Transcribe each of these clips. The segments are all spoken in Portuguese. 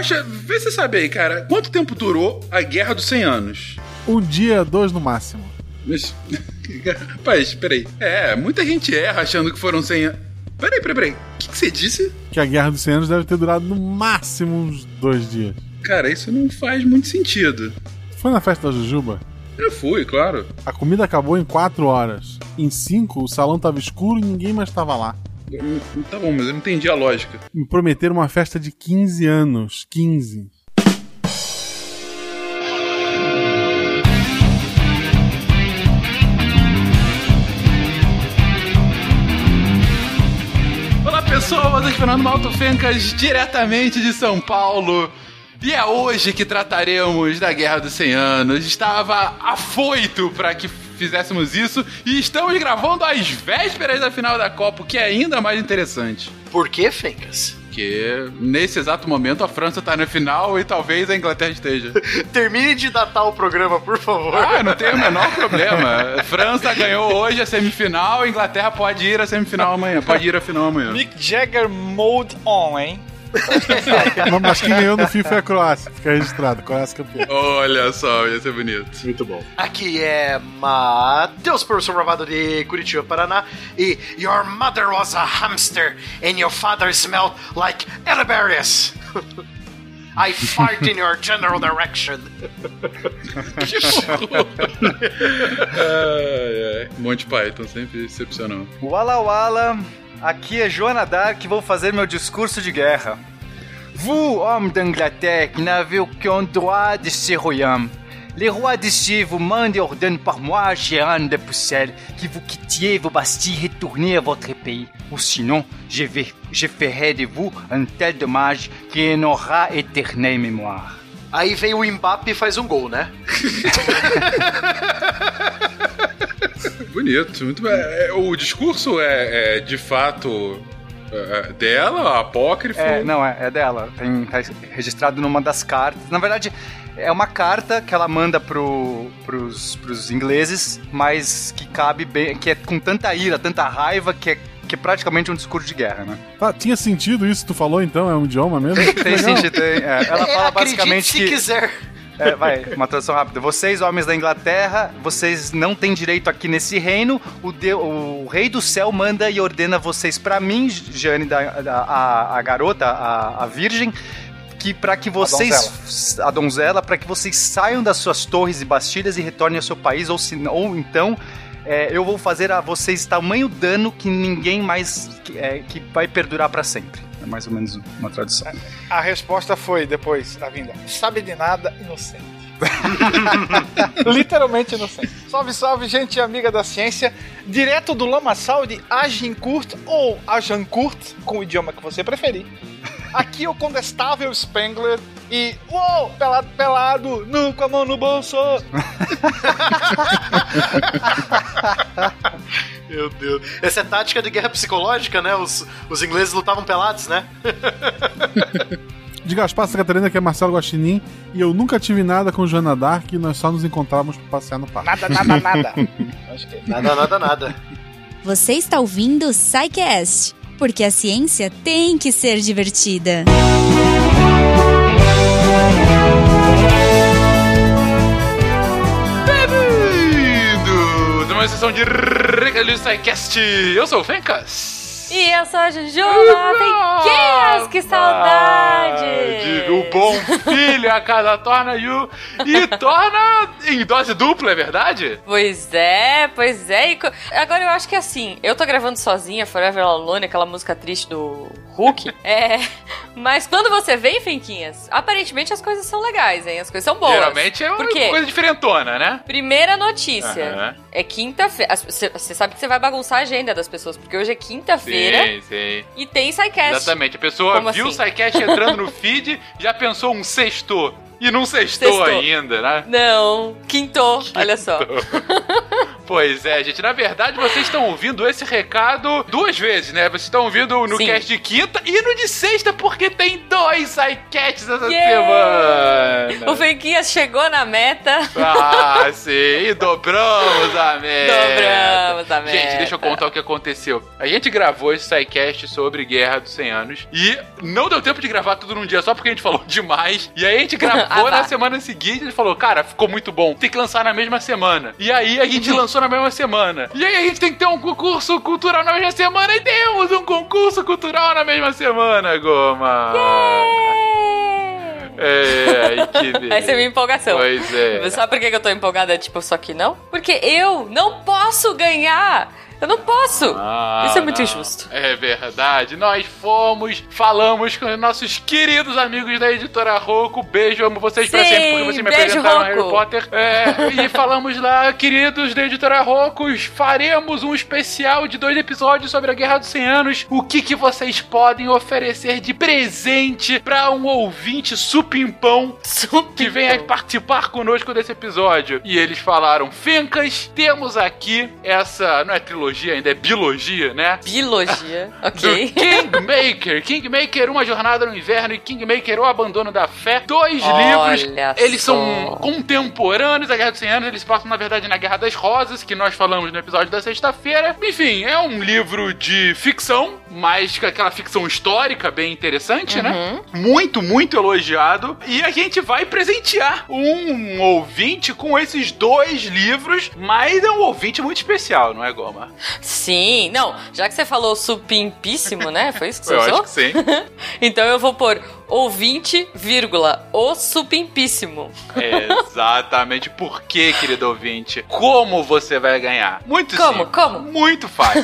Guaxa, vê se você sabe aí, cara. Quanto tempo durou a Guerra dos 100 Anos? Um dia, dois no máximo. Mas. Rapaz, peraí. É, muita gente erra achando que foram 100 anos. Peraí, peraí, peraí. O que, que você disse? Que a Guerra dos 100 Anos deve ter durado no máximo uns dois dias. Cara, isso não faz muito sentido. Foi na festa da Jujuba? Eu fui, claro. A comida acabou em quatro horas. Em cinco, o salão tava escuro e ninguém mais tava lá. Hum, Tá bom, mas eu não entendi a lógica. Me prometeram uma festa de 15 anos. 15. Olá pessoas, aqui é Fernando Malto Fencas, diretamente de São Paulo. E é hoje que trataremos da Guerra dos 100 Anos. Estava afoito para que fizéssemos isso e estamos gravando às vésperas da final da Copa, o que é ainda mais interessante. Por que, Fencas? Porque nesse exato momento a França tá na final e talvez a Inglaterra esteja. Termine de datar o programa, por favor. Ah, não tem o menor problema. França ganhou hoje a semifinal, a Inglaterra pode ir à semifinal amanhã, pode ir à final amanhã. Mick Jagger Mode On, hein? Mas- Mas quem ganhou no fim foi a Croácia. Fica registrado. Croácia campeã. Olha só, ia ser bonito. Muito bom. Aqui é Matheus, professor bravado de Curitiba, Paraná. E Your mother was a hamster and your father smelled like elderberries. I fart in your general direction. ai, ai. Monty Python, sempre excepcional. Wala Wala, aqui é Joana Dark e vou fazer meu discurso de guerra. Vous, hommes d'Angleterre, qui n'avez aucun droit de ce royaume. Les rois d'ici vous mandent et ordonnent par moi, gérant de Bruxelles, que vous quittiez vos bastilles et retourniez à votre pays. Ou sinon, je, vais, je ferai de vous un tel dommage qu'il n'aura éternelle mémoire. Aí vem o Mbappe e faz um gol, né? Bonito, muito bem. É, O discurso é, é, de fato é, dela, apócrifo. É, não, é, é dela. Tem, tá registrado numa das cartas. Na verdade, é uma carta que ela manda pro, pros, pros ingleses, mas que cabe bem, que é com tanta ira, tanta raiva, que é, que é praticamente um discurso de guerra, né? Tá, tinha sentido isso que tu falou, então? É um idioma mesmo? Tem sentido, tem. é. Ela É, fala basicamente se que. quiser. É, vai, uma tradução rápida. Vocês, homens da Inglaterra, vocês não têm direito aqui nesse reino. O, de- o rei do céu manda e ordena vocês pra mim, Jane, da, da- a, a garota, a, a virgem, que para que vocês a donzela, para que vocês saiam das suas torres e bastilhas e retornem ao seu país, ou, se, ou então é, eu vou fazer a vocês tamanho dano que ninguém mais que, é, que vai perdurar pra sempre. É mais ou menos uma tradução. A resposta foi depois da vinda. Sabe de nada, inocente. Literalmente inocente. Salve, salve, gente amiga da ciência. Direto do Lamaçal de Agincourt ou Agincourt, com o idioma que você preferir. Aqui o Condestável Spengler e. Uou! Pelado, pelado! Nu, com a mão no bolso! Meu Deus. Essa é tática de guerra psicológica, né? Os, os ingleses lutavam pelados, né? De Gaspar Santa Catarina, que é Marcelo Guaxinim, e eu nunca tive nada com Joana Dark e nós só nos encontrávamos pra passear no parque. Nada, nada, nada. Acho que é. Nada, nada, nada. Você está ouvindo o SciCast, porque a ciência tem que ser divertida. Bem-vindo! De uma sessão de Regalio Sidecast. Eu sou o Fencas. E eu sou a Jujuba Pequenas, que saudade! O bom filho a casa torna o e torna em dose dupla, é verdade? Pois é, pois é. Agora eu acho que assim, eu tô gravando sozinha, Forever Alone, aquela música triste do Hulk. é. Mas quando você vem, Fenquinhas, aparentemente as coisas são legais, hein? As coisas são boas. Geralmente é uma Por quê? coisa diferentona, né? Primeira notícia. Aham. É quinta-feira. Você sabe que você vai bagunçar a agenda das pessoas, porque hoje é quinta-feira Sim, sim. e tem SciCast. Exatamente. A pessoa Como viu assim? o SciCast entrando no feed, já pensou um sexto. E não sextou Sextou. ainda, né? Não, quintou, olha só. Pois é, gente. Na verdade, vocês estão ouvindo esse recado duas vezes, né? Vocês estão ouvindo no Sim. cast de quinta e no de sexta, porque tem dois sidecasts essa Yeah! semana. O Fenquinhas chegou na meta. Ah, sim. E dobramos a meta. Dobramos a Gente, meta. deixa eu contar o que aconteceu. A gente gravou esse sidecast sobre Guerra dos 100 Anos e não deu tempo de gravar tudo num dia só porque a gente falou demais. E aí a gente gravou Ah, na tá. semana seguinte e falou, cara, ficou muito bom. Tem que lançar na mesma semana. E aí a gente lançou na mesma semana. E aí a gente tem que ter um concurso cultural na mesma semana e temos um concurso cultural na mesma semana, Goma. É, aí que beleza. Essa é minha empolgação. Pois é. Sabe por que eu tô empolgada, tipo, só que não? Porque eu não posso ganhar! Eu não posso! Ah, Isso é muito não. injusto. É verdade. Nós fomos, falamos com os nossos queridos amigos da editora Rocco. Beijo, amo vocês pra Sim, sempre, porque vocês me beijo, apresentaram Rocco. Harry Potter. É, e falamos lá, queridos da editora Rocco, faremos um especial de dois episódios sobre a Guerra dos 100 Anos. O que, que vocês podem oferecer de presente pra um ouvinte supimpão que venha participar conosco desse episódio. E eles falaram: Fencas, temos aqui essa. Não é trilogia ainda, é biologia, né? Biologia, ok? Kingmaker. Kingmaker, Uma Jornada no Inverno e Kingmaker, O Abandono da Fé. Dois Olha livros. Eles só. são contemporâneos da Guerra dos 100 Anos. Eles passam, na verdade, na Guerra das Rosas, que nós falamos no episódio da sexta-feira. Enfim, é um livro de ficção, mas com aquela ficção histórica bem interessante, né? Muito, muito elogiado. E a gente vai presentear um ouvinte com esses dois livros, mas é um ouvinte muito especial, não é, Goma? Sim, não, já que você falou supimpíssimo, né? Foi isso que você Eu usou? acho que sim. Então eu vou pôr ouvinte, vírgula, o supimpíssimo. Exatamente. Por que, querido ouvinte? Como você vai ganhar? Muito Como? simples. Como? Muito fácil.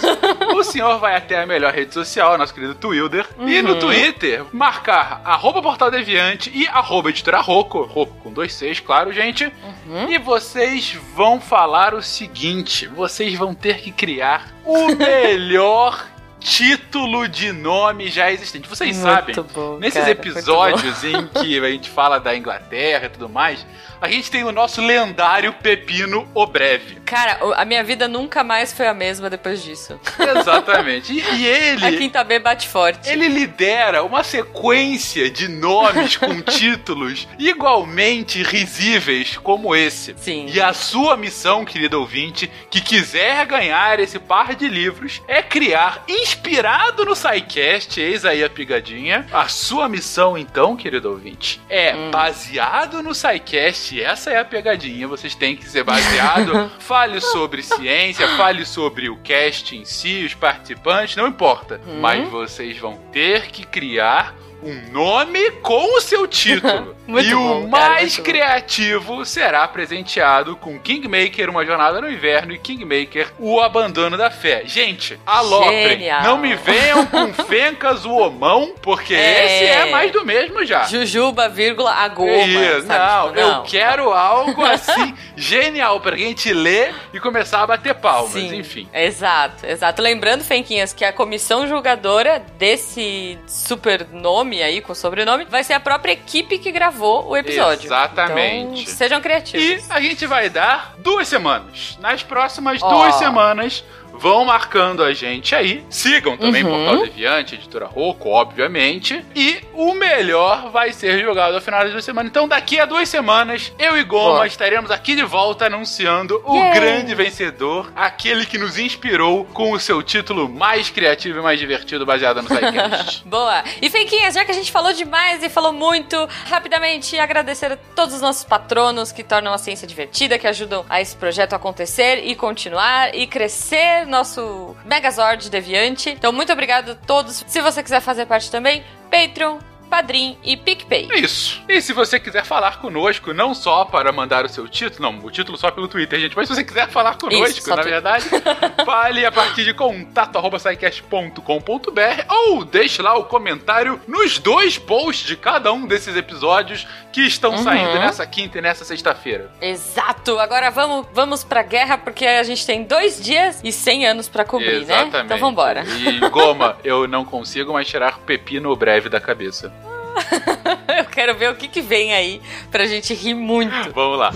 o senhor vai até a melhor rede social, nosso querido Twilder, e Uhum. no Twitter marcar arroba Portal Deviante e arroba Editora Roco, Roco com dois Cs, claro, gente. Uhum. E vocês vão falar o seguinte: vocês vão ter que criar o melhor título de nome já existente. Vocês Muito sabem, bom, nesses cara, episódios em que a gente fala da Inglaterra e tudo mais, a gente tem o nosso lendário Pepino o Breve. Cara, a minha vida nunca mais foi a mesma depois disso. Exatamente. E, e A ele. quinta B bate forte. Ele lidera uma sequência de nomes com títulos igualmente risíveis como esse. Sim. E a sua missão, querido ouvinte, que quiser ganhar esse par de livros, é criar, inspirado no SciCast, eis aí a pigadinha. A sua missão, então, querido ouvinte, é Hum. baseado no SciCast, essa é a pegadinha, vocês têm que ser baseado. fale sobre ciência, fale sobre o cast em si, os participantes, não importa. Hum. Mas vocês vão ter que criar um nome com o seu título. E bom, o cara, mais muito bom. criativo será presenteado com Kingmaker, Uma Jornada no Inverno e Kingmaker, O Abandono da Fé. Gente, aloprem. Não me venham com Fencas, o Homão, porque É. esse é mais do mesmo já. Jujuba, vírgula, a goma. Isso, não, Tipo, eu quero algo assim genial pra gente ler e começar a bater palmas, Sim, enfim. Exato, exato. Lembrando, Fenquinhas, que a comissão julgadora desse super nome aí, com sobrenome, vai ser a própria equipe que gravou o episódio. Exatamente. Então, sejam E criativos. a gente vai dar duas semanas. Nas próximas Ó. duas semanas, vão marcando a gente aí. Sigam também Uhum. Portal Deviante, Editora Roco, obviamente. E o melhor vai ser jogado ao final das duas semanas. Então, daqui a duas semanas, eu e Goma Boa. estaremos aqui de volta anunciando o Yay. grande vencedor, aquele que nos inspirou com o seu título mais criativo e mais divertido baseado no SciCast. Boa. E Fenquinhas, já que a gente falou demais e falou muito, rapidamente agradecer a todos os nossos patronos que tornam a ciência divertida, que ajudam a esse projeto acontecer e continuar e crescer nosso Megazord Deviante. Então, muito obrigado a todos. Se você quiser fazer parte também, Patreon, Padrim e PicPay. É Isso. E se você quiser falar conosco, não só para mandar o seu título, não, o título só pelo Twitter, gente, mas se você quiser falar conosco, Isso, na tu- verdade, fale a partir de contato.sicast.com.br ou deixe lá o comentário nos dois posts de cada um desses episódios que estão Uhum. saindo nessa quinta e nessa sexta-feira. Exato. Agora vamos, vamos pra guerra, porque a gente tem dois dias e 100 anos pra cobrir, né? Exatamente. Então vambora. E Goma, eu não consigo mais tirar pepino breve da cabeça. Eu quero ver o que, que vem aí pra gente rir muito. Vamos lá.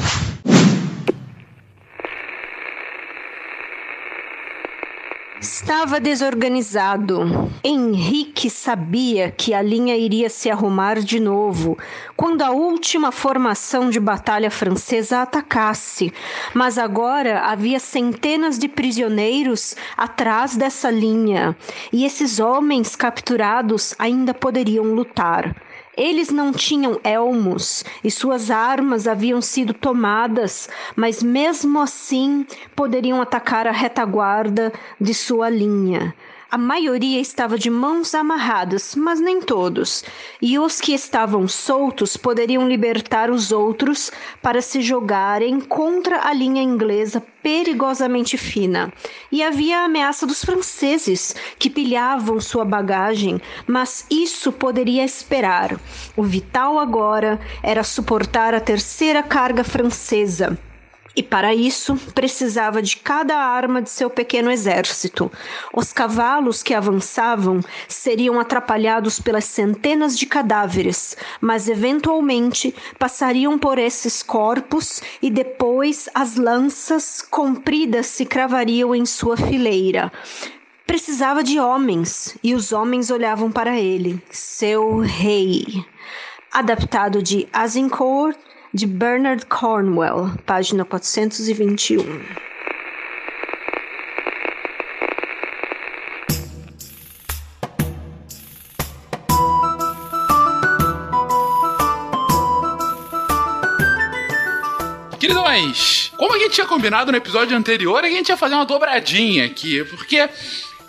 estava desorganizado. Henrique sabia que a linha iria se arrumar de novo quando a última formação de batalha francesa atacasse, mas agora havia centenas de prisioneiros atrás dessa linha e esses homens capturados ainda poderiam lutar. Eles não tinham elmos e suas armas haviam sido tomadas, mas mesmo assim poderiam atacar a retaguarda de sua linha. A maioria estava de mãos amarradas, mas nem todos, e os que estavam soltos poderiam libertar os outros para se jogarem contra a linha inglesa perigosamente fina. E havia a ameaça dos franceses, que pilhavam sua bagagem, mas isso poderia esperar. O vital agora era suportar a terceira carga francesa e para isso precisava de cada arma de seu pequeno exército. Os cavalos que avançavam seriam atrapalhados pelas centenas de cadáveres, mas eventualmente passariam por esses corpos e depois as lanças compridas se cravariam em sua fileira. Precisava de homens e os homens olhavam para ele, seu rei. Adaptado de Azincourt de Bernard Cornwell, página 421. Queridões, como a gente tinha combinado no episódio anterior, a gente ia fazer uma dobradinha aqui, porque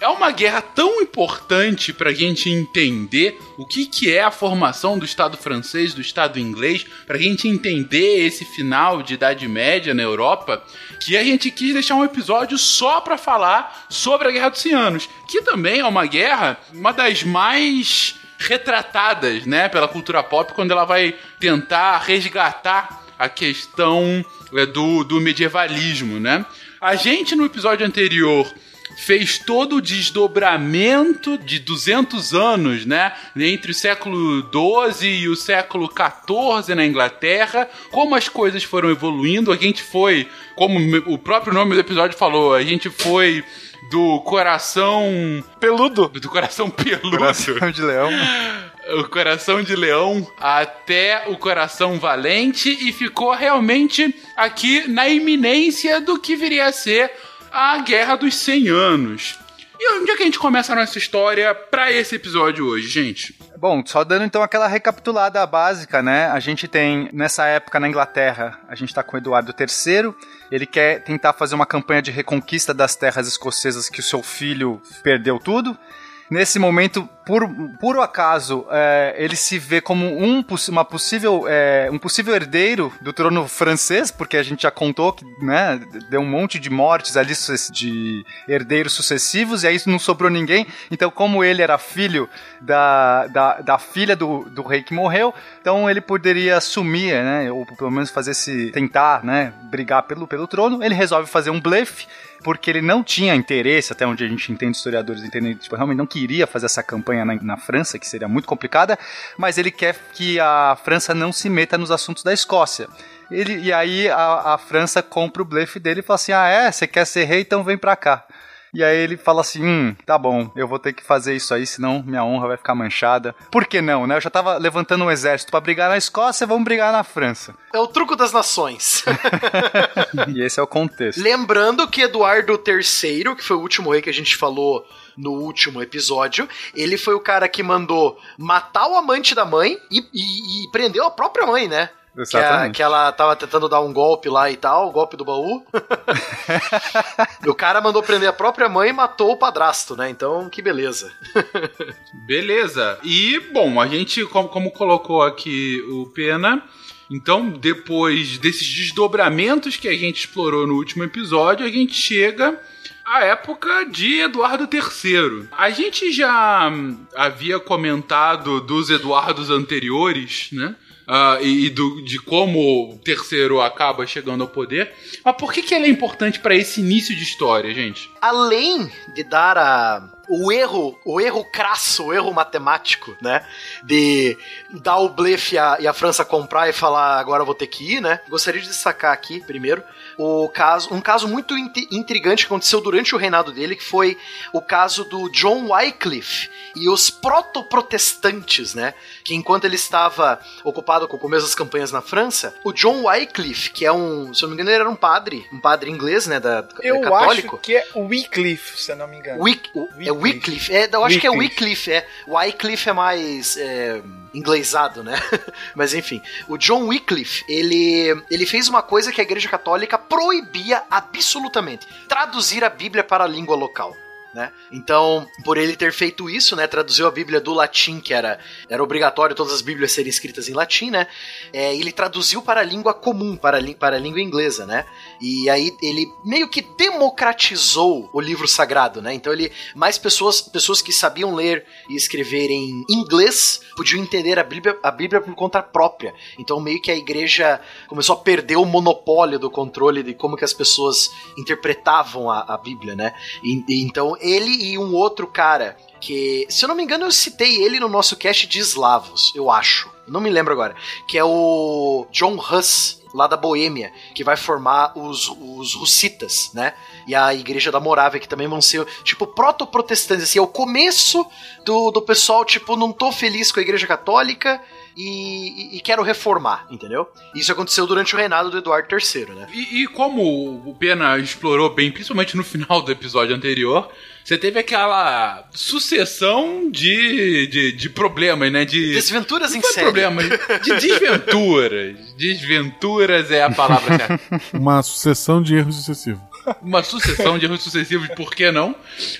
é uma guerra tão importante para a gente entender o que, que é a formação do Estado francês, do Estado inglês, para a gente entender esse final de Idade Média na Europa, que a gente quis deixar um episódio só para falar sobre a Guerra dos 100 Anos, que também é uma guerra, uma das mais retratadas, né, pela cultura pop, quando ela vai tentar resgatar a questão é, do, do medievalismo, né? A gente no episódio anterior fez todo o desdobramento de 200 anos, né? Entre o século XII e o século XIV na Inglaterra, como as coisas foram evoluindo. A gente foi, como o próprio nome do episódio falou, a gente foi do coração peludo, do coração peludo, coração de leão, o coração de leão até o coração valente e ficou realmente aqui na iminência do que viria a ser a Guerra dos 100 Anos. E onde é que a gente começa a nossa história para esse episódio hoje, gente? Bom, só dando então aquela recapitulada básica, né? A gente tem, nessa época na Inglaterra, a gente tá com Eduardo III, ele quer tentar fazer uma campanha de reconquista das terras escocesas que o seu filho perdeu tudo. Nesse momento, por puro acaso, é, ele se vê como um, uma possível, é, um possível herdeiro do trono francês, porque a gente já contou que né, deu um monte de mortes ali de herdeiros sucessivos, e aí não sobrou ninguém. Então, como ele era filho da, da, da filha do, do rei que morreu, então ele poderia assumir, né, ou pelo menos fazer se tentar né, brigar pelo, pelo trono. Ele resolve fazer um blefe porque ele não tinha interesse, até onde a gente entende, historiadores entendem, tipo, realmente não queria fazer essa campanha na, na, França, que seria muito complicada, mas ele quer que a França não se meta nos assuntos da Escócia. Ele, e aí a, a França compra o blefe dele e fala assim: ah, é? Você quer ser rei? Então vem pra cá. E aí ele fala assim: hum, tá bom, eu vou ter que fazer isso aí, senão minha honra vai ficar manchada. Por que não, né? Eu já tava levantando um exército para brigar na Escócia, vamos brigar na França. É o truco das nações. e esse é o contexto. Lembrando que Eduardo III, que foi o último rei que a gente falou no último episódio, ele foi o cara que mandou matar o amante da mãe e, e, e prendeu a própria mãe, né? Que, a, que, ela tava tentando dar um golpe lá e tal, o golpe do baú. o cara mandou prender a própria mãe e matou o padrasto, né? Então, que beleza. beleza. E, bom, a gente, como, como colocou aqui o Pena, então, depois desses desdobramentos que a gente explorou no último episódio, a gente chega à época de Eduardo III. A gente já havia comentado dos Eduardos anteriores, né? Uh, e, do, de como o terceiro acaba chegando ao poder. Mas por que, que ele é importante para esse início de história, gente? além de dar a o erro, o erro crasso, o erro matemático, né? De dar o blefe e a, e a França comprar e falar agora eu vou ter que ir, né? Gostaria de destacar aqui, primeiro, o caso, um caso muito int- intrigante que aconteceu durante o reinado dele, que foi o caso do John Wycliffe e os proto-protestantes, né? Que enquanto ele estava ocupado com o começo das campanhas na França, o John Wycliffe, que é um, se eu não me engano, ele era um padre, um padre inglês, né? Da, Eu católico. acho que é Wycliffe, se eu não me engano. Wick, o- é Wycliffe. Wycliffe. É, eu acho que é Wycliffe. Wycliffe, é. Wycliffe é mais é, inglesado, né? Mas enfim, o John Wycliffe, ele, ele fez uma coisa que a Igreja Católica proibia absolutamente: traduzir a Bíblia para a língua local. Né? Então, por ele ter feito isso, né, traduziu a Bíblia do latim, que era, era obrigatório todas as Bíblias serem escritas em latim, né? É, ele traduziu para a língua comum, para a, para a língua inglesa, né? E aí ele meio que democratizou o livro sagrado, né? Então ele mais pessoas, pessoas que sabiam ler e escrever em inglês podiam entender a Bíblia, a Bíblia por conta própria. Então meio que a igreja começou a perder o monopólio do controle de como que as pessoas interpretavam a, a Bíblia, né? E- e então ele e um outro cara que, se eu não me engano, eu citei ele no nosso cast de eslavos, eu acho. Não me lembro agora. Que é o John Huss, lá da Boêmia, que vai formar os, os russitas, né? E a Igreja da Morávia, que também vão ser, tipo, proto-protestantes. Assim, é o começo do, do pessoal, tipo, não tô feliz com a Igreja Católica e, e- e quero reformar, entendeu? Isso aconteceu durante o reinado do Eduardo III, né? E, e como o Pena explorou bem, principalmente no final do episódio anterior, você teve aquela sucessão de, de, de problemas, né? De, Desventuras em série. problemas, de desventuras. Desventuras é a palavra certa. Uma sucessão de erros sucessivos. Uma sucessão de erros sucessivos, por que não?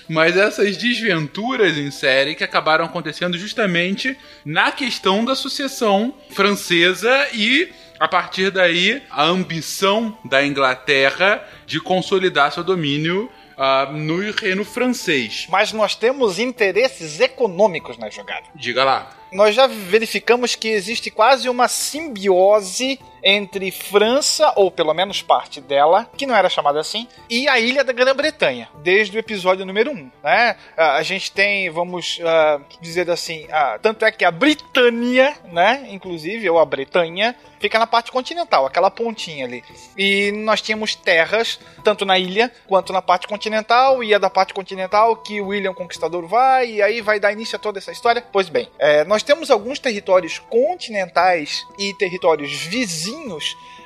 Mas essas desventuras em série que acabaram acontecendo justamente na questão da sucessão francesa e a partir daí a ambição da Inglaterra de consolidar seu domínio ah, no reino francês. Mas nós temos interesses econômicos na jogada. Diga lá. Nós já verificamos que existe quase uma simbiose entre França, ou pelo menos parte dela, que não era chamada assim, e a ilha da Grã-Bretanha, desde o episódio número 1. Né? Ah, A gente tem, vamos ah, dizer assim, ah, tanto é que a Britânia, né, inclusive, ou a Bretanha, fica na parte continental, aquela pontinha ali. E nós tínhamos terras, tanto na ilha quanto na parte continental, e é da parte continental que William Conquistador vai, e aí vai dar início a toda essa história. Pois bem, é, nós temos alguns territórios continentais e territórios vizinhos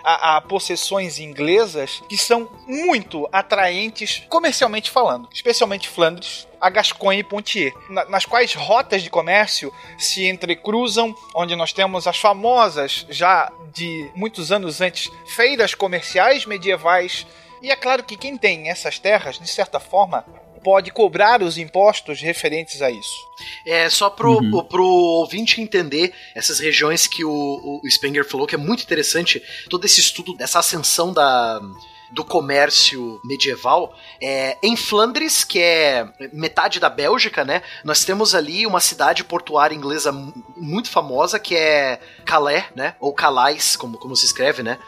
a, a possessões inglesas que são muito atraentes comercialmente falando, especialmente Flandres, a Gasconha e Pontier, na- nas quais rotas de comércio se entrecruzam, onde nós temos as famosas, já de muitos anos antes, feiras comerciais medievais. E é claro que quem tem essas terras, de certa forma, pode cobrar os impostos referentes a isso. É só pro, o- pro ouvinte entender essas regiões que o, o Spenger falou, que é muito interessante, todo esse estudo dessa ascensão da, do comércio medieval. É, em Flandres, que é metade da Bélgica, né? Nós temos ali uma cidade portuária inglesa mu- muito famosa, que é Calais, né? Ou Calais, como, como se escreve, né?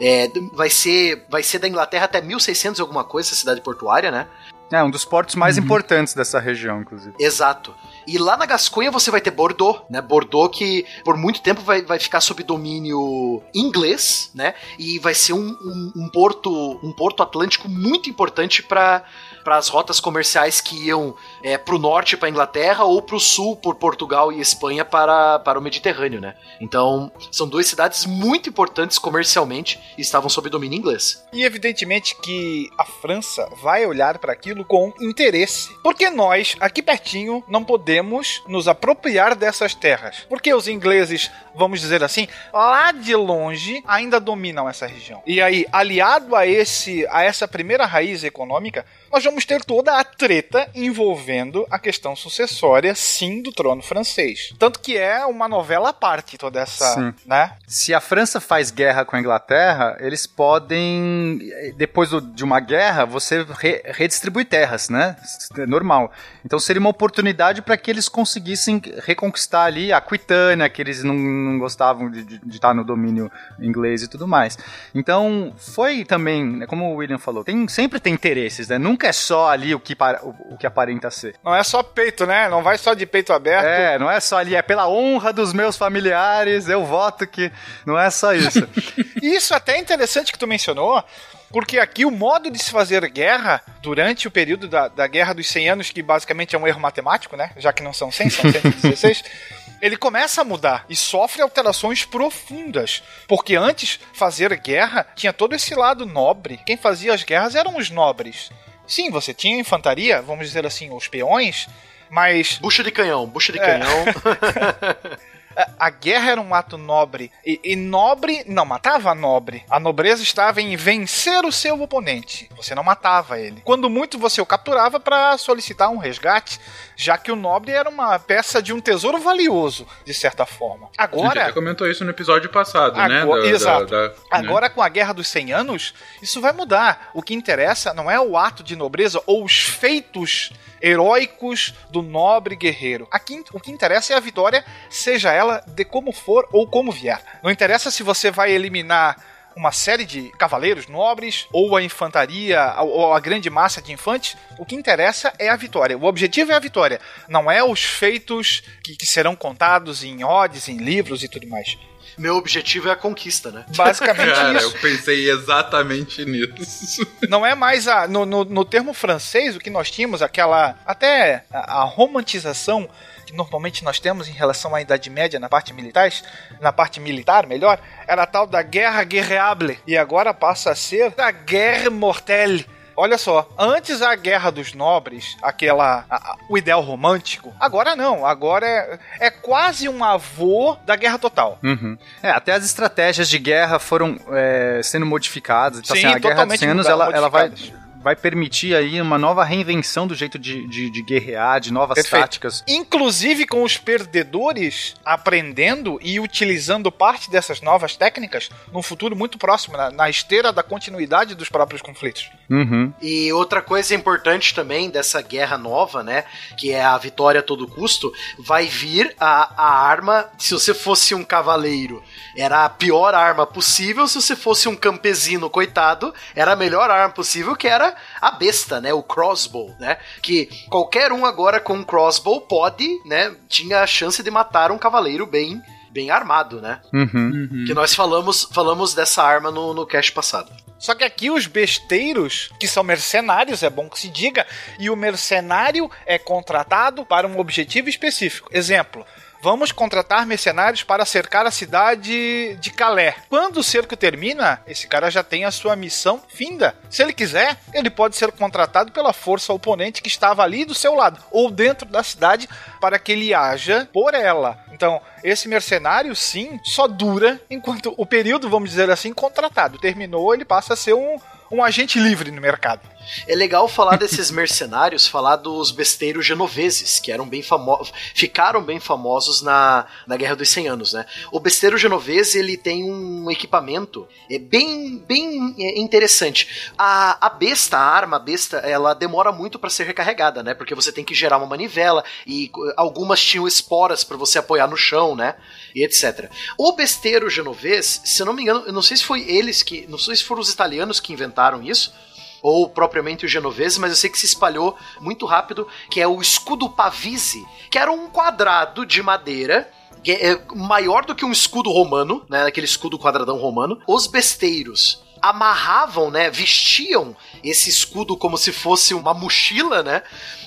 É, vai, ser, vai ser da Inglaterra até 1600 e alguma coisa, essa cidade portuária, né? É um dos portos mais importantes dessa região, inclusive. Exato. E lá na Gasconha você vai ter Bordeaux, né? Bordeaux que por muito tempo vai, vai ficar sob domínio inglês, né? E vai ser um, um, um porto um porto atlântico muito importante para para as rotas comerciais que iam é, para o norte para Inglaterra ou para o sul por Portugal e Espanha para, para o Mediterrâneo, né? Então são duas cidades muito importantes comercialmente e estavam sob domínio inglês. E evidentemente que a França vai olhar para aquilo com interesse, porque nós, aqui pertinho, não podemos nos apropriar dessas terras. Porque os ingleses, vamos dizer assim, lá de longe ainda dominam essa região. E aí, aliado a esse a essa primeira raiz econômica, nós vamos ter toda a treta envolvendo a questão sucessória, sim, do trono francês. Tanto que é uma novela à parte toda essa, Sim. né? Se a França faz guerra com a Inglaterra, eles podem, depois de uma guerra, você re- redistribui terras, né? É normal. Então seria uma oportunidade para que eles conseguissem reconquistar ali a Aquitânia, que eles não, não gostavam de, de- de estar no domínio inglês e tudo mais. Então foi também, né, como o William falou, tem, sempre tem interesses, né? Nunca é só ali o que, para- o, o que aparenta Não é só peito, né? Não vai só de peito aberto. É, não é só ali, é pela honra dos meus familiares, eu voto que. Não é só isso. Isso até é interessante que tu mencionou, porque aqui o modo de se fazer guerra durante o período da, da Guerra dos 100 Anos, que basicamente é um erro matemático, né? Já que não são 100, são 116. Ele começa a mudar e sofre alterações profundas. Porque antes, fazer guerra tinha todo esse lado nobre. Quem fazia as guerras eram os nobres. Sim, você tinha infantaria, vamos dizer assim, os peões, mas Bucha de canhão, bucha de É. canhão. a guerra era um ato nobre. E, e nobre não matava nobre. A nobreza estava em vencer o seu oponente. Você não matava ele. Quando muito você o capturava para solicitar um resgate, já que o nobre era uma peça de um tesouro valioso, de certa forma. A gente até Agora, comentou isso no episódio passado, né? Agora- Da- da- exato. da- né? agora com a Guerra dos 100 Anos, isso vai mudar. O que interessa não é o ato de nobreza ou os feitos heróicos do nobre guerreiro. Aqui o que interessa é a vitória, seja ela de como for ou como vier. Não interessa se você vai eliminar uma série de cavaleiros nobres ou a infantaria ou a grande massa de infantes, o que interessa é a vitória. O objetivo é a vitória, não é os feitos que, que serão contados em odes, em livros e tudo mais. Meu objetivo é a conquista, né? Basicamente Cara, isso. eu pensei exatamente nisso. Não é mais a. No, no, no termo francês, o que nós tínhamos, aquela. Até a, a romantização que normalmente nós temos em relação à Idade Média na parte militar, na parte militar, melhor, era a tal da guerra guerreable. E agora passa a ser a guerre mortelle. Olha só, antes a guerra dos nobres, aquela. a- a- o ideal romântico, agora não, agora é, é quase um avô da guerra total. Uhum. É, até as estratégias de guerra foram é, sendo modificadas. Então, Sim, assim, a Guerra dos totalmente 100 anos, mudaram, ela, ela vai. Vai permitir aí uma nova reinvenção do jeito de, de, de guerrear, de novas Perfeito. táticas. Inclusive com os perdedores aprendendo e utilizando parte dessas novas técnicas num futuro muito próximo, na, na esteira da continuidade dos próprios conflitos. Uhum. E outra coisa importante também dessa guerra nova, né? Que é a vitória a todo custo, vai vir a, a arma. Se você fosse um cavaleiro, era a pior arma possível. Se você fosse um campesino, coitado, era a melhor arma possível, que era a besta, né? O crossbow, né? Que qualquer um agora com um crossbow pode, né? Tinha a chance de matar um cavaleiro bem. Bem armado, né? Uhum. Que nós falamos, falamos dessa arma no, no cast passado. Só que aqui os besteiros, que são mercenários, é bom que se diga, e o mercenário é contratado para um objetivo específico. Exemplo. Vamos contratar mercenários para cercar a cidade de Calais. Quando o cerco termina, esse cara já tem a sua missão finda. Se ele quiser, ele pode ser contratado pela força oponente que estava ali do seu lado ou dentro da cidade para que ele haja por ela. Então, esse mercenário, sim, só dura enquanto o período, vamos dizer assim, contratado. Terminou, ele passa a ser um, um agente livre no mercado. É legal falar desses mercenários, falar dos besteiros genoveses, que eram bem famosos, ficaram bem famosos na, na Guerra dos 100 Anos, né? O besteiro genovese, ele tem um equipamento é bem, bem é, interessante. A, a besta, a arma a besta, ela demora muito para ser recarregada, né? Porque você tem que gerar uma manivela e algumas tinham esporas para você apoiar no chão, né? E etc. O besteiro genovês, se eu não me engano, eu não sei se foi eles que, não sei se foram os italianos que inventaram isso, ou propriamente o genovese, mas eu sei que se espalhou muito rápido, que é o escudo pavise, que era um quadrado de madeira é maior do que um escudo romano, né, aquele escudo quadradão romano. Os besteiros amarravam, né, vestiam esse escudo como se fosse uma mochila, né?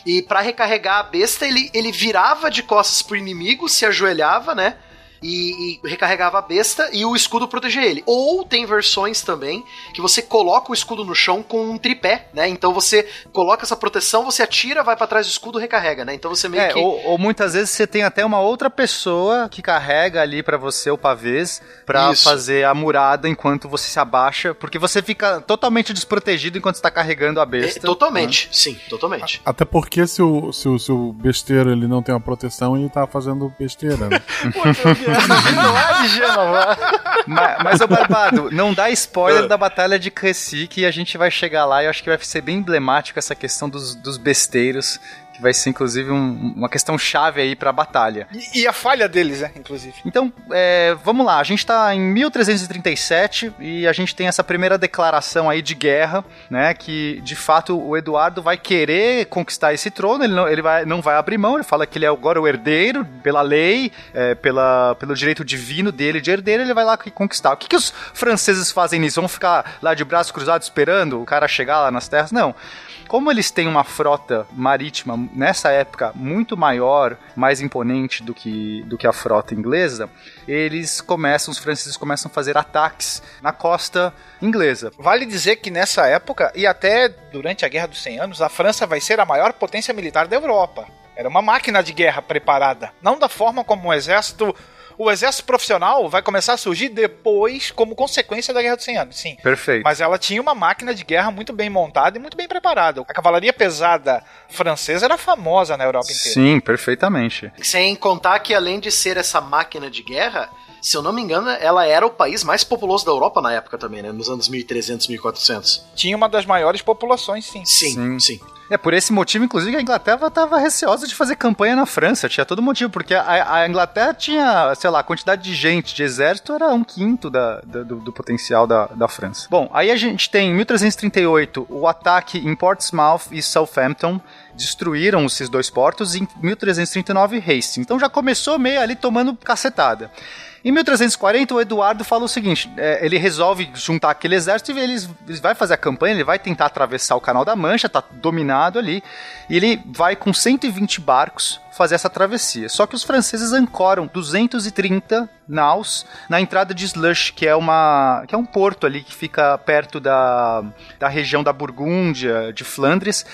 E para recarregar a besta, ele, ele virava de costas pro inimigo, se ajoelhava, né? E, e recarregava a besta e o escudo protegia ele. Ou tem versões também que você coloca o escudo no chão com um tripé, né? Então você coloca essa proteção, você atira, vai para trás do escudo, recarrega, né? Então você meio É, que ou, ou muitas vezes você tem até uma outra pessoa que carrega ali pra você o pavês pra Isso. fazer a murada enquanto você se abaixa, porque você fica totalmente desprotegido enquanto está carregando a É, besta. totalmente, sim, totalmente. Até porque se o, se, o, se o besteiro ele não tem uma proteção, ele tá fazendo besteira. Né? Não é de Gênova. Mas, mas ô Barbado, não dá Ah. spoiler da Batalha de Crécy, que a gente vai chegar lá e eu acho que vai ser bem emblemático essa questão dos, dos besteiros, que vai ser inclusive um- uma questão chave aí pra batalha. E, e a falha deles, né, inclusive. Então, é, vamos lá, a gente tá em 1337 e a gente tem essa primeira declaração aí de guerra, né, que de fato o Eduardo vai querer conquistar esse trono, ele não, ele vai, não vai abrir mão, ele fala que ele é agora o herdeiro, pela lei, é, pela, pelo direito divino dele de herdeiro, ele vai lá conquistar. O que, que os franceses fazem nisso? Vão ficar lá de braços cruzados esperando o cara chegar lá nas terras? Não. Como eles têm uma frota marítima nessa época muito maior, mais imponente do que, do que a frota inglesa, eles começam, os franceses começam a fazer ataques na costa inglesa. Vale dizer que nessa época, e até durante a Guerra dos 100 Anos, a França vai ser a maior potência militar da Europa. Era uma máquina de guerra preparada. Não da forma como o exército. O exército profissional vai começar a surgir depois, como consequência da Guerra dos 100 Anos, sim. Perfeito. Mas ela tinha uma máquina de guerra muito bem montada e muito bem preparada. A cavalaria pesada francesa era famosa na Europa inteira. Sim, perfeitamente. Sem contar que além de ser essa máquina de guerra, se eu não me engano, ela era o país mais populoso da Europa na época também, né? Nos anos 1300, 1400. Tinha uma das maiores populações, sim. Sim, Sim. sim. É por esse motivo, inclusive, a Inglaterra estava receosa de fazer campanha na França. Tinha todo motivo, porque a, a Inglaterra tinha, sei lá, a quantidade de gente, de exército era um quinto da, da- do, do potencial da, da França. Bom, aí a gente tem em 1338 o ataque em Portsmouth e Southampton. Destruíram esses dois portos e em 1339 Hastings. Então já começou meio ali tomando cacetada. Em 1340, o Eduardo fala o seguinte: é, ele resolve juntar aquele exército e ele, ele vai fazer a campanha, ele vai tentar atravessar o Canal da Mancha, tá dominado ali, e ele vai com 120 barcos fazer essa travessia. Só que os franceses ancoram 230 naus na entrada de Slush, que é uma que é um porto ali que fica perto da, da região da Burgúndia, de Flandres,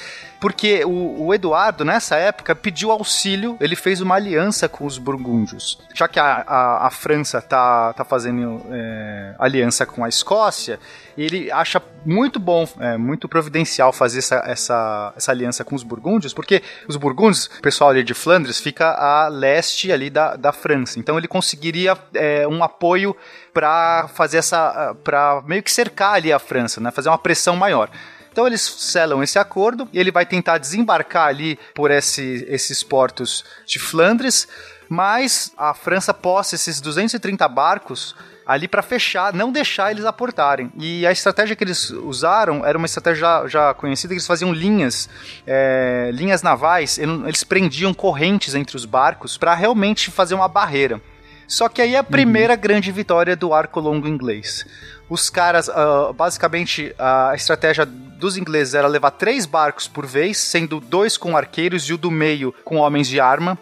porque o, o Eduardo, nessa época, pediu auxílio, ele fez uma aliança com os burgúndios. Já que a, a, a França tá, tá fazendo é, aliança com a Escócia, ele acha muito bom, é, muito providencial fazer essa, essa, essa aliança com os burgúndios, porque os burgúndios, o pessoal ali de Flandres, fica a leste ali da, da França. Então ele conseguiria é, um apoio para fazer essa. para meio que cercar ali a França, né? Fazer uma pressão maior. Então eles selam esse acordo e ele vai tentar desembarcar ali por esse- esses portos de Flandres, mas a França possa esses 230 barcos ali para fechar, não deixar eles aportarem. E a estratégia que eles usaram era uma estratégia já, já conhecida, que eles faziam linhas, é, linhas navais, ele- eles prendiam correntes entre os barcos para realmente fazer uma barreira. Só que aí é a primeira grande vitória do arco longo inglês. Os caras, ah, basicamente, a estratégia dos ingleses era levar três barcos por vez, sendo dois com arqueiros e o do meio com homens de arma.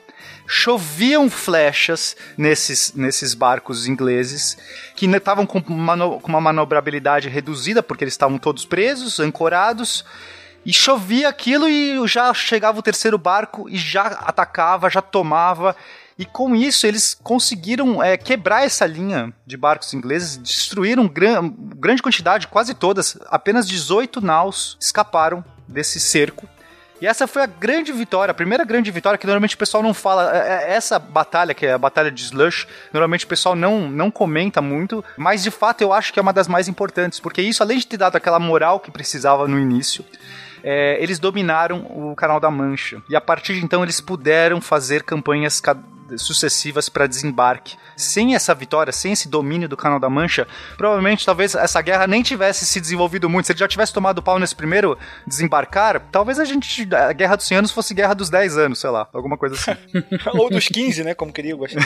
Choviam flechas nesses, nesses barcos ingleses, que estavam com, mano- com uma manobrabilidade reduzida, porque eles estavam todos presos, ancorados. E chovia aquilo e já chegava o terceiro barco e já atacava, já tomava. E com isso eles conseguiram é, quebrar essa linha de barcos ingleses, destruíram gran grande quantidade, quase todas. Apenas 18 naus escaparam desse cerco. E essa foi a grande vitória, a primeira grande vitória que normalmente o pessoal não fala. É- é- Essa batalha, que é a batalha de Slush, normalmente o pessoal não, não comenta muito, mas de fato eu acho que é uma das mais importantes, porque isso, além de ter dado aquela moral que precisava no início, é, eles dominaram o Canal da Mancha. E a partir de então eles puderam fazer campanhas ca- sucessivas para desembarque. Sem essa vitória, sem esse domínio do Canal da Mancha, provavelmente talvez essa guerra nem tivesse se desenvolvido muito. Se ele já tivesse tomado pau nesse primeiro desembarcar, talvez a gente a Guerra dos 100 anos fosse Guerra dos 10 anos, sei lá, alguma coisa assim. Ou dos 15, né? Como queria gostar.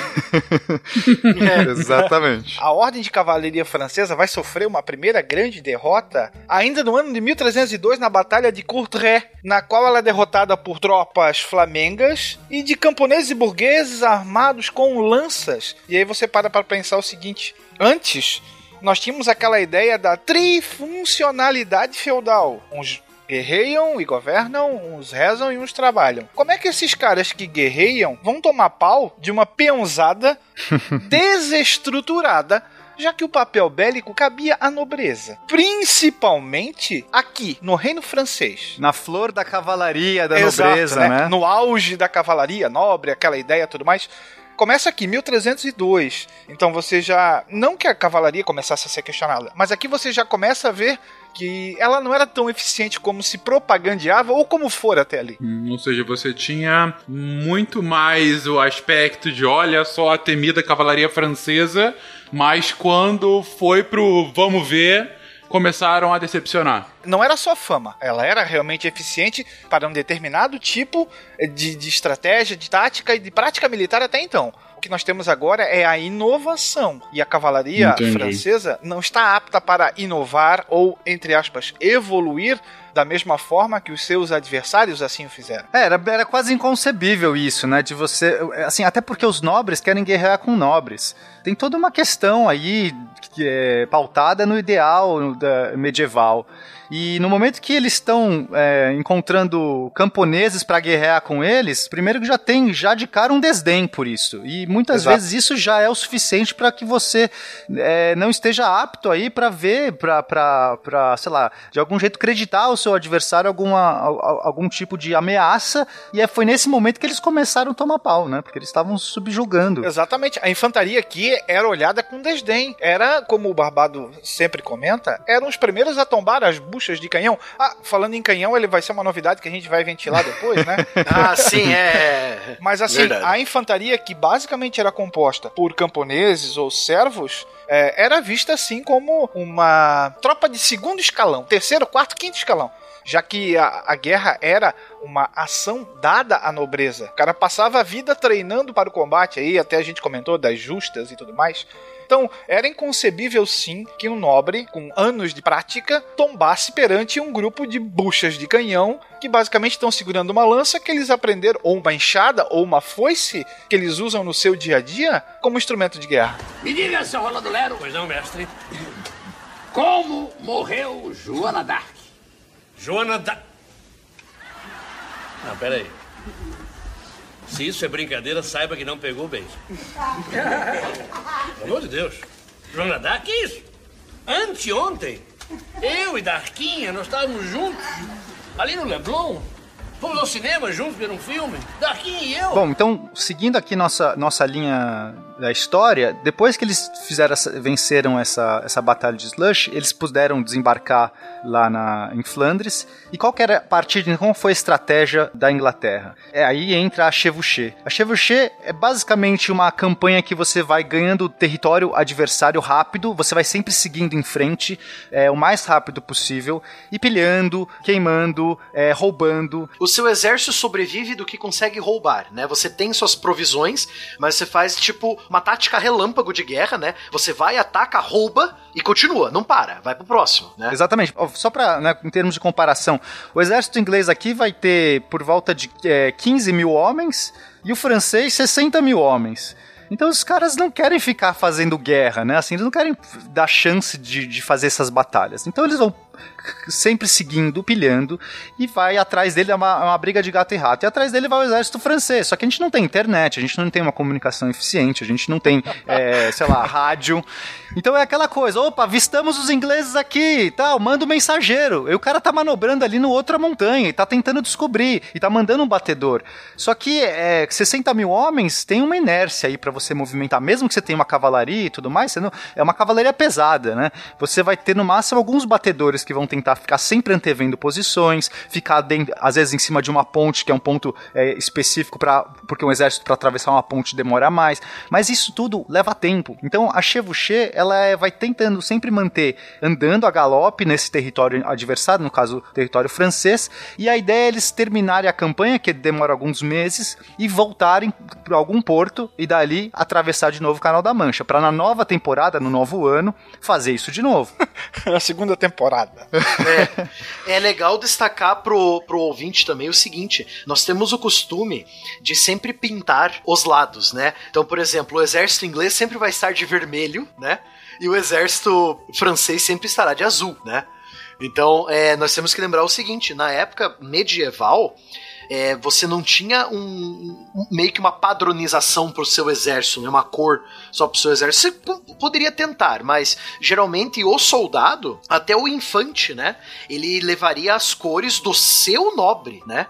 Exatamente. A Ordem de Cavalaria Francesa vai sofrer uma primeira grande derrota ainda no ano de 1302 na Batalha de Courtrai, na qual ela é derrotada por tropas flamengas e de camponeses e burgueses armados com lanças. E aí você para para pensar o seguinte: antes nós tínhamos aquela ideia da trifuncionalidade feudal. Uns guerreiam e governam, uns rezam e uns trabalham. Como é que esses caras que guerreiam vão tomar pau de uma peãozada desestruturada, já que o papel bélico cabia à nobreza? Principalmente aqui, no reino francês. Na flor da cavalaria da Exato, nobreza, né? No auge da cavalaria nobre, aquela ideia e tudo mais. Começa aqui, 1302. Então você já. Não que a cavalaria começasse a ser questionada, mas aqui você já começa a ver que ela não era tão eficiente como se propagandeava ou como for até ali. Hum, Ou seja, você tinha muito mais o aspecto de olha só a temida cavalaria francesa, mas quando foi pro vamos ver, começaram a decepcionar. Não era só fama, ela era realmente eficiente para um determinado tipo de, de estratégia, de tática e de prática militar até então. O que nós temos agora é a inovação. E a cavalaria Entendi. francesa não está apta para inovar ou, entre aspas, evoluir da mesma forma que os seus adversários assim o fizeram. É, era, era quase inconcebível isso, né? De você. Assim, até porque os nobres querem guerrear com nobres. Tem toda uma questão aí que é pautada no ideal da- medieval. E no momento que eles estão é, encontrando camponeses para guerrear com eles, primeiro que já tem já de cara um desdém por isso. E muitas Exato. vezes isso já é o suficiente para que você é, não esteja apto aí para ver, para, sei lá, de algum jeito acreditar ao seu adversário alguma, al- al- algum tipo de ameaça. E é, foi nesse momento que eles começaram a tomar pau, né? Porque eles estavam subjugando. Exatamente. A infantaria aqui era olhada com desdém. Era, como o Barbado sempre comenta, eram os primeiros a tombar as buchas de canhão. Ah, falando em canhão, ele vai ser uma novidade que a gente vai ventilar depois, né? Ah, sim, é. Mas assim, Verdade. a infantaria que basicamente era composta por camponeses ou servos é, era vista assim como uma tropa de segundo escalão, terceiro, quarto, quinto escalão. Já que a, a guerra era uma ação dada à nobreza. O cara passava a vida treinando para o combate aí, até a gente comentou das justas e tudo mais. Então, era inconcebível sim que um nobre com anos de prática tombasse perante um grupo de buchas de canhão que basicamente estão segurando uma lança que eles aprenderam, ou uma enxada, ou uma foice que eles usam no seu dia a dia como instrumento de guerra. Me diga, seu Rolando Lero. Pois não, mestre. Como morreu Joana Dark? Joana da... Não, peraí. Se isso é brincadeira, saiba que não pegou bem. Pelo amor de Deus. Joana Dark, que isso? Anteontem, eu e Darquinha, nós estávamos juntos, ali no Leblon. Fomos ao cinema juntos ver um filme. Darquinha e eu. Bom, então, seguindo aqui nossa, nossa linha da história, depois que eles fizeram essa- venceram essa, essa batalha de Slush, eles puderam desembarcar lá na, em Flandres. E qual era a partir de como foi a estratégia da Inglaterra? É aí entra a Chevauché. A Chevauché é basicamente uma campanha que você vai ganhando território adversário rápido, você vai sempre seguindo em frente, é, o mais rápido possível, e pilhando, queimando, é, roubando. O seu exército sobrevive do que consegue roubar, né? Você tem suas provisões, mas você faz tipo uma tática relâmpago de guerra, né? Você vai, ataca, rouba e continua, não para, vai pro próximo, né? Exatamente. Só para, né, em termos de comparação, o exército inglês aqui vai ter por volta de é, 15 mil homens e o francês 60 mil homens. Então os caras não querem ficar fazendo guerra, né? Assim, eles não querem dar chance de, de fazer essas batalhas. Então eles vão sempre seguindo, pilhando, e vai atrás dele, é uma, é uma briga de gato e rato. E atrás dele vai o exército francês. Só que a gente não tem internet, a gente não tem uma comunicação eficiente, a gente não tem, é, sei lá, rádio. Então é aquela coisa, opa, avistamos os ingleses aqui e tal, manda o mensageiro. E o cara tá manobrando ali no outra montanha e tá tentando descobrir, e tá mandando um batedor. Só que é, 60 mil homens tem uma inércia aí para você movimentar, mesmo que você tenha uma cavalaria e tudo mais, não, é uma cavalaria pesada, né? Você vai ter no máximo alguns batedores que vão tentar ficar sempre antevendo posições, ficar dentro, às vezes em cima de uma ponte, que é um ponto é, específico para porque um exército para atravessar uma ponte demora mais, mas isso tudo leva tempo. Então a Chevauché, ela é- vai tentando sempre manter andando a galope nesse território adversário, no caso território francês, e a ideia é eles terminarem a campanha, que demora alguns meses, e voltarem para algum porto e dali atravessar de novo o Canal da Mancha, para na nova temporada, no novo ano, fazer isso de novo. Na segunda temporada. É, é legal destacar pro, pro ouvinte também o seguinte: nós temos o costume de sempre pintar os lados, né? Então, por exemplo, o exército inglês sempre vai estar de vermelho, né? E o exército francês sempre estará de azul, né? Então, é, nós temos que lembrar o seguinte: na época medieval, é, você não tinha um, um- meio que uma padronização pro seu exército, né? uma cor só pro seu exército. Você poderia tentar, mas geralmente o soldado, até o infante, né? Ele levaria as cores do seu nobre, né?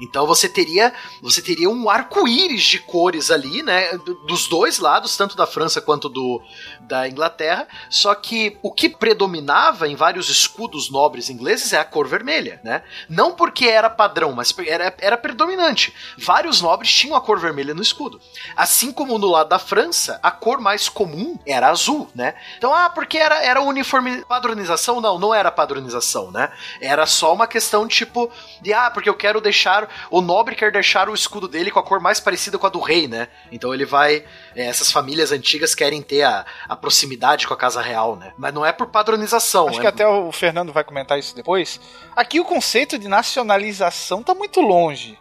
Então você teria você teria um arco-íris de cores ali, né, do- dos dois lados, tanto da França quanto do da Inglaterra. Só que o que predominava em vários escudos nobres ingleses é a cor vermelha, né? Não porque era padrão, mas era, era predominante. Vários nobres tinham a cor vermelha no escudo. Assim como no lado da França, a cor mais comum era azul, né? Então, ah, porque era, era uniforme padronização? Não, não era padronização, né? Era só uma questão tipo de, ah, porque eu quero deixar, o nobre quer deixar o escudo dele com a cor mais parecida com a do rei, né? Então ele vai, é, essas famílias antigas querem ter a, a proximidade com a casa real, né? Mas não é por padronização. Acho é que até o Fernando vai comentar isso depois. Aqui o conceito de nacionalização tá muito longe.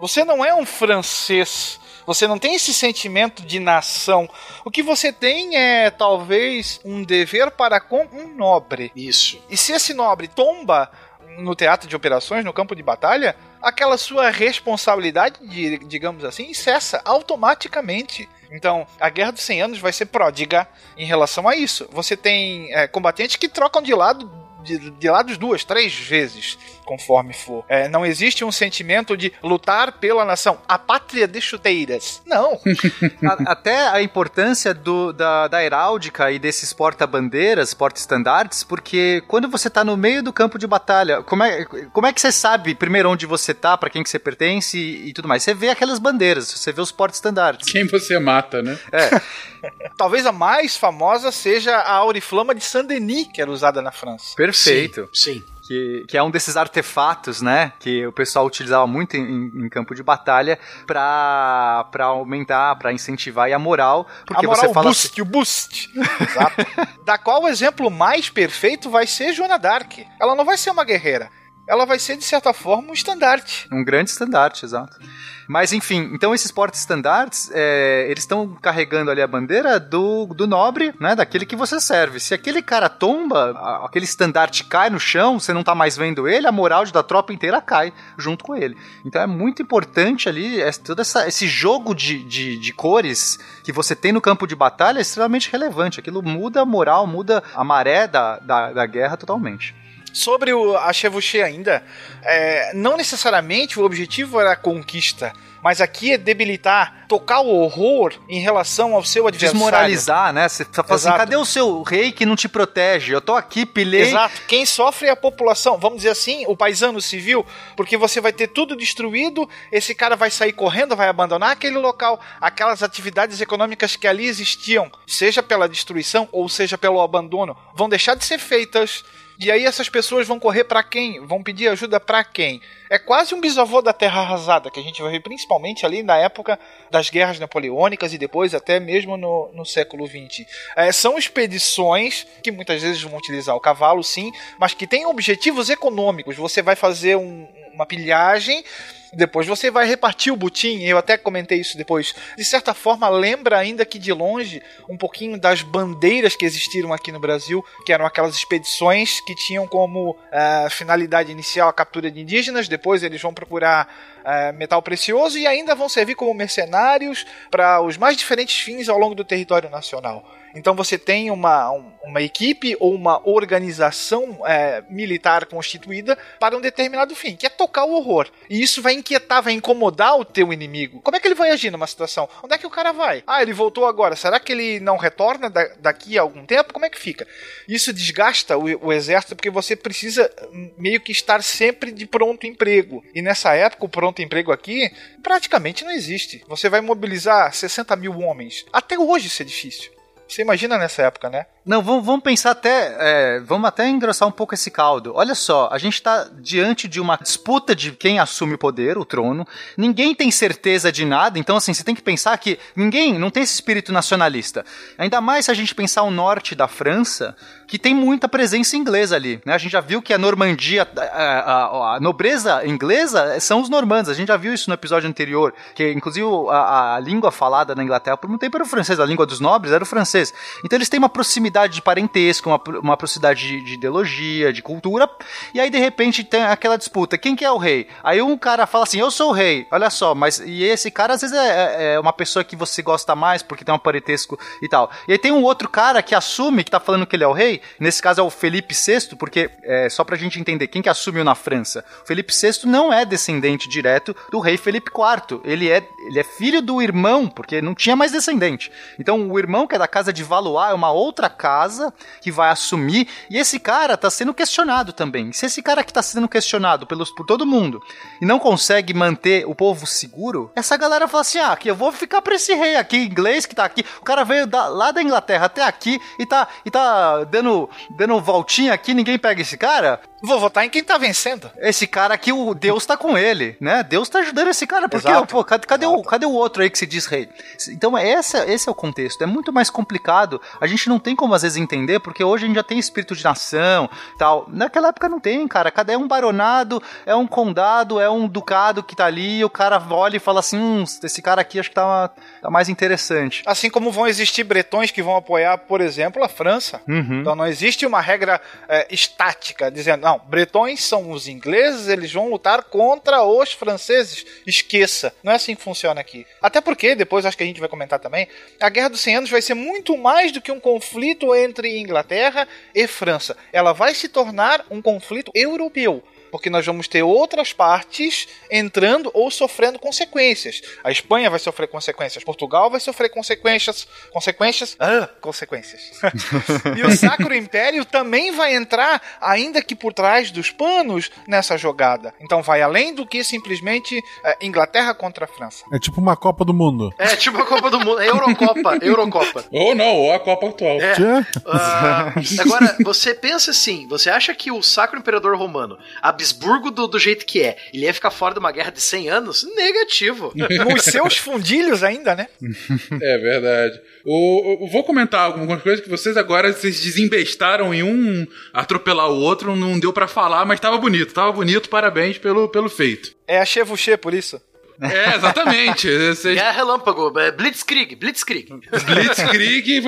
Você não é um francês. Você não tem esse sentimento de nação. O que você tem é talvez um dever para com um nobre. Isso. E se esse nobre tomba no teatro de operações, no campo de batalha, aquela sua responsabilidade, di- digamos assim, cessa automaticamente. Então, a Guerra dos 100 Anos vai ser pródiga em relação a isso. Você tem é, combatentes que trocam de lado de, de lados duas, três vezes, conforme for. É, não existe um sentimento de lutar pela nação, a pátria de chuteiras. Não. A- até a importância do- da, da heráldica e desses porta-bandeiras, porta-estandartes, porque quando você tá no meio do campo de batalha, como é, como é que você sabe, primeiro, onde você tá, pra quem que você pertence e, e tudo mais? Você vê aquelas bandeiras, você vê os porta-estandartes. Quem você mata, né? É, Talvez a mais famosa seja a Auriflama de Saint-Denis, que era usada na França. perfeito. Sim. sim. Que, que é um desses artefatos, né? Que o pessoal utilizava muito em, em campo de batalha pra, pra aumentar, pra incentivar aí a moral. Porque a moral, você fala o boost, o boost. Exato. da qual o exemplo mais perfeito vai ser Joana Dark. Ela não vai ser uma guerreira. Ela vai ser, de certa forma, um estandarte. Um grande estandarte, exato. Mas enfim, então esses porta-estandartes, é, eles estão carregando ali a bandeira do, do nobre, né? Daquele que você serve. Se aquele cara tomba, aquele estandarte cai no chão, você não tá mais vendo ele, a moral da tropa inteira cai junto com ele. Então é muito importante ali, é, todo essa, esse jogo de, de, de cores que você tem no campo de batalha é extremamente relevante. Aquilo muda a moral, muda a maré da, da, da guerra totalmente. Sobre o, a ainda, é, não necessariamente o objetivo era a conquista, mas aqui é debilitar, tocar o horror em relação ao seu adversário. Desmoralizar, né? Você fala assim, Exato. cadê o seu rei que não te protege? Eu tô aqui, pilhei. Exato. Quem sofre é a população. Vamos dizer assim, o paisano civil, porque você vai ter tudo destruído, esse cara vai sair correndo, vai abandonar aquele local, aquelas atividades econômicas que ali existiam, seja pela destruição ou seja pelo abandono, vão deixar de ser feitas. E aí essas pessoas vão correr pra quem? Vão pedir ajuda pra quem? É quase um bisavô da terra arrasada, que a gente vai ver principalmente ali na época das guerras napoleônicas e depois até mesmo no, no século XX. É, são expedições que muitas vezes vão utilizar o cavalo, sim, mas que têm objetivos econômicos. Você vai fazer um- uma pilhagem, depois você vai repartir o butim, eu até comentei isso depois. De certa forma, lembra ainda que de longe um pouquinho das bandeiras que existiram aqui no Brasil, que eram aquelas expedições que tinham como ah, finalidade inicial a captura de indígenas, depois eles vão procurar ah, metal precioso e ainda vão servir como mercenários para os mais diferentes fins ao longo do território nacional. Então você tem uma, um- uma equipe ou uma organização é, militar constituída para um determinado fim, que é tocar o horror. E isso vai inquietar, vai incomodar o teu inimigo. Como é que ele vai agir numa situação? Onde é que o cara vai? Ah, ele voltou agora. Será que ele não retorna da- daqui a algum tempo? Como é que fica? Isso desgasta o, o exército porque você precisa hum, meio que estar sempre de pronto emprego. E nessa época, o pronto emprego aqui praticamente não existe. Você vai mobilizar 60 mil homens. Até hoje isso é difícil. Você imagina nessa época, né? Não, vamos, vamos pensar até. é, vamos até engrossar um pouco esse caldo. Olha só, a gente tá diante de uma disputa de quem assume o poder, o trono. Ninguém tem certeza de nada, então, assim, você tem que pensar que ninguém não tem esse espírito nacionalista. Ainda mais se a gente pensar o norte da França, que tem muita presença inglesa ali. Né? A gente já viu que a Normandia, a, a- a nobreza inglesa são os normandos. A gente já viu isso no episódio anterior, que inclusive a, a língua falada na Inglaterra por muito tempo era o francês, a língua dos nobres era o francês. Então eles têm uma proximidade proximidade de parentesco, uma, uma proximidade de, de ideologia, de cultura, e aí de repente tem aquela disputa, quem que é o rei? Aí um cara fala assim, eu sou o rei, olha só, mas e esse cara às vezes é, é uma pessoa que você gosta mais porque tem um parentesco e tal. E aí tem um outro cara que assume que tá falando que ele é o rei, nesse caso é o Felipe VI, porque é, só pra gente entender, quem que assumiu na França? O Felipe VI não é descendente direto do rei Felipe IV, ele é, ele é filho do irmão, porque não tinha mais descendente. Então o irmão que é da casa de Valois é uma outra casa que vai assumir, e esse cara tá sendo questionado também. Se esse cara que tá sendo questionado pelos, por todo mundo e não consegue manter o povo seguro, essa galera fala assim: ah, que eu vou ficar pra esse rei aqui, inglês que tá aqui. O cara veio da, lá da Inglaterra até aqui e tá, e tá dando, dando voltinha aqui, ninguém pega esse cara. Vou votar em quem tá vencendo. Esse cara aqui, o Deus tá com ele, né? Deus tá ajudando esse cara, porque, Exato. pô, cadê, cadê o, cadê o outro aí que se diz rei? Então, essa, esse é o contexto. É muito mais complicado. A gente não tem como, às vezes, entender, porque hoje a gente já tem espírito de nação tal. Naquela época não tem, cara. Cada é um baronado, é um condado, é um ducado que tá ali, o cara olha e fala assim: hum, esse cara aqui acho que tá, tá mais interessante. Assim como vão existir bretões que vão apoiar, por exemplo, a França. Uhum. Então não existe uma regra é, estática dizendo, não, bretões são os ingleses, eles vão lutar contra os franceses. Esqueça. Não é assim que funciona aqui. Até porque, depois acho que a gente vai comentar também, a Guerra dos 100 Anos vai ser muito mais do que um conflito entre Inglaterra e França. Ela vai se tornar um conflito europeu. Porque nós vamos ter outras partes entrando ou sofrendo consequências. A Espanha vai sofrer consequências, Portugal vai sofrer consequências. Consequências? Ah, consequências. e o Sacro Império também vai entrar, ainda que por trás dos panos, nessa jogada. Então vai além do que simplesmente é, Inglaterra contra a França. É tipo uma Copa do Mundo. É tipo a Copa do Mundo, é Eurocopa, Eurocopa. Ou não, ou a Copa atual. É. Tchê? Ah, agora, você pensa assim, você acha que o Sacro Imperador Romano, Habsburgo do, do jeito que é, ele ia ficar fora de uma guerra de 100 anos? Negativo. Nos seus fundilhos ainda, né? É verdade. O, o- vou comentar algumas coisas que vocês agora vocês desembestaram em um atropelar o outro, não deu pra falar, mas tava bonito, tava bonito, parabéns pelo, pelo feito. É a Chevouché, por isso. É, exatamente. Vocês Guerra relâmpago, é Blitzkrieg, Blitzkrieg. Blitzkrieg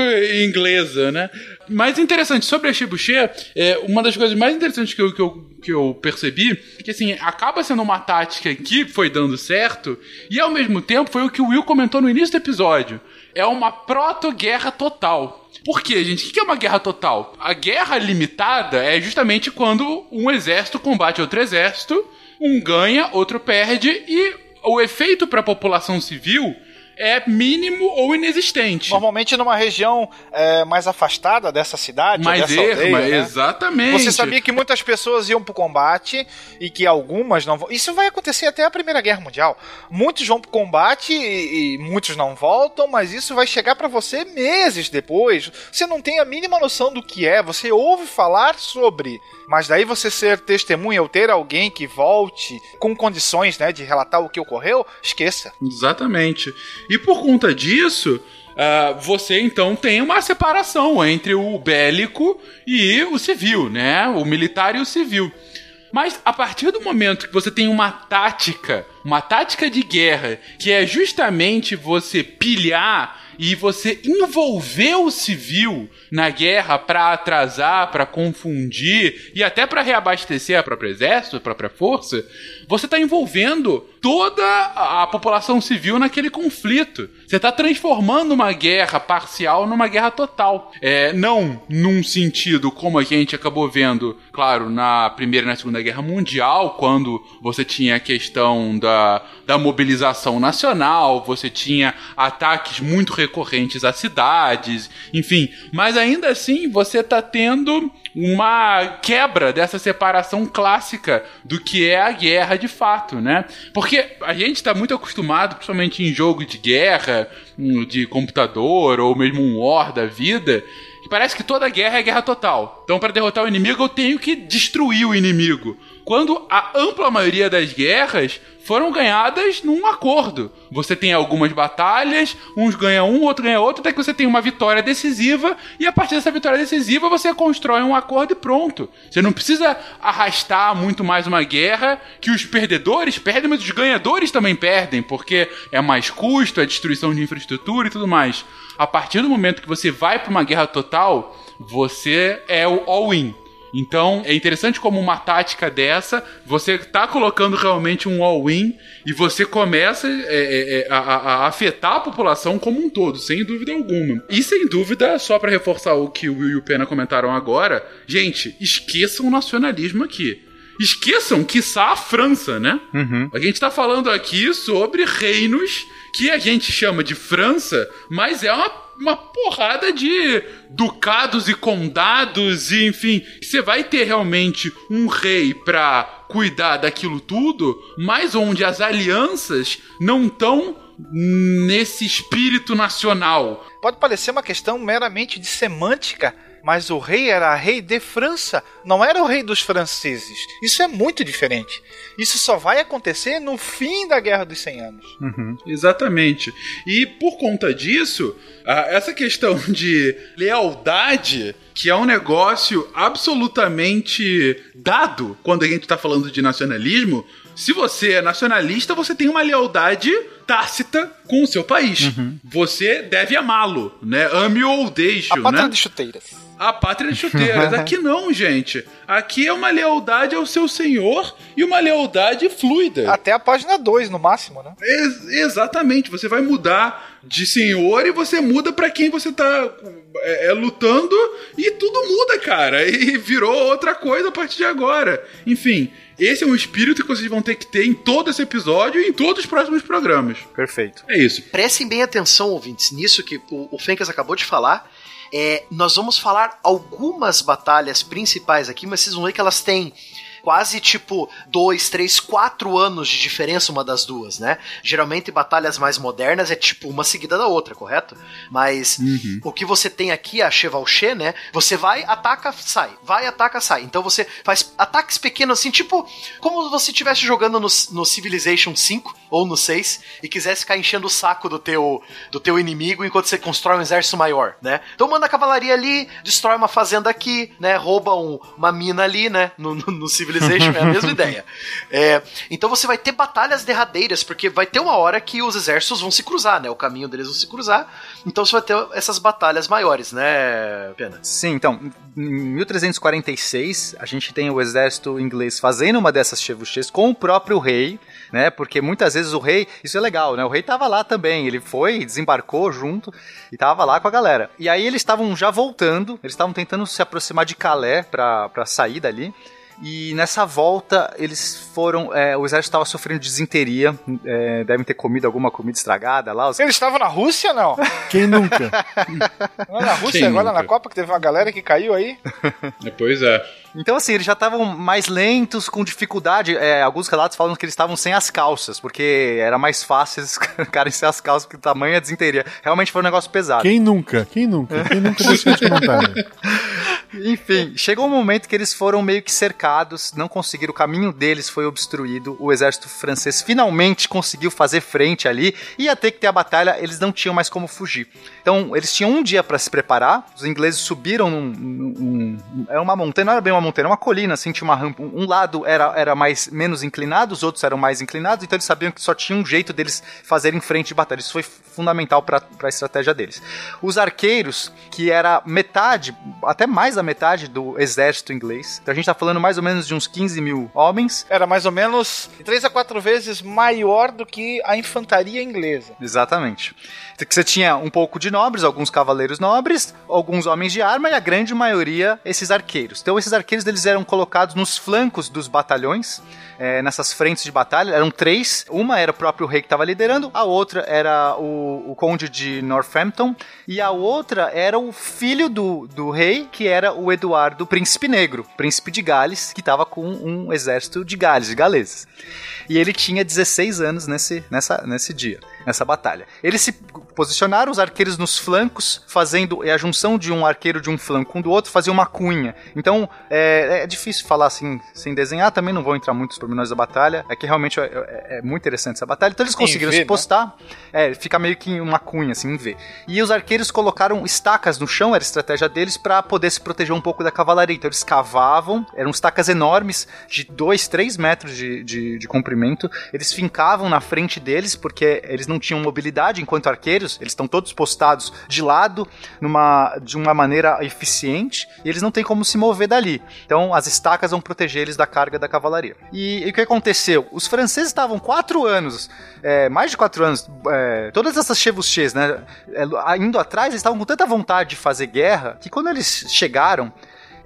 inglesa, né? Mas interessante, sobre a Shibuche, é, uma das coisas mais interessantes que eu, que, eu, que eu percebi é que, assim, acaba sendo uma tática que foi dando certo e, ao mesmo tempo, foi o que o Will comentou no início do episódio. É uma proto-guerra total. Por quê, gente? O que é uma guerra total? A guerra limitada é justamente quando um exército combate outro exército, um ganha, outro perde e o efeito para a população civil é mínimo ou inexistente. Normalmente numa região é, mais afastada dessa cidade, Mais dessa erro, aldeia, né? exatamente. Você sabia que muitas pessoas iam pro combate e que algumas não vão. Isso vai acontecer até a Primeira Guerra Mundial. Muitos vão pro combate e, e muitos não voltam, mas isso vai chegar pra você meses depois. Você não tem a mínima noção do que é, você ouve falar sobre. Mas daí você ser testemunha ou ter alguém que volte com condições né, de relatar o que ocorreu, esqueça. Exatamente. E por conta disso, ah, você então tem uma separação entre o bélico e o civil, né? O militar e o civil. Mas a partir do momento que você tem uma tática, uma tática de guerra, que é justamente você pilhar e você envolver o civil na guerra para atrasar, para confundir e até para reabastecer a própria exército, a própria força, você está envolvendo toda a população civil naquele conflito. Você está transformando uma guerra parcial numa guerra total. É, não num sentido como a gente acabou vendo, claro, na Primeira e na Segunda Guerra Mundial, quando você tinha a questão da, da mobilização nacional, você tinha ataques muito recorrentes a cidades, enfim. Mas ainda assim, você está tendo uma quebra dessa separação clássica do que é a guerra de fato, né? Porque a gente está muito acostumado, principalmente em jogo de guerra, hum, de computador ou mesmo um war da vida, parece que toda guerra é guerra total. Então, para derrotar o inimigo, eu tenho que destruir o inimigo. Quando a ampla maioria das guerras foram ganhadas num acordo. Você tem algumas batalhas, uns ganham um, outro ganha outro, até que você tem uma vitória decisiva, e a partir dessa vitória decisiva você constrói um acordo e pronto. Você não precisa arrastar muito mais uma guerra que os perdedores perdem, mas os ganhadores também perdem, porque é mais custo, é destruição de infraestrutura e tudo mais. A partir do momento que você vai para uma guerra total, você é o all-in. Então, é interessante como uma tática dessa, você tá colocando realmente um all-in e você começa é, é, é, a, a- afetar a população como um todo, sem dúvida alguma. E sem dúvida, só pra reforçar o que o Will e o Pena comentaram agora, gente, esqueçam o nacionalismo aqui. Esqueçam, quiçá, a França, né? A gente tá falando aqui sobre reinos que a gente chama de França, mas é uma, uma porrada de ducados e condados, e enfim. Você vai ter realmente um rei pra cuidar daquilo tudo, mas onde as alianças não estão nesse espírito nacional. Pode parecer uma questão meramente de semântica, mas o rei era rei de França, não era o rei dos franceses. Isso é muito diferente. Isso só vai acontecer no fim da Guerra dos 100 Anos. Exatamente. E por conta disso, essa questão de lealdade, que é um negócio absolutamente dado quando a gente está falando de nacionalismo, se você é nacionalista, você tem uma lealdade tácita com o seu país. Você deve amá-lo, né? Ame ou deixe, A né? de chuteiras. A pátria de chuteiras. Aqui não, gente. Aqui é uma lealdade ao seu senhor e uma lealdade fluida. Até a página 2, no máximo, né? Ex- exatamente. Você vai mudar de senhor e você muda pra quem você tá é, é, lutando e tudo muda, cara. E virou outra coisa a partir de agora. Enfim, esse é um espírito que vocês vão ter que ter em todo esse episódio e em todos os próximos programas. Perfeito. É isso. Prestem bem atenção, ouvintes, nisso que o, o Fencas acabou de falar. É, nós vamos falar algumas batalhas principais aqui, mas vocês vão ver que elas têm quase tipo dois, três, quatro anos de diferença uma das duas, né? Geralmente batalhas mais modernas é tipo uma seguida da outra, correto? Mas o que você tem aqui, a Chevalche, né? Você vai, ataca, sai. Vai, ataca, sai. Então você faz ataques pequenos assim, tipo como se você estivesse jogando no, no Civilization 5 ou no 6 e quisesse ficar enchendo o saco do teu, do teu inimigo enquanto você constrói um exército maior, né? Então manda a cavalaria ali, destrói uma fazenda aqui, né? Rouba um- uma mina ali, né? No, no, no Civilization é a mesma ideia. É, então você vai ter batalhas derradeiras, porque vai ter uma hora que os exércitos vão se cruzar, né? O caminho deles vão se cruzar. Então você vai ter essas batalhas maiores, né, Pena? Sim, então, em 1346, a gente tem o exército inglês fazendo uma dessas chevauchés com o próprio rei, né? Porque muitas vezes o rei, isso é legal, né? O rei tava lá também, ele foi, desembarcou junto e tava lá com a galera. E aí eles estavam já voltando, eles estavam tentando se aproximar de Calais pra sair dali. E nessa volta, eles foram. é, o exército estava sofrendo desinteria. é, devem ter comido alguma comida estragada lá. Os... Eles estavam na Rússia, não? Quem nunca? Não é na Rússia Quem agora, nunca? na Copa, que teve uma galera que caiu aí? Pois é. Então, assim, eles já estavam mais lentos, com dificuldade. É, alguns relatos falam que eles estavam sem as calças, porque era mais fácil eles ficarem sem as calças, porque o tamanho é desinteria. Realmente foi um negócio pesado. Quem nunca? Quem nunca? Quem nunca deixou de comentário? Enfim, chegou um momento que eles foram meio que cercados, não conseguiram, o caminho deles foi obstruído, o exército francês finalmente conseguiu fazer frente ali, ia ter que ter a batalha, eles não tinham mais como fugir. Então, eles tinham um dia para se preparar, os ingleses subiram num, num- num- era uma montanha, não era bem uma montanha, uma colina, assim, tinha uma rampa, um lado era, era mais, menos inclinado, os outros eram mais inclinados, então eles sabiam que só tinha um jeito deles fazerem frente de batalha, isso foi fundamental para a estratégia deles. Os arqueiros, que era metade, até mais da metade do exército inglês, então a gente tá falando mais ou menos de uns 15 mil homens, Era mais ou menos três a quatro vezes maior do que a infantaria inglesa. Exatamente. Que Você tinha um pouco de nobres, alguns cavaleiros nobres, alguns homens de arma e a grande maioria esses arqueiros. Então esses arqueiros eles eram colocados nos flancos dos batalhões, eh, nessas frentes de batalha. Eram três. Uma era o próprio rei que estava liderando, a outra era o, o conde de Northampton e a outra era o filho do, do rei, que era o Eduardo, príncipe negro, príncipe de Gales, que estava com um exército de Gales, de galeses. E ele tinha 16 anos nesse, nessa, nesse dia, nessa batalha. Eles se posicionaram, os arqueiros nos flancos, fazendo a junção de um arqueiro de um flanco com o do outro, fazia uma cunha. Então, é, é difícil falar assim, sem desenhar, também não vou entrar muito nos pormenores da batalha, é que realmente é, é- é muito interessante essa batalha. Então eles conseguiram V, se né? postar, é, fica meio que uma cunha, assim, em V. E os arqueiros colocaram estacas no chão, era a estratégia deles, para poder se proteger um pouco da cavalaria. Então eles cavavam, eram estacas enormes, de 2, 3 metros de, de, de comprimento, eles fincavam na frente deles, porque eles não não tinham mobilidade enquanto arqueiros, eles estão todos postados de lado, numa, de uma maneira eficiente, e eles não têm como se mover dali. Então as estacas vão proteger eles da carga da cavalaria. E, e o que aconteceu? Os franceses estavam quatro anos, é, mais de quatro anos, é, todas essas chevauchés, né, é, indo atrás, eles estavam com tanta vontade de fazer guerra, que quando eles chegaram,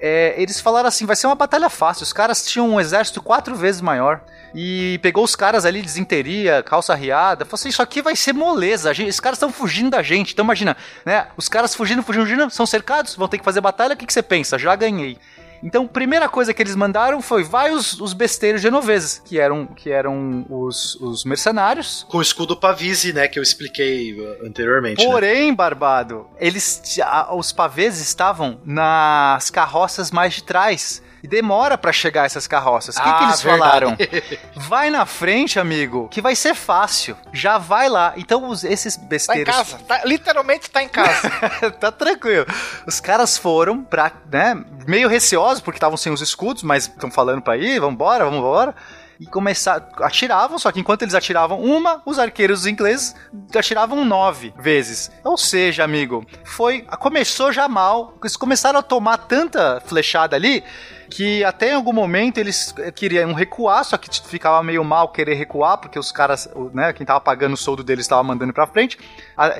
é, eles falaram assim: vai ser uma batalha fácil. Os caras tinham um exército quatro vezes maior. E pegou os caras ali, desinteria, calça riada. Falou assim: isso aqui vai ser moleza. Gente, esses caras estão fugindo da gente. Então imagina, né? Os caras fugindo, fugindo, fugindo, são cercados, vão ter que fazer batalha. O que, que você pensa? Já ganhei. Então, primeira coisa que eles mandaram foi vai os, os besteiros genoveses, que eram, que eram os, os mercenários. Com o escudo pavise, né, que eu expliquei uh, anteriormente. né? Porém, Barbado, eles a- os pavês estavam nas carroças mais de trás. E demora pra chegar essas carroças. O que, que Ah, eles verdade. falaram? Vai na frente, amigo, que vai ser fácil. Já vai lá. Então, os- esses Tá em besteiros. casa. Tá- literalmente tá em casa. tá tranquilo. Os caras foram pra, né, meio receosos porque estavam sem os escudos, mas estão falando pra ir, vambora, vambora. E começar, atiravam, só que enquanto eles atiravam uma, os arqueiros ingleses atiravam nove vezes. Ou seja, amigo, foi, começou já mal. Eles começaram a tomar tanta flechada ali que até em algum momento eles queriam recuar, só que ficava meio mal querer recuar, porque os caras, o- né, quem tava pagando o soldo deles estava mandando pra frente.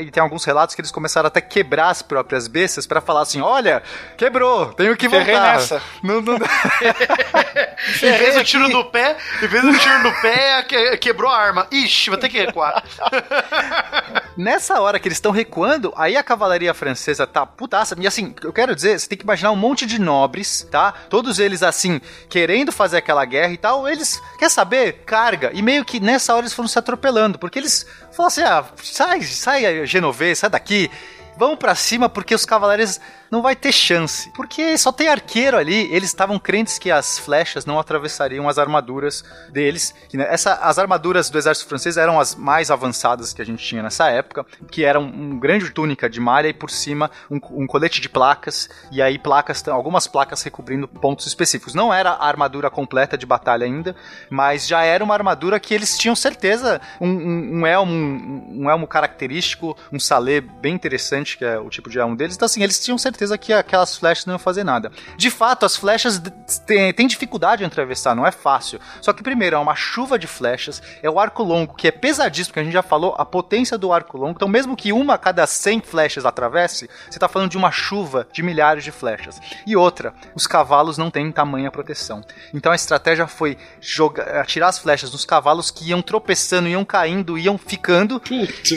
E tem alguns relatos que eles começaram até a quebrar as próprias bestas pra falar assim: olha, quebrou, tenho que Ferrei voltar. nessa. Não, não, Em vez do tiro no pé, em vez do tiro no pé, que- quebrou a arma. Ixi, vou ter que recuar. Nessa hora que eles estão recuando, aí a cavalaria francesa tá putaça. E assim, eu quero dizer, você tem que imaginar um monte de nobres, tá? Todos eles assim, querendo fazer aquela guerra e tal. Eles, quer saber? Carga. E meio que nessa hora eles foram se atropelando, porque eles falaram assim: ah, sai, sai, Genovese, sai daqui. Vamos pra cima porque os cavaleiros não vai ter chance. Porque só tem arqueiro ali. Eles estavam crentes que as flechas não atravessariam as armaduras deles. Né, essa, as armaduras do exército francês eram as mais avançadas que a gente tinha nessa época. Que eram um grande túnica de malha e por cima um, um colete de placas. E aí placas, algumas placas recobrindo pontos específicos. Não era a armadura completa de batalha ainda, mas já era uma armadura que eles tinham certeza. Um, um, um elmo, um, um elmo característico, um salê bem interessante, que é o tipo de elmo deles. Então assim, eles tinham certeza que aquelas flechas não iam fazer nada. De fato, as flechas têm, dificuldade em atravessar, não é fácil. Só que primeiro, é uma chuva de flechas, é o arco longo, que é pesadíssimo, porque a gente já falou, a potência do arco longo. Então mesmo que uma a cada 100 flechas atravesse, você tá falando de uma chuva de milhares de flechas. E outra, os cavalos não têm tamanha proteção. Então a estratégia foi jogar, atirar as flechas nos cavalos que iam tropeçando, iam caindo, iam ficando.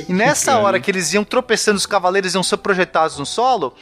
E nessa hora que eles iam tropeçando, os cavaleiros iam ser projetados no solo,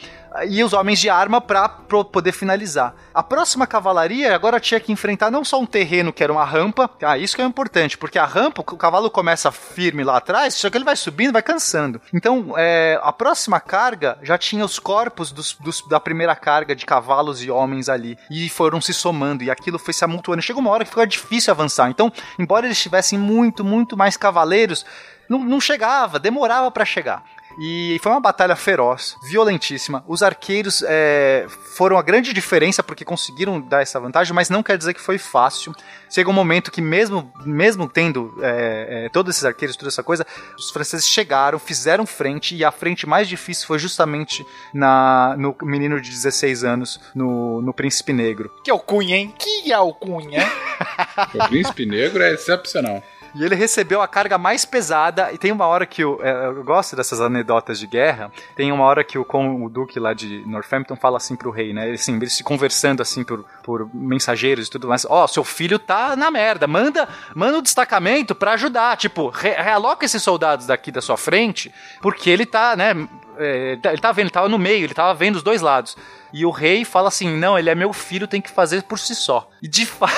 e os homens de arma para poder finalizar. A próxima cavalaria agora tinha que enfrentar não só um terreno que era uma rampa, ah, isso que é importante, porque a rampa, o cavalo começa firme lá atrás, só que ele vai subindo, vai cansando. Então, é, a próxima carga já tinha os corpos dos, dos, da primeira carga de cavalos e homens ali, e foram se somando, e aquilo foi se amontoando. Chegou uma hora que ficou difícil avançar. Então, embora eles tivessem muito, muito mais cavaleiros, não, não chegava, demorava para chegar. E foi uma batalha feroz, violentíssima. Os arqueiros é, foram a grande diferença porque conseguiram dar essa vantagem, mas não quer dizer que foi fácil. Chega um momento que, mesmo, mesmo tendo é, é, todos esses arqueiros, toda essa coisa, os franceses chegaram, fizeram frente, e a frente mais difícil foi justamente na, no menino de 16 anos, no, no Príncipe Negro. Que alcunha, hein? Que alcunha. o Príncipe Negro é excepcional. E ele recebeu a carga mais pesada. E tem uma hora que eu, eu gosto dessas anedotas de guerra. Tem uma hora que o, o Duque lá de Northampton fala assim pro rei, né? Assim, eles se conversando assim por, por mensageiros e tudo mais. Ó, oh, seu filho tá na merda. Manda, manda um destacamento para ajudar. Tipo, re realoca esses soldados daqui da sua frente, porque ele tá, né? É, ele tá vendo, ele tava no meio, ele tava vendo os dois lados. E o rei fala assim: não, ele é meu filho, tem que fazer por si só. E de fato.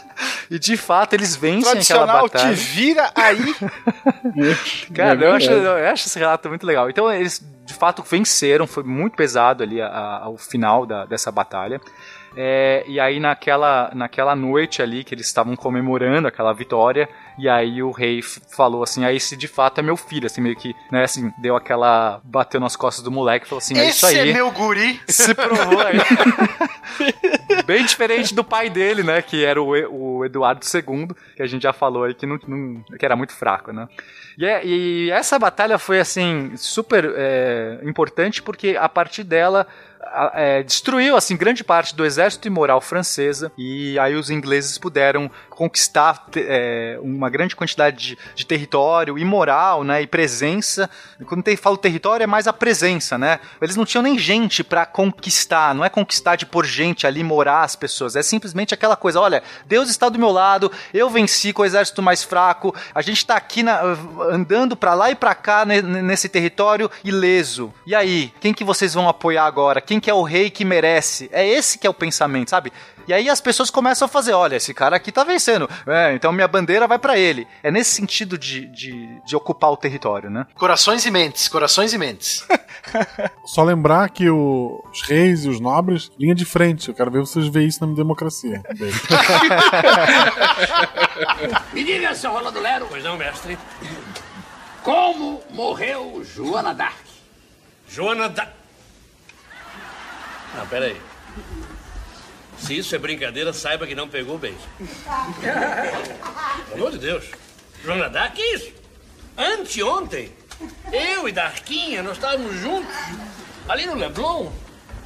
e de fato eles vencem aquela batalha. te vira aí. Cara, eu acho, eu acho esse relato muito legal. Então eles de fato venceram, foi muito pesado ali a, a, ao final da, dessa batalha. É, e aí naquela, naquela noite ali que eles estavam comemorando aquela vitória, e aí o rei falou assim, aí esse de fato é meu filho, assim, meio que, né, assim, deu aquela, bateu nas costas do moleque, falou assim, é esse isso aí. é meu guri. Se provou aí. Bem diferente do pai dele, né? Que era o, E- o Eduardo II, que a gente já falou aí que, não, não- que era muito fraco, né? E, é- e essa batalha foi, assim, super é, importante porque a partir dela é, destruiu, assim, grande parte do exército imoral francesa e aí os ingleses puderam conquistar é, uma grande quantidade de, de território imoral, né, e presença. Quando te, falo território é mais a presença, né? Eles não tinham nem gente pra conquistar, não é conquistar de pôr gente ali, morar as pessoas, é simplesmente aquela coisa, olha, Deus está do meu lado, eu venci com o exército mais fraco, a gente tá aqui na- andando pra lá e pra cá ne- nesse território ileso. E aí, quem que vocês vão apoiar agora? Quem que é o rei que merece? É esse que é o pensamento, sabe? E aí as pessoas começam a fazer, olha, esse cara aqui tá vencendo, é, então minha bandeira vai pra ele. É nesse sentido de, de, de ocupar o território, né? Corações e mentes, corações e mentes. Só lembrar que o- os reis e os nobres, linha de frente. Eu quero ver vocês verem isso na democracia. Me diga, seu Rolando Lero. Pois não, mestre. Como morreu Joana Dark? Joana da... Não, peraí. Se isso é brincadeira, saiba que não pegou bem. Pelo amor de Deus. Joana Dark, que isso? Anteontem, eu e Darquinha, nós estávamos juntos, ali no Leblon.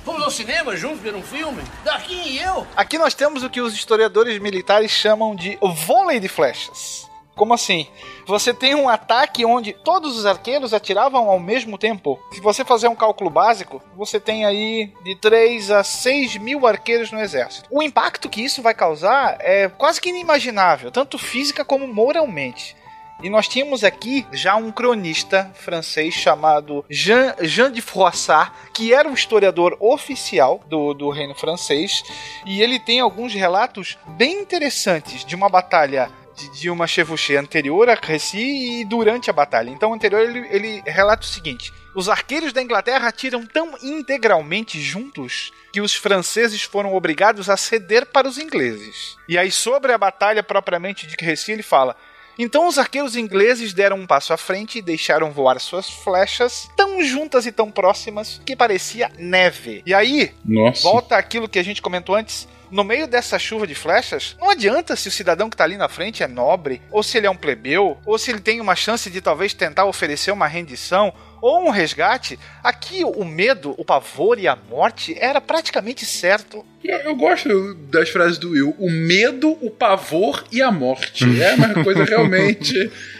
Fomos ao cinema juntos ver um filme. Darquinha e eu. Aqui nós temos o que os historiadores militares chamam de vôlei de flechas. Como assim? Você tem um ataque onde todos os arqueiros atiravam ao mesmo tempo. Se você fazer um cálculo básico, você tem aí de 3 a 6 mil arqueiros no exército. O impacto que isso vai causar é quase que inimaginável, tanto física como moralmente. E nós tínhamos aqui já um cronista francês chamado Jean, Jean de Froissart, que era um historiador oficial do, do reino francês, e ele tem alguns relatos bem interessantes de uma batalha de, de uma chevauchée anterior a Crécy e durante a batalha. Então, anterior ele, ele relata o seguinte: os arqueiros da Inglaterra atiram tão integralmente juntos que os franceses foram obrigados a ceder para os ingleses. E aí, sobre a batalha propriamente de Crécy, ele fala. Então os arqueiros ingleses deram um passo à frente e deixaram voar suas flechas tão juntas e tão próximas que parecia neve. E aí, Nossa. volta aquilo que a gente comentou antes. No meio dessa chuva de flechas, não adianta se o cidadão que tá ali na frente é nobre, ou se ele é um plebeu, ou se ele tem uma chance de talvez tentar oferecer uma rendição ou um resgate. Aqui o medo, o pavor e a morte era praticamente certo. Eu, eu gosto das frases do Will. O medo, o pavor e a morte. É uma coisa realmente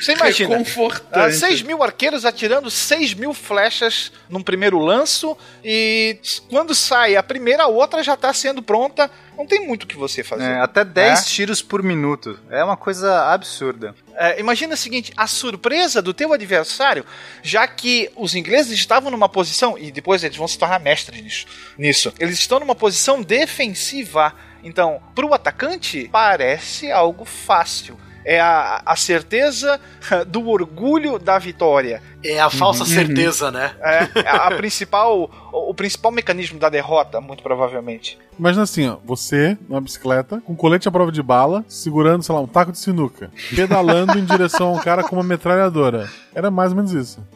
Você imagina? reconfortante. Ah, 6 mil arqueiros atirando 6 mil flechas num primeiro lanço, e quando sai a primeira, a outra já tá sendo pronta. Não tem muito o que você fazer. É, até 10 É. tiros por minuto. É uma coisa absurda. É, imagina o seguinte: a surpresa do teu adversário, já que os ingleses estavam numa posição, e depois eles vão se tornar mestres nisso, nisso. eles estão numa posição defensiva. Então, para o atacante, parece algo fácil. É a, a certeza do orgulho da vitória. É a falsa certeza, né? É a, a principal, o, o principal mecanismo da derrota, muito provavelmente. Imagina assim, ó, você na bicicleta, com colete à prova de bala, segurando, sei lá, um taco de sinuca, pedalando em direção a um cara com uma metralhadora. Era mais ou menos isso.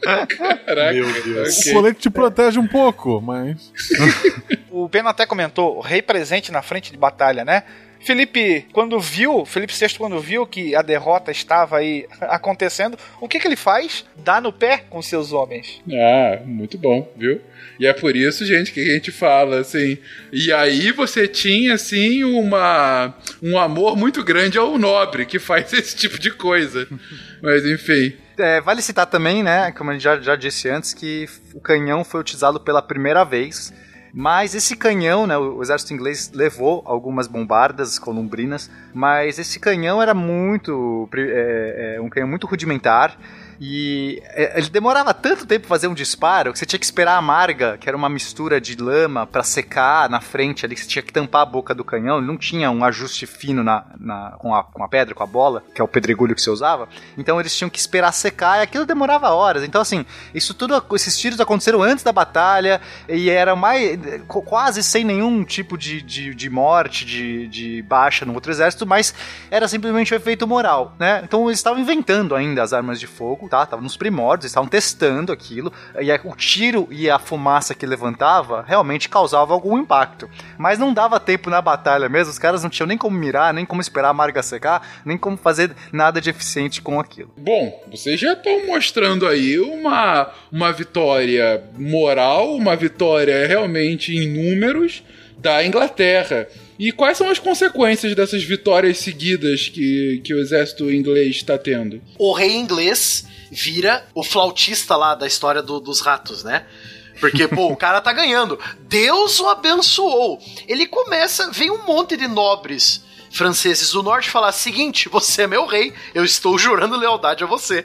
Caraca, Meu Deus. O ok. colete te protege um pouco, mas. O Pena até comentou, o rei presente na frente de batalha, né? Felipe, quando viu, Felipe VI, quando viu que a derrota estava aí acontecendo, o que, que ele faz? Dá no pé com seus homens. Ah, muito bom, viu? E é por isso, gente, que a gente fala assim. E aí você tinha, assim, uma um amor muito grande ao nobre que faz esse tipo de coisa. Mas enfim. É, vale citar também, né, como a gente já, já disse antes, que o canhão foi utilizado pela primeira vez. Mas esse canhão, né, o exército inglês levou algumas bombardas columbrinas, mas esse canhão era muito, é, é, um canhão muito rudimentar e é, ele demorava tanto tempo fazer um disparo que você tinha que esperar a marga, que era uma mistura de lama pra secar na frente ali, que você tinha que tampar a boca do canhão, ele não tinha um ajuste fino na, na- com, a, com a pedra, com a bola, que é o pedregulho que você usava, então eles tinham que esperar secar e aquilo demorava horas. Então, assim, isso tudo, esses tiros aconteceram antes da batalha e era mais qu- quase sem nenhum tipo de, de, de morte, de, de baixa no outro exército, mas era simplesmente um efeito moral, né? Então eles estavam inventando ainda as armas de fogo, tá? Tava nos primórdios, estavam testando aquilo, e aí o tiro e a fumaça que levantava realmente causava algum impacto. Mas não dava tempo na batalha mesmo, os caras não tinham nem como mirar, nem como esperar a marga secar, nem como fazer nada de eficiente com aquilo. Bom, vocês já estão mostrando aí uma, uma vitória moral, uma vitória realmente em números da Inglaterra. E quais são as consequências dessas vitórias seguidas que, que o exército inglês está tendo? O rei inglês vira o flautista lá da história do- dos ratos, né? Porque, pô, o cara tá ganhando. Deus o abençoou. Ele começa, vem um monte de nobres franceses do norte falar: seguinte, você é meu rei, eu estou jurando lealdade a você.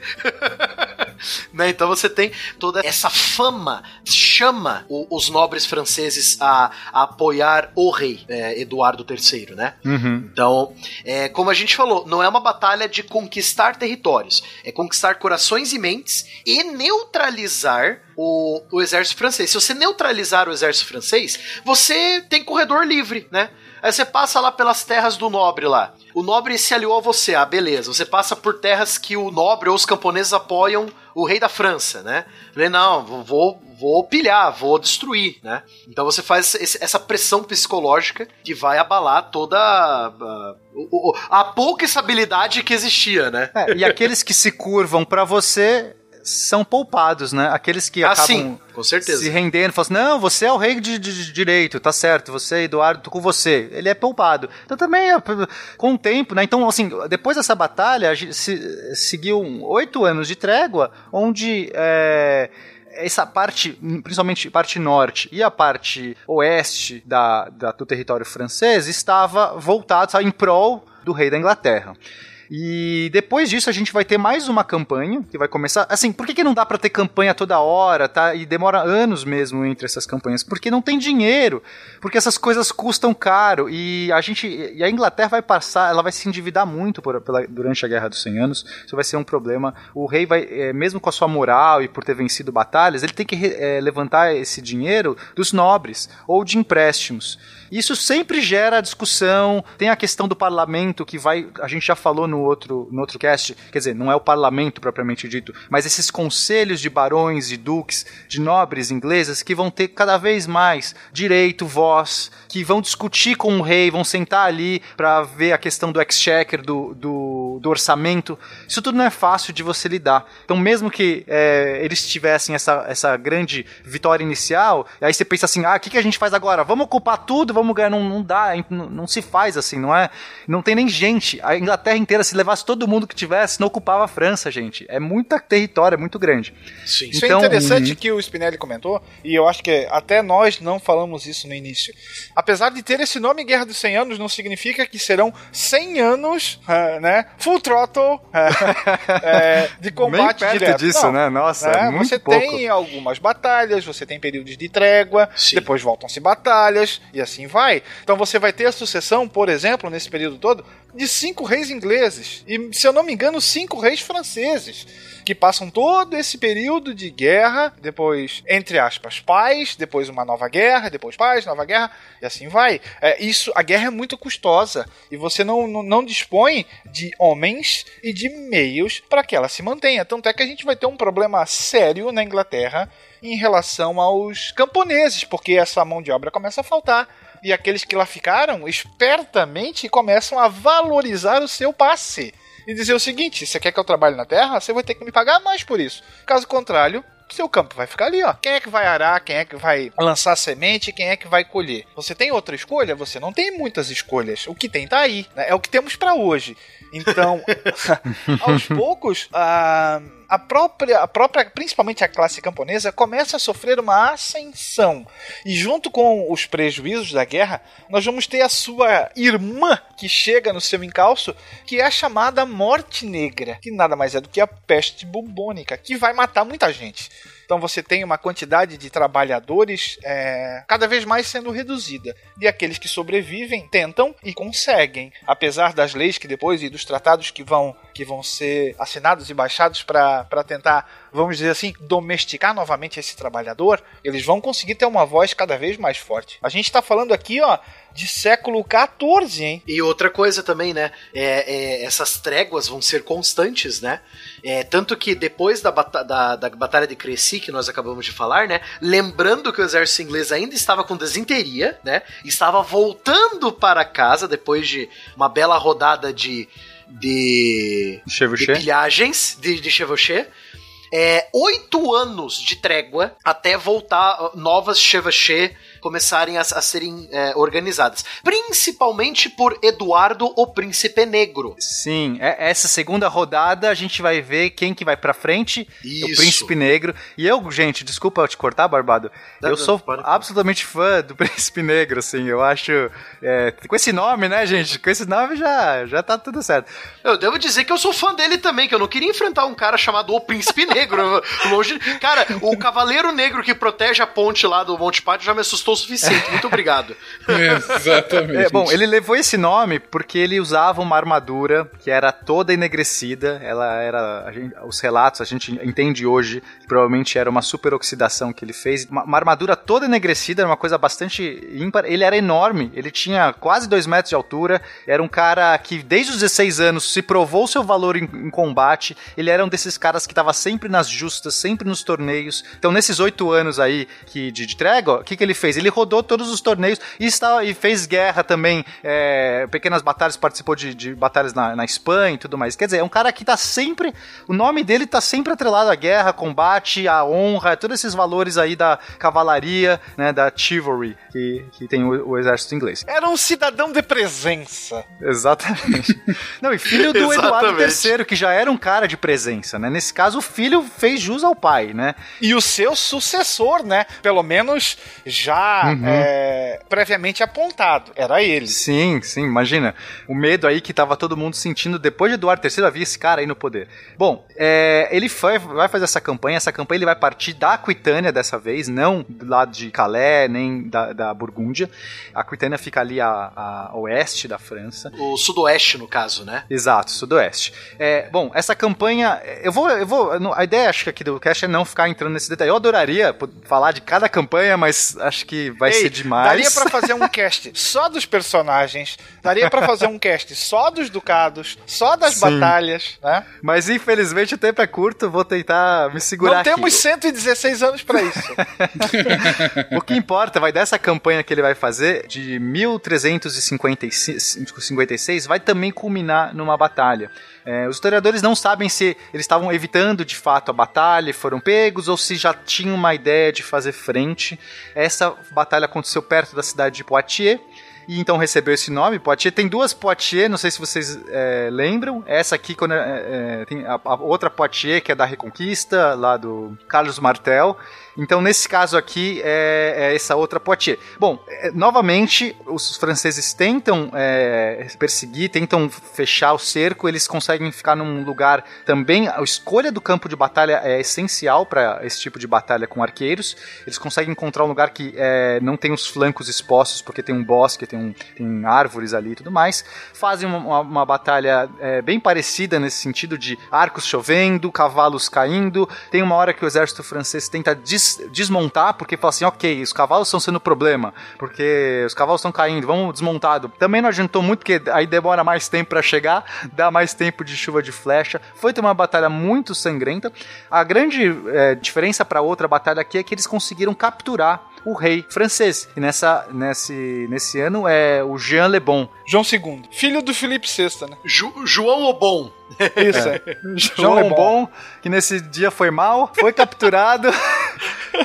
né? Então você tem toda essa fama, chama o- os nobres franceses a, a apoiar o rei, é, Eduardo III, né? Então, é, como a gente falou, não é uma batalha de conquistar territórios, é conquistar corações e mentes e neutralizar o, o exército francês. Se você neutralizar o exército francês, você tem corredor livre, né? Aí você passa lá pelas terras do nobre lá. O nobre se aliou a você, ah, beleza. Você passa por terras que o nobre ou os camponeses apoiam o rei da França, né? Falei, não, vou- vou, pilhar, vou destruir, né? Então você faz essa pressão psicológica que vai abalar toda a, o- o- a pouca estabilidade que existia, né? É, e aqueles que se curvam pra você são poupados, né? Aqueles que Ah, acabam sim, com certeza. se rendendo, falam assim, não, você é o rei de, de- de direito, tá certo, você, Eduardo, tô com você. Ele é poupado. Então também, é, com o tempo, né? Então, assim, depois dessa batalha, se, seguiu oito anos de trégua, onde... é, essa parte, principalmente parte norte e a parte oeste da, da- do território francês, estava voltado sabe, em prol do rei da Inglaterra. E depois disso a gente vai ter mais uma campanha que vai começar. Assim, por que, que não dá pra ter campanha toda hora, tá? E demora anos mesmo entre essas campanhas? Porque não tem dinheiro. Porque essas coisas custam caro. E a gente. E a Inglaterra vai passar, ela vai se endividar muito por- pela- durante a Guerra dos 100 Anos. Isso vai ser um problema. O rei vai, é, mesmo com a sua moral e por ter vencido batalhas, ele tem que é, levantar esse dinheiro dos nobres ou de empréstimos. Isso sempre gera discussão. Tem a questão do parlamento que vai. A gente já falou no outro, no outro cast. Quer dizer, não é o parlamento propriamente dito, mas esses conselhos de barões, de duques, de nobres inglesas que vão ter cada vez mais direito, voz, que vão discutir com o rei, vão sentar ali para ver a questão do exchequer, do, do, do orçamento. Isso tudo não é fácil de você lidar. Então, mesmo que é, eles tivessem essa, essa grande vitória inicial, aí você pensa assim: ah, o que, que a gente faz agora? Vamos ocupar tudo, vamos ganhar. Não, não dá, não, não se faz assim, não é? Não tem nem gente. A Inglaterra inteira, se levasse todo mundo que tivesse, não ocupava a França, gente. É muito território, é muito grande. Sim. Isso Então, é interessante uhum. que o Spinelli comentou, e eu acho que até nós não falamos isso no início. Apesar de ter esse nome Guerra dos 100 Anos, não significa que serão 100 anos, eh, né, full throttle eh, de combate perto direto. disso, Não, né? Nossa, é muito Você pouco. tem algumas batalhas, você tem períodos de trégua, Sim. depois voltam-se batalhas, e assim vai. Então você vai ter a sucessão, por exemplo, nesse período todo, de cinco reis ingleses. E, se eu não me engano, cinco reis franceses. Que passam todo esse período de guerra, depois, entre aspas, paz, depois uma nova guerra, depois paz, nova guerra, e assim vai. É, isso, a guerra é muito custosa e você não, não, não dispõe de homens e de meios para que ela se mantenha. Tanto é que a gente vai ter um problema sério na Inglaterra em relação aos camponeses, porque essa mão de obra começa a faltar. E aqueles que lá ficaram, espertamente, começam a o seu passe. E dizer o seguinte: você quer que eu trabalhe na terra? Você vai ter que me pagar mais por isso. Caso contrário, seu campo vai ficar ali, ó. Quem é que vai arar? Quem é que vai lançar semente? Quem é que vai colher? Você tem outra escolha? Você não tem muitas escolhas. O que tem tá aí. né? É o que temos para hoje. Então, aos poucos, a, a própria, a própria, principalmente a classe camponesa, começa a sofrer uma ascensão. E junto com os prejuízos da guerra, nós vamos ter a sua irmã que chega no seu encalço, que é a chamada Morte Negra, que nada mais é do que a peste bubônica, que vai matar muita gente. Então você tem uma quantidade de trabalhadores é, cada vez mais sendo reduzida. E aqueles que sobrevivem tentam e conseguem. Apesar das leis que depois e dos tratados que vão, que vão ser assinados e baixados para tentar vamos dizer assim, domesticar novamente esse trabalhador, eles vão conseguir ter uma voz cada vez mais forte. A gente tá falando aqui, ó, de século XIV, hein? E outra coisa também, né? É, é, essas tréguas vão ser constantes, né? É, tanto que depois da, bata da, da Batalha de Crecy, que nós acabamos de falar, né? Lembrando que o exército inglês ainda estava com desinteria, né? Estava voltando para casa depois de uma bela rodada de. De. Chevauché. de pilhagens, de, de chevauché. É, oito anos de trégua até voltar novas chevauché começarem a, a serem é, organizadas. Principalmente por Eduardo, o Príncipe Negro. Sim, é- essa segunda rodada a gente vai ver quem que vai pra frente, o Isso. Príncipe Negro. E eu, gente, desculpa eu te cortar, Barbado. Não, eu não, sou pode. absolutamente fã do Príncipe Negro, assim. Eu acho. é, com esse nome, né, gente? Com esse nome já, já tá tudo certo. Eu devo dizer que eu sou fã dele também, que eu não queria enfrentar um cara chamado o Príncipe Negro. Longe. Cara, o Cavaleiro Negro que protege a ponte lá do Monte Pátio já me assustou o suficiente. Muito obrigado. Exatamente. É, bom, ele levou esse nome porque ele usava uma armadura que era toda enegrecida. Ela era. a gente- os relatos a gente entende hoje que provavelmente era uma superoxidação que ele fez. Uma, uma armadura toda enegrecida, era uma coisa bastante ímpar. Ele era enorme, ele tinha quase dois metros de altura. Era um cara que desde os 16 anos se provou seu valor em, em combate. Ele era um desses caras que estava sempre nas justas, sempre nos torneios. Então, nesses oito anos aí que, de, de trégua, o que, que ele fez? Ele rodou todos os torneios e, está, e fez guerra também, é, pequenas batalhas, participou de, de batalhas na, na Espanha e tudo mais. Quer dizer, é um cara que tá sempre. O nome dele tá sempre atrelado à guerra, combate, à honra, todos esses valores aí da cavalaria, né, da chivalry que, que tem o, o exército inglês. Era um cidadão de presença. Exatamente. Não, e filho do Eduardo. III, que já era um cara de presença, né? Nesse caso, o filho fez jus ao pai, né? E o seu sucessor, né? Pelo menos já Uhum. é, previamente apontado. Era ele. Sim, sim, imagina. O medo aí que tava todo mundo sentindo depois de Eduardo III havia esse cara aí no poder. Bom, é, ele foi, vai fazer essa campanha. Essa campanha ele vai partir da Aquitânia dessa vez, não do lado de Calais, nem da, da Burgúndia. A Aquitânia fica ali a, a oeste da França. O sudoeste, no caso, né? Exato, sudoeste. É, bom, essa campanha, eu vou, eu vou, a ideia acho que aqui do cast é não ficar entrando nesse detalhe. Eu adoraria falar de cada campanha, mas acho que vai Ei, ser demais. Daria pra fazer um cast só dos personagens, daria pra fazer um cast só dos ducados, só das Sim. batalhas, né? Mas infelizmente o tempo é curto, vou tentar me segurar Não aqui. temos 116 anos pra isso. O que importa, vai dessa campanha que ele vai fazer de 1356, vai também culminar numa batalha. É, os historiadores não sabem se eles estavam evitando de fato a batalha, e foram pegos, ou se já tinham uma ideia de fazer frente. Essa batalha aconteceu perto da cidade de Poitiers. E então recebeu esse nome, Poitiers. Tem duas Poitiers, não sei se vocês é, lembram. Essa aqui, quando, é, é, tem a, a outra Poitiers, que é da Reconquista, lá do Carlos Martel. Então, nesse caso aqui, é, é essa outra Poitiers. Bom, é, novamente, os franceses tentam é, perseguir, tentam fechar o cerco, eles conseguem ficar num lugar também. A escolha do campo de batalha é essencial para esse tipo de batalha com arqueiros. Eles conseguem encontrar um lugar que é, não tem os flancos expostos, porque tem um bosque, tem, um, tem árvores ali e tudo mais. Fazem uma, uma- batalha é, bem parecida nesse sentido de arcos chovendo, cavalos caindo. Tem uma hora que o exército francês tenta desmontar, porque fala assim: ok, os cavalos estão sendo problema, porque os cavalos estão caindo, vamos desmontado. Também não adiantou muito, porque aí demora mais tempo para chegar, dá mais tempo de chuva de flecha. Foi uma batalha muito sangrenta. A grande é, diferença para outra batalha aqui é que eles conseguiram capturar o rei francês. E nessa, nesse, nesse ano é o Jean Le Bon. João II, filho do Felipe VI, né? Ju- João Obon. Isso, é. João Le Bon. Bon, que nesse dia foi mal, foi capturado.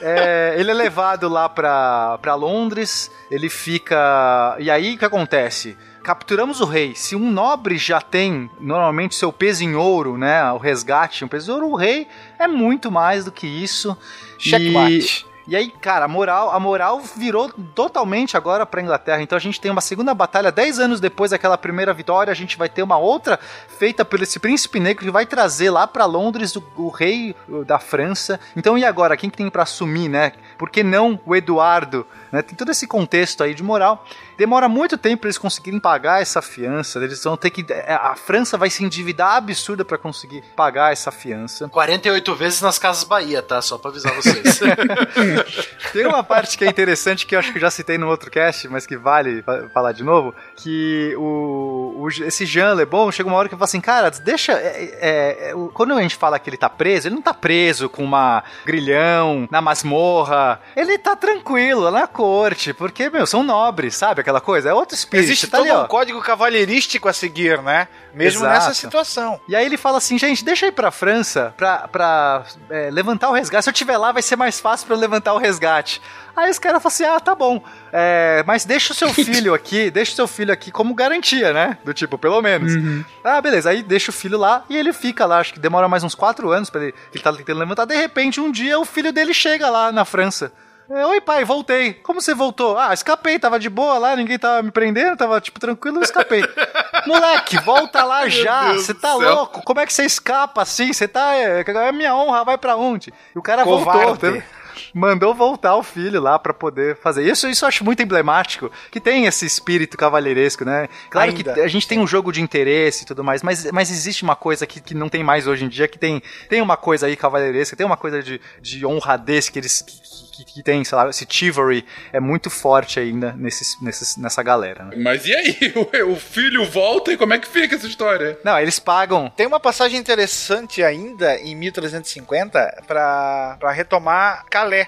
É, ele é levado lá pra, pra Londres. Ele fica. E aí o que acontece? Capturamos o rei. Se um nobre já tem normalmente seu peso em ouro, né? O resgate, um peso em ouro, o rei é muito mais do que isso. Checkmate. E E aí, cara, a moral, a moral virou totalmente agora pra Inglaterra. Então a gente tem uma segunda batalha 10 anos depois daquela primeira vitória, a gente vai ter uma outra feita por esse príncipe negro que vai trazer lá pra Londres o, o rei da França. Então e agora, quem que tem pra assumir, né? Por que não o Eduardo? Né? Tem todo esse contexto aí de moral. Demora muito tempo para eles conseguirem pagar essa fiança. Eles vão ter que. A França vai se endividar absurda para conseguir pagar essa fiança. 48 vezes nas Casas Bahia, tá? Só pra avisar vocês. Tem uma parte que é interessante que eu acho que eu já citei no outro cast, mas que vale falar de novo, que o, o esse Jean Lebon chega uma hora que fala assim, cara, deixa, é, é, é, quando a gente fala que ele tá preso, ele não tá preso com uma grilhão na masmorra, ele tá tranquilo na corte, porque, meu, são nobres, sabe? Aquela coisa, é outro espírito. Existe tá todo ali, um código cavalheirístico a seguir, né? Mesmo Exato. nessa situação. E aí ele fala assim, gente, deixa eu ir pra França pra, pra é, levantar o resgate. Se eu estiver lá, vai ser mais fácil eu levantar o resgate. Aí os caras falam assim, ah, tá bom. É, mas deixa o seu filho aqui, deixa o seu filho aqui como garantia, né? Do tipo, pelo menos. Uhum. Ah, beleza. Aí deixa o filho lá e ele fica lá. Acho que demora mais uns quatro anos pra ele, ele tá tentando levantar. De repente, um dia, o filho dele chega lá na França. É, Oi, pai, voltei. Como você voltou? Ah, escapei, tava de boa lá, ninguém tava me prendendo, tava, tipo, tranquilo, eu escapei. Moleque, volta lá já, você tá louco? Como é que você escapa assim? Você tá. É, é minha honra, vai pra onde? E o cara Covarde. voltou, entendeu? Mandou voltar o filho lá pra poder fazer isso. Isso eu acho muito emblemático, que tem esse espírito cavalheiresco, né? Claro Ainda. que a gente tem um jogo de interesse e tudo mais, mas, mas existe uma coisa que, que não tem mais hoje em dia, que tem, tem uma coisa aí cavalheiresca, tem uma coisa de, de honradez que eles que, que, que tem, sei lá, esse chivalry é muito forte ainda nesses, nesses, nessa galera. Né? Mas e aí? O, o filho volta e como é que fica essa história? Não, eles pagam. Tem uma passagem interessante ainda em 1350 para retomar Calais.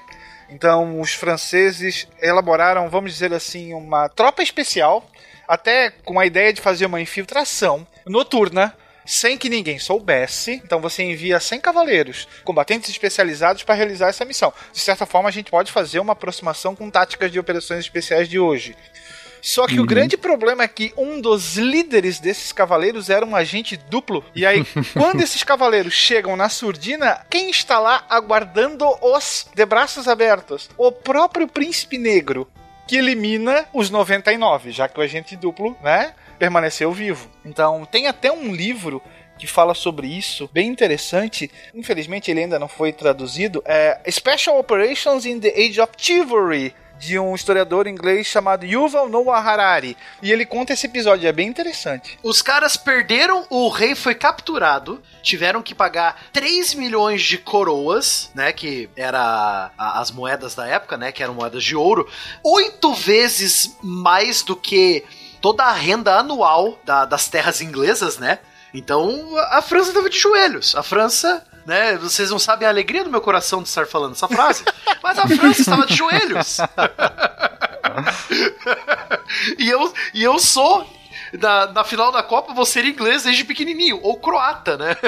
Então, os franceses elaboraram, vamos dizer assim, uma tropa especial, até com a ideia de fazer uma infiltração noturna, sem que ninguém soubesse. Então, você envia 100 cavaleiros, combatentes especializados, para realizar essa missão. De certa forma, a gente pode fazer uma aproximação com táticas de operações especiais de hoje. Só que o grande problema é que um dos líderes desses cavaleiros era um agente duplo. E aí, quando esses cavaleiros chegam na surdina, quem está lá aguardando-os de braços abertos? O próprio príncipe negro, que elimina os 99, já que o agente duplo, né, permaneceu vivo. Então, tem até um livro que fala sobre isso, bem interessante. Infelizmente ele ainda não foi traduzido. É Special Operations in the Age of Chivalry, de um historiador inglês chamado Yuval Noah Harari. E ele conta esse episódio, é bem interessante. Os caras perderam, o rei foi capturado, tiveram que pagar 3 milhões de coroas, né, que era as moedas da época, né, que eram moedas de ouro, oito vezes mais do que toda a renda anual da- das terras inglesas, né? Então a França estava de joelhos. A França, né? Vocês não sabem a alegria do meu coração de estar falando essa frase, mas a França estava de joelhos. e, eu, e eu sou. Na, na final da Copa, vou ser inglês desde pequenininho, ou croata, né?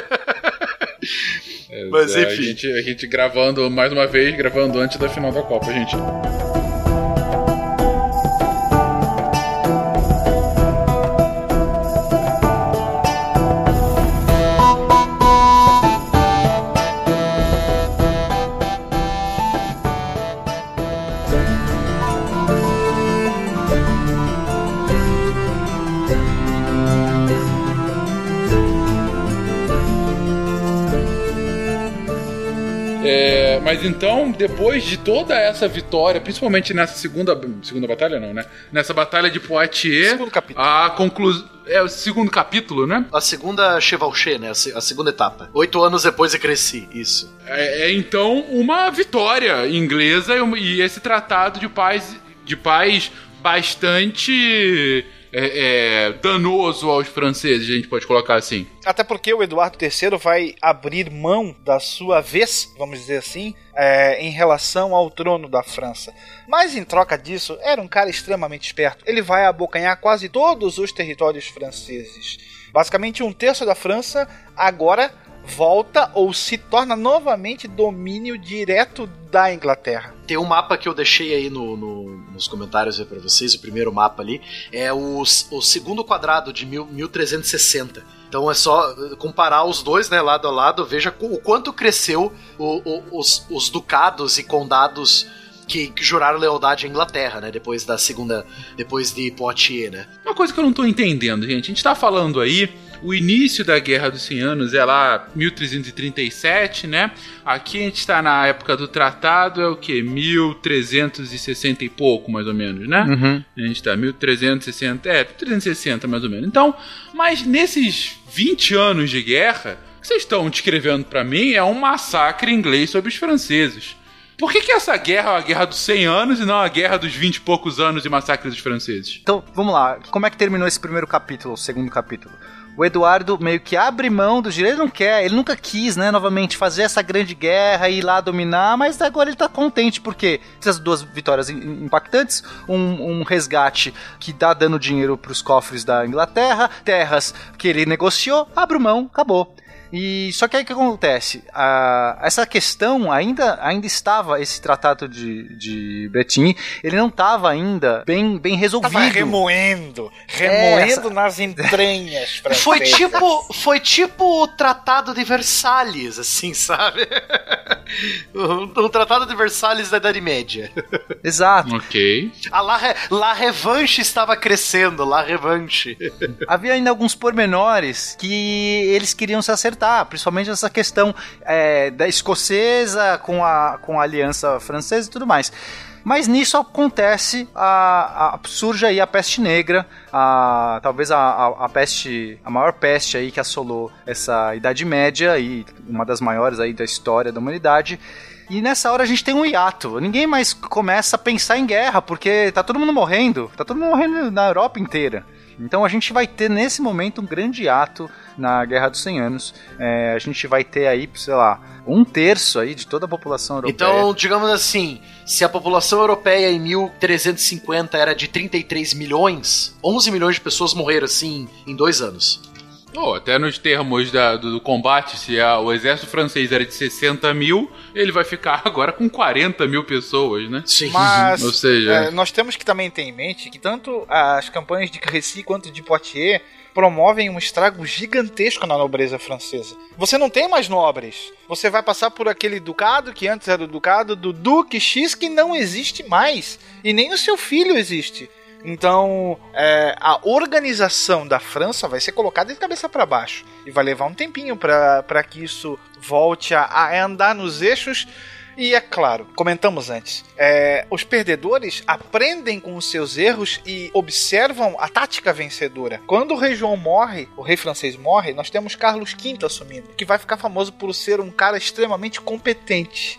Mas, É, enfim. A gente, a gente gravando mais uma vez, gravando antes da final da Copa, gente. Mas então, depois de toda essa vitória, principalmente nessa segunda segunda batalha, não, né? Nessa batalha de Poitiers, Segundo capítulo. a conclusão é o segundo capítulo, né? A segunda Chevauché, né? A, se- a segunda etapa. Oito anos depois eu cresci, isso. É, é, então uma vitória inglesa e e esse tratado de paz de paz bastante é, é, danoso aos franceses, a gente pode colocar assim. Até porque o Eduardo III vai abrir mão da sua vez, vamos dizer assim, é, em relação ao trono da França. Mas em troca disso, era um cara extremamente esperto. Ele vai abocanhar quase todos os territórios franceses. Basicamente, um terço da França agora volta ou se torna novamente domínio direto da Inglaterra. Tem um mapa que eu deixei aí no, no- nos comentários aí pra vocês, o primeiro mapa ali, é o, o segundo quadrado de mil, 1360. Então é só comparar os dois, né, lado a lado, veja o quanto cresceu o- o- os, os ducados e condados que, que juraram lealdade à Inglaterra, né? Depois da segunda. Depois de Poitiers, né? Uma coisa que eu não tô entendendo, gente. A gente tá falando aí. O início da Guerra dos 100 Anos é lá 1337, né? Aqui a gente tá na época do tratado, é o que? 1360 e pouco, mais ou menos, né? Uhum. A gente tá 1360, é, 1360 mais ou menos. Então, mas nesses 20 anos de guerra, o que vocês estão descrevendo para mim é um massacre inglês sobre os franceses. Por que, que essa guerra é a guerra dos 100 anos e não a guerra dos 20 e poucos anos de massacre dos franceses? Então, vamos lá. Como é que terminou esse primeiro capítulo, o segundo capítulo? O Eduardo meio que abre mão do direito, ele não quer, ele nunca quis, né, novamente fazer essa grande guerra e ir lá dominar, mas agora ele tá contente porque essas duas vitórias im- impactantes, um, um resgate que dá dando dinheiro pros cofres da Inglaterra, terras que ele negociou, abre mão, acabou. E só que aí o que acontece? Ah, essa questão ainda, ainda estava, esse tratado de, de Bretigny, ele não estava ainda bem, bem resolvido. Tava remoendo, remoendo nas entranhas. Foi tipo, foi tipo o Tratado de Versalhes, assim, sabe? o, o Tratado de Versalhes da Idade Média. Exato. Ok. A La, La Revanche estava crescendo, La Revanche. Havia ainda alguns pormenores que eles queriam se acertar, principalmente essa questão é, da escocesa com a, com a aliança francesa e tudo mais. Mas nisso acontece, a, a- surge aí a peste negra, a, talvez a, a, peste, a maior peste aí que assolou essa Idade Média e uma das maiores aí da história da humanidade. E nessa hora a gente tem um hiato. Ninguém mais começa a pensar em guerra, porque tá todo mundo morrendo. Tá todo mundo morrendo na Europa inteira. Então a gente vai ter nesse momento um grande ato na Guerra dos 100 Anos. É, a gente vai ter aí, sei lá, um terço aí de toda a população europeia. Então, digamos assim, se a população europeia em 1350 era de 33 milhões, 11 milhões de pessoas morreram assim em dois anos. Oh, até nos termos da- do, do combate, se a- o exército francês era de 60 mil, ele vai ficar agora com 40 mil pessoas, né? Sim. Mas Ou seja, é, nós temos que também ter em mente que tanto as campanhas de Crécy quanto de Poitiers promovem um estrago gigantesco na nobreza francesa. Você não tem mais nobres. Você vai passar por aquele ducado que antes era o ducado do Duque X que não existe mais. E nem o seu filho existe. Então, é, a organização da França vai ser colocada de cabeça para baixo. E vai levar um tempinho para que isso volte a, a andar nos eixos. E é claro, comentamos antes, é, os perdedores aprendem com os seus erros e observam a tática vencedora. Quando o rei João morre, o rei francês morre, nós temos Carlos V assumindo, que vai ficar famoso por ser um cara extremamente competente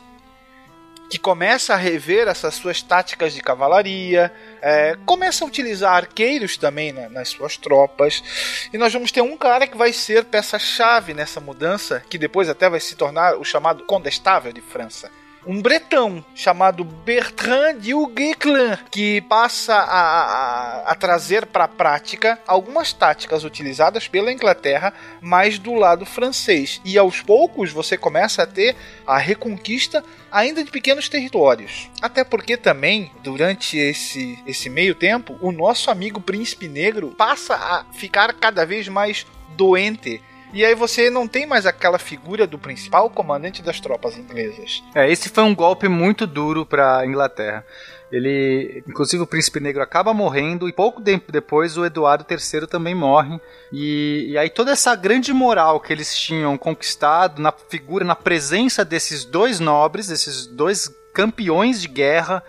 que começa a rever essas suas táticas de cavalaria, é, começa a utilizar arqueiros também na- nas suas tropas, e nós vamos ter um cara que vai ser peça-chave nessa mudança, que depois até vai se tornar o chamado Condestável de França. Um bretão chamado Bertrand de Hugueclin, que passa a, a- a trazer para a prática algumas táticas utilizadas pela Inglaterra, mas do lado francês. E aos poucos você começa a ter a reconquista ainda de pequenos territórios. Até porque também, durante esse, esse meio tempo, o nosso amigo Príncipe Negro passa a ficar cada vez mais doente. E aí você não tem mais aquela figura do principal comandante das tropas inglesas. É, esse foi um golpe muito duro para Inglaterra. Ele, inclusive o príncipe negro acaba morrendo e pouco tempo depois o Eduardo III também morre. E, e aí toda essa grande moral que eles tinham conquistado na figura, na presença desses dois nobres, desses dois campeões de guerra,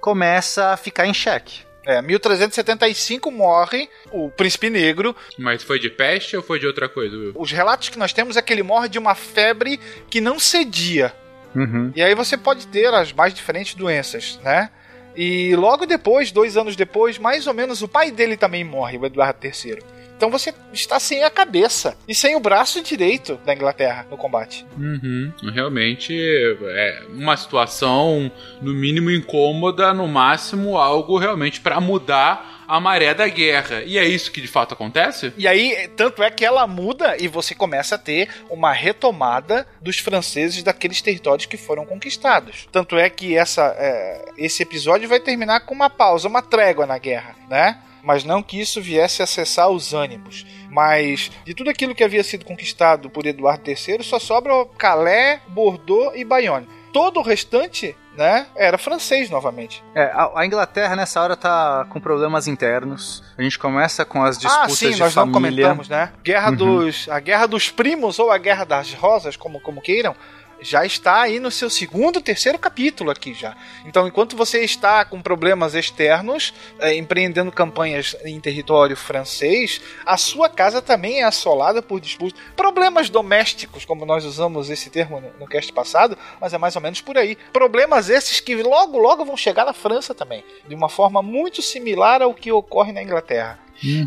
começa a ficar em xeque. É, 1375 morre o príncipe negro. mas foi de peste ou foi de outra coisa? Will? Os relatos que nós temos é que ele morre de uma febre que não cedia. Uhum. E aí você pode ter as mais diferentes doenças, né? E logo depois, dois anos depois, mais ou menos, o pai dele também morre, o Eduardo III. Então você está sem a cabeça e sem o braço direito da Inglaterra no combate. Uhum. Realmente é uma situação, no mínimo, incômoda, no máximo, algo realmente para mudar a maré da guerra. E é isso que de fato acontece? E aí, tanto é que ela muda e você começa a ter uma retomada dos franceses daqueles territórios que foram conquistados. Tanto é que essa, é, esse episódio vai terminar com uma pausa, uma trégua na guerra, né? Mas não que isso viesse a cessar os ânimos. Mas de tudo aquilo que havia sido conquistado por Eduardo III, só sobra Calais, Bordeaux e Bayonne. Todo o restante né, era francês novamente. É, a, Inglaterra nessa hora tá com problemas internos. A gente começa com as disputas ah, sim, de nós família. não comentamos, né? Guerra Uhum. dos, a guerra dos primos ou a guerra das rosas, como como queiram, já está aí no seu segundo, terceiro capítulo aqui já. Então, enquanto você está com problemas externos, eh, empreendendo campanhas em território francês, a sua casa também é assolada por disputas, problemas domésticos, como nós usamos esse termo no, no cast passado, mas é mais ou menos por aí. Problemas esses que logo, logo vão chegar na França também, de uma forma muito similar ao que ocorre na Inglaterra.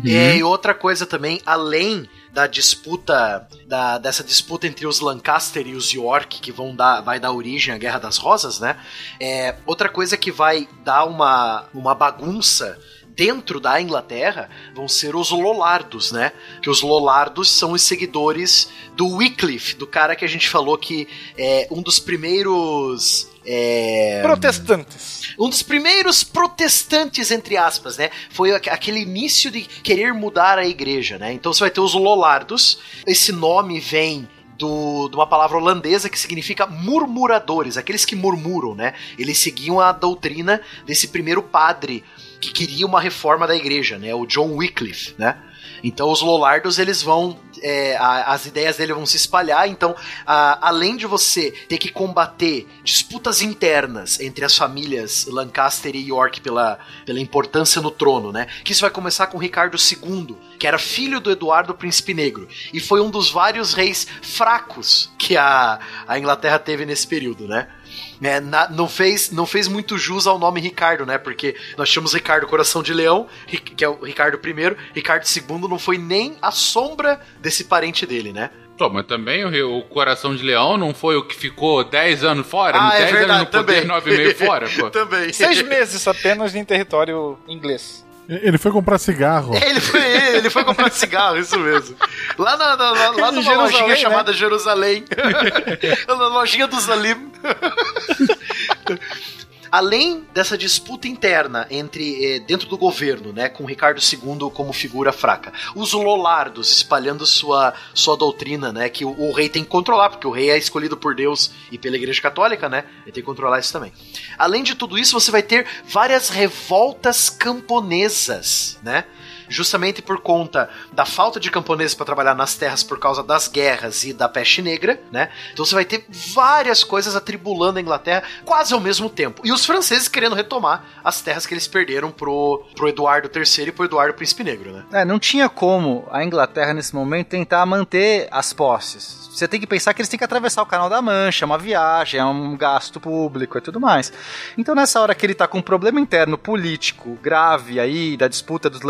É, e outra coisa também, além da disputa, da, dessa disputa entre os Lancaster e os York, que vão dar, vai dar origem à Guerra das Rosas, né? É, outra coisa que vai dar uma, uma bagunça dentro da Inglaterra vão ser os Lollardos, né? Que os Lollardos são os seguidores do Wycliffe, do cara que a gente falou que é um dos primeiros. É, Protestantes. um dos primeiros protestantes, entre aspas, né? Foi aqu- aquele início de querer mudar a igreja, né? Então você vai ter os Lollardos. Esse nome vem do, de uma palavra holandesa que significa murmuradores, aqueles que murmuram, né? Eles seguiam a doutrina desse primeiro padre que queria uma reforma da igreja, né? O John Wycliffe, né? Então os Lollardos eles vão, é, a- as ideias dele vão se espalhar. Então, a- além de você ter que combater disputas internas entre as famílias Lancaster e York pela, pela importância no trono, né? Que isso vai começar com Ricardo II, que era filho do Eduardo Príncipe Negro e foi um dos vários reis fracos que a, a Inglaterra teve nesse período, né? É, na- não, fez, não fez muito jus ao nome Ricardo, né? Porque nós tínhamos Ricardo Coração de Leão, que é o Ricardo I, Ricardo II não foi nem a sombra desse parente dele, né? Pô, mas também o, o Coração de Leão não foi o que ficou 10 anos fora? Ah, é 10 verdade, anos no poder, também. 9 e meio fora, pô. Também. Seis meses apenas em território inglês. Ele foi comprar cigarro. Ele foi, ele foi comprar cigarro, isso mesmo. Lá, na, na- lá, lá numa Jerusalém, lojinha né? chamada Jerusalém. na lojinha do Zalim. Além dessa disputa interna entre eh, dentro do governo, né, com Ricardo II como figura fraca, os Lollardos espalhando sua, sua doutrina, né, que o, o rei tem que controlar, porque o rei é escolhido por Deus e pela Igreja Católica, né, ele tem que controlar isso também. Além de tudo isso, você vai ter várias revoltas camponesas, né? Justamente por conta da falta de camponeses para trabalhar nas terras por causa das guerras e da peste negra, né? Então você vai ter várias coisas atribulando a Inglaterra quase ao mesmo tempo. E os franceses querendo retomar as terras que eles perderam pro, pro Eduardo III e pro Eduardo Príncipe Negro, né? É, não tinha como a Inglaterra nesse momento tentar manter as posses. Você tem que pensar que eles têm que atravessar o Canal da Mancha, é uma viagem, é um gasto público e tudo mais. Então, nessa hora que ele tá com um problema interno político grave aí, da disputa dos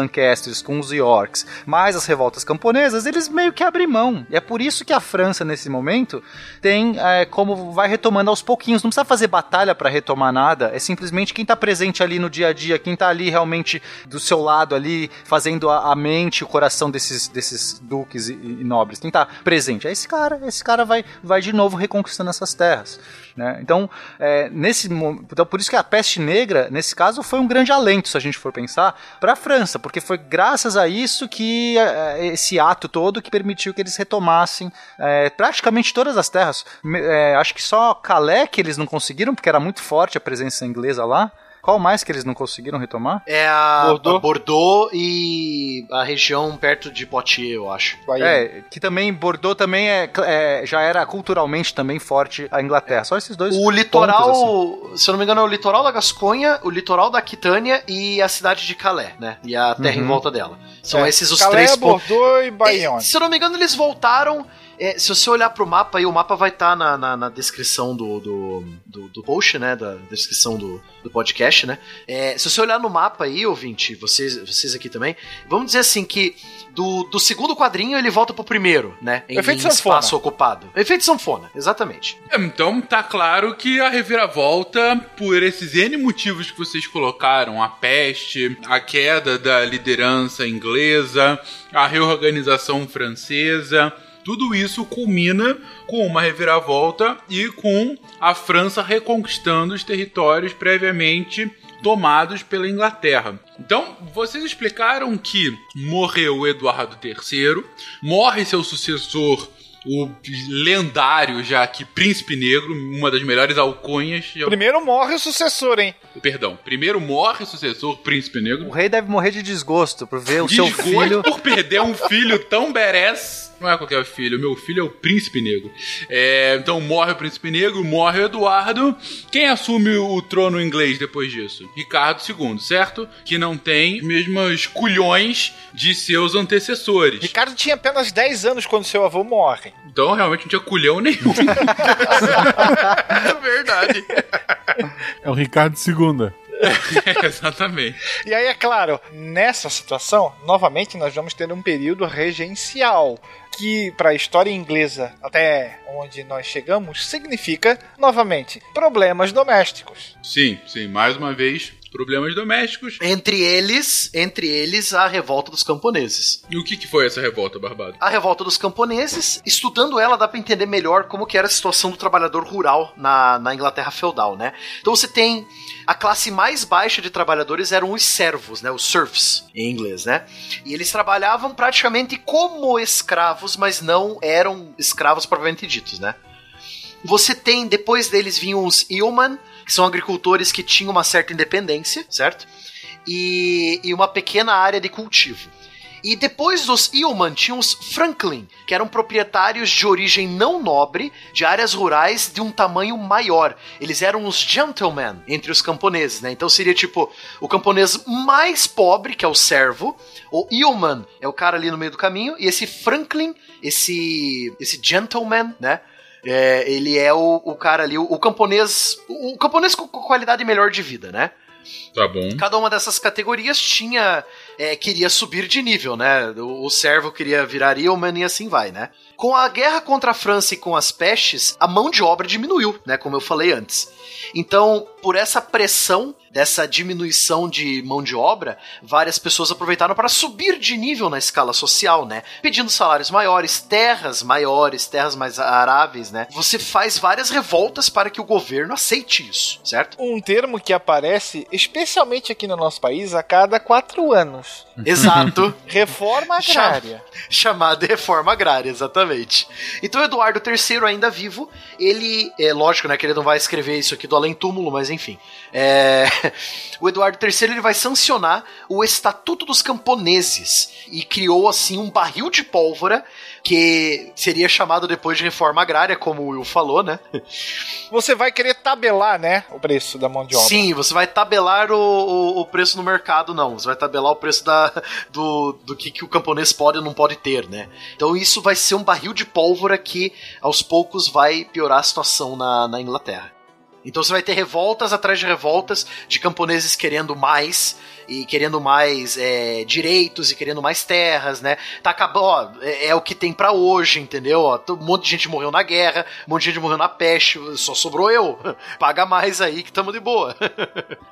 Com os Yorks, mais as revoltas camponesas, eles meio que abrem mão. E é por isso que a França, nesse momento, tem é, como vai retomando aos pouquinhos. Não precisa fazer batalha para retomar nada, é simplesmente quem tá presente ali no dia a dia, quem tá ali realmente do seu lado ali, fazendo a, a mente, o coração desses, desses duques e, e nobres, quem tá presente. É esse cara, esse cara vai, vai de novo reconquistando essas terras. Né? Então, é, nesse então, por isso que a peste negra, nesse caso, foi um grande alento, se a gente for pensar, para a França, porque foi graças a isso que é, esse ato todo que permitiu que eles retomassem é, praticamente todas as terras. É, acho que só Calais que eles não conseguiram, porque era muito forte a presença inglesa lá. Qual mais que eles não conseguiram retomar? É a Bordeaux. a Bordeaux e a região perto de Poitiers, eu acho. Bahia. É, que também Bordeaux também é, é, já era culturalmente também forte a Inglaterra. Só esses dois. O pontos, litoral, assim. se eu não me engano, é o litoral da Gasconha, o litoral da Aquitânia e a cidade de Calais, né? E a terra em volta dela. São É, esses os Calais, três pontos. Bordeaux e É, Bayonne. se eu não me engano, eles voltaram. É, se você olhar pro mapa aí, o mapa vai estar na, na, na descrição do, do, do, do post, né? Da descrição do, do podcast, né? É, se você olhar no mapa aí, ouvinte, vocês, vocês aqui também, vamos dizer assim que do, do segundo quadrinho ele volta pro primeiro, né? Em, Efeito em sanfona. espaço ocupado. Efeito sanfona, exatamente. Então tá claro que a reviravolta, por esses N motivos que vocês colocaram, a peste, a queda da liderança inglesa, a reorganização francesa, tudo isso culmina com uma reviravolta e com a França reconquistando os territórios previamente tomados pela Inglaterra. Então, vocês explicaram que morreu Eduardo III, morre seu sucessor o lendário já que Príncipe Negro, uma das melhores alcunhas. já- Primeiro morre o sucessor, hein? Perdão, primeiro morre o sucessor Príncipe Negro. O rei deve morrer de desgosto por ver o seu Desgosto filho. por perder um filho tão badass. Não é qualquer filho, meu filho é o Príncipe Negro. É, então morre o Príncipe Negro, morre o Eduardo. Quem assume o trono inglês depois disso? Ricardo II, certo? Que não tem os mesmos culhões de seus antecessores. Ricardo tinha apenas 10 anos quando seu avô morre. Então realmente não tinha culhão nenhum. é verdade. É o Ricardo II. exatamente. E aí, é claro, nessa situação, novamente nós vamos ter um período regencial. Que, para a história inglesa, até onde nós chegamos, significa, novamente, problemas domésticos. Sim, sim, mais uma vez, problemas domésticos. Entre eles, entre eles, a revolta dos camponeses. E o que, que foi essa revolta, Barbado? A revolta dos camponeses, estudando ela, dá pra entender melhor como que era a situação do trabalhador rural na, na Inglaterra feudal, né? Então você tem a classe mais baixa de trabalhadores eram os servos, né? Os serfs, em inglês, né? E eles trabalhavam praticamente como escravos, mas não eram escravos propriamente ditos, né? Você tem, depois deles vinham os yeoman, que são agricultores que tinham uma certa independência, certo? E, e uma pequena área de cultivo. E depois dos Yeoman tinham os Franklin, que eram proprietários de origem não nobre, de áreas rurais de um tamanho maior. Eles eram os gentlemen entre os camponeses, né? Então seria tipo o camponês mais pobre, que é o servo, o Yeoman é o cara ali no meio do caminho, e esse Franklin, esse, esse gentleman, né? É, ele é o, o cara ali, o, o camponês. O, o camponês com, com qualidade melhor de vida, né? Tá bom. Cada uma dessas categorias tinha. É, queria subir de nível, né? O, o servo queria virar yeoman e assim vai, né? Com a guerra contra a França e com as pestes, a mão de obra diminuiu, né? Como eu falei antes. Então, por essa pressão dessa diminuição de mão de obra, várias pessoas aproveitaram para subir de nível na escala social, né? Pedindo salários maiores, terras maiores, terras mais aráveis, né? Você faz várias revoltas para que o governo aceite isso, certo? Um termo que aparece, especialmente aqui no nosso país, a cada quatro anos. Exato. Reforma agrária. chamada reforma agrária, exatamente. Então Eduardo III, ainda vivo, ele, é lógico, né, que ele não vai escrever isso aqui do além túmulo, mas enfim, é, o Eduardo III ele vai sancionar o Estatuto dos Camponeses e criou assim um barril de pólvora que seria chamado depois de reforma agrária, como o Will falou, né? Você vai querer tabelar, né, o preço da mão de obra. Sim, você vai tabelar o, o, o preço no mercado, não. Você vai tabelar o preço da, do, do que, que o camponês pode ou não pode ter, né? Então isso vai ser um barril de pólvora que aos poucos vai piorar a situação na, na Inglaterra. Então você vai ter revoltas atrás de revoltas de camponeses querendo mais e querendo mais é, direitos e querendo mais terras, né? Tá acabando, ó, é, é o que tem pra hoje, entendeu? Ó, um monte de gente morreu na guerra, um monte de gente morreu na peste, só sobrou eu. Paga mais aí que tamo de boa.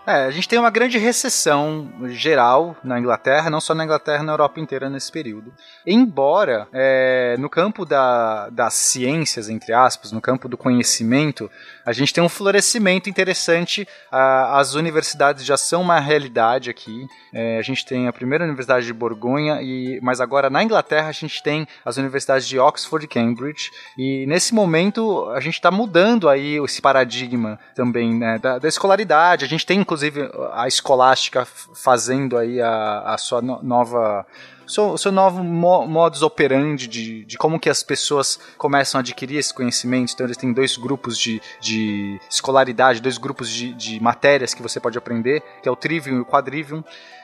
É, a gente tem uma grande recessão geral na Inglaterra, não só na Inglaterra, na Europa inteira nesse período. Embora é, no campo da, das ciências, entre aspas, no campo do conhecimento, a gente tem um florescimento interessante. a- as universidades já são uma realidade aqui. É, a gente tem a primeira universidade de Borgonha, e, mas agora na Inglaterra a gente tem as universidades de Oxford e Cambridge. E nesse momento a gente está mudando aí esse paradigma também né, da, da escolaridade. A gente tem inclusive a escolástica fazendo aí a, a sua no- nova seu, seu novo mo- modus operandi de, de como que as pessoas começam a adquirir esse conhecimento. Então eles têm dois grupos de, de escolaridade, dois grupos de, de matérias que você pode aprender, que é o Trivium e o Quadrivium.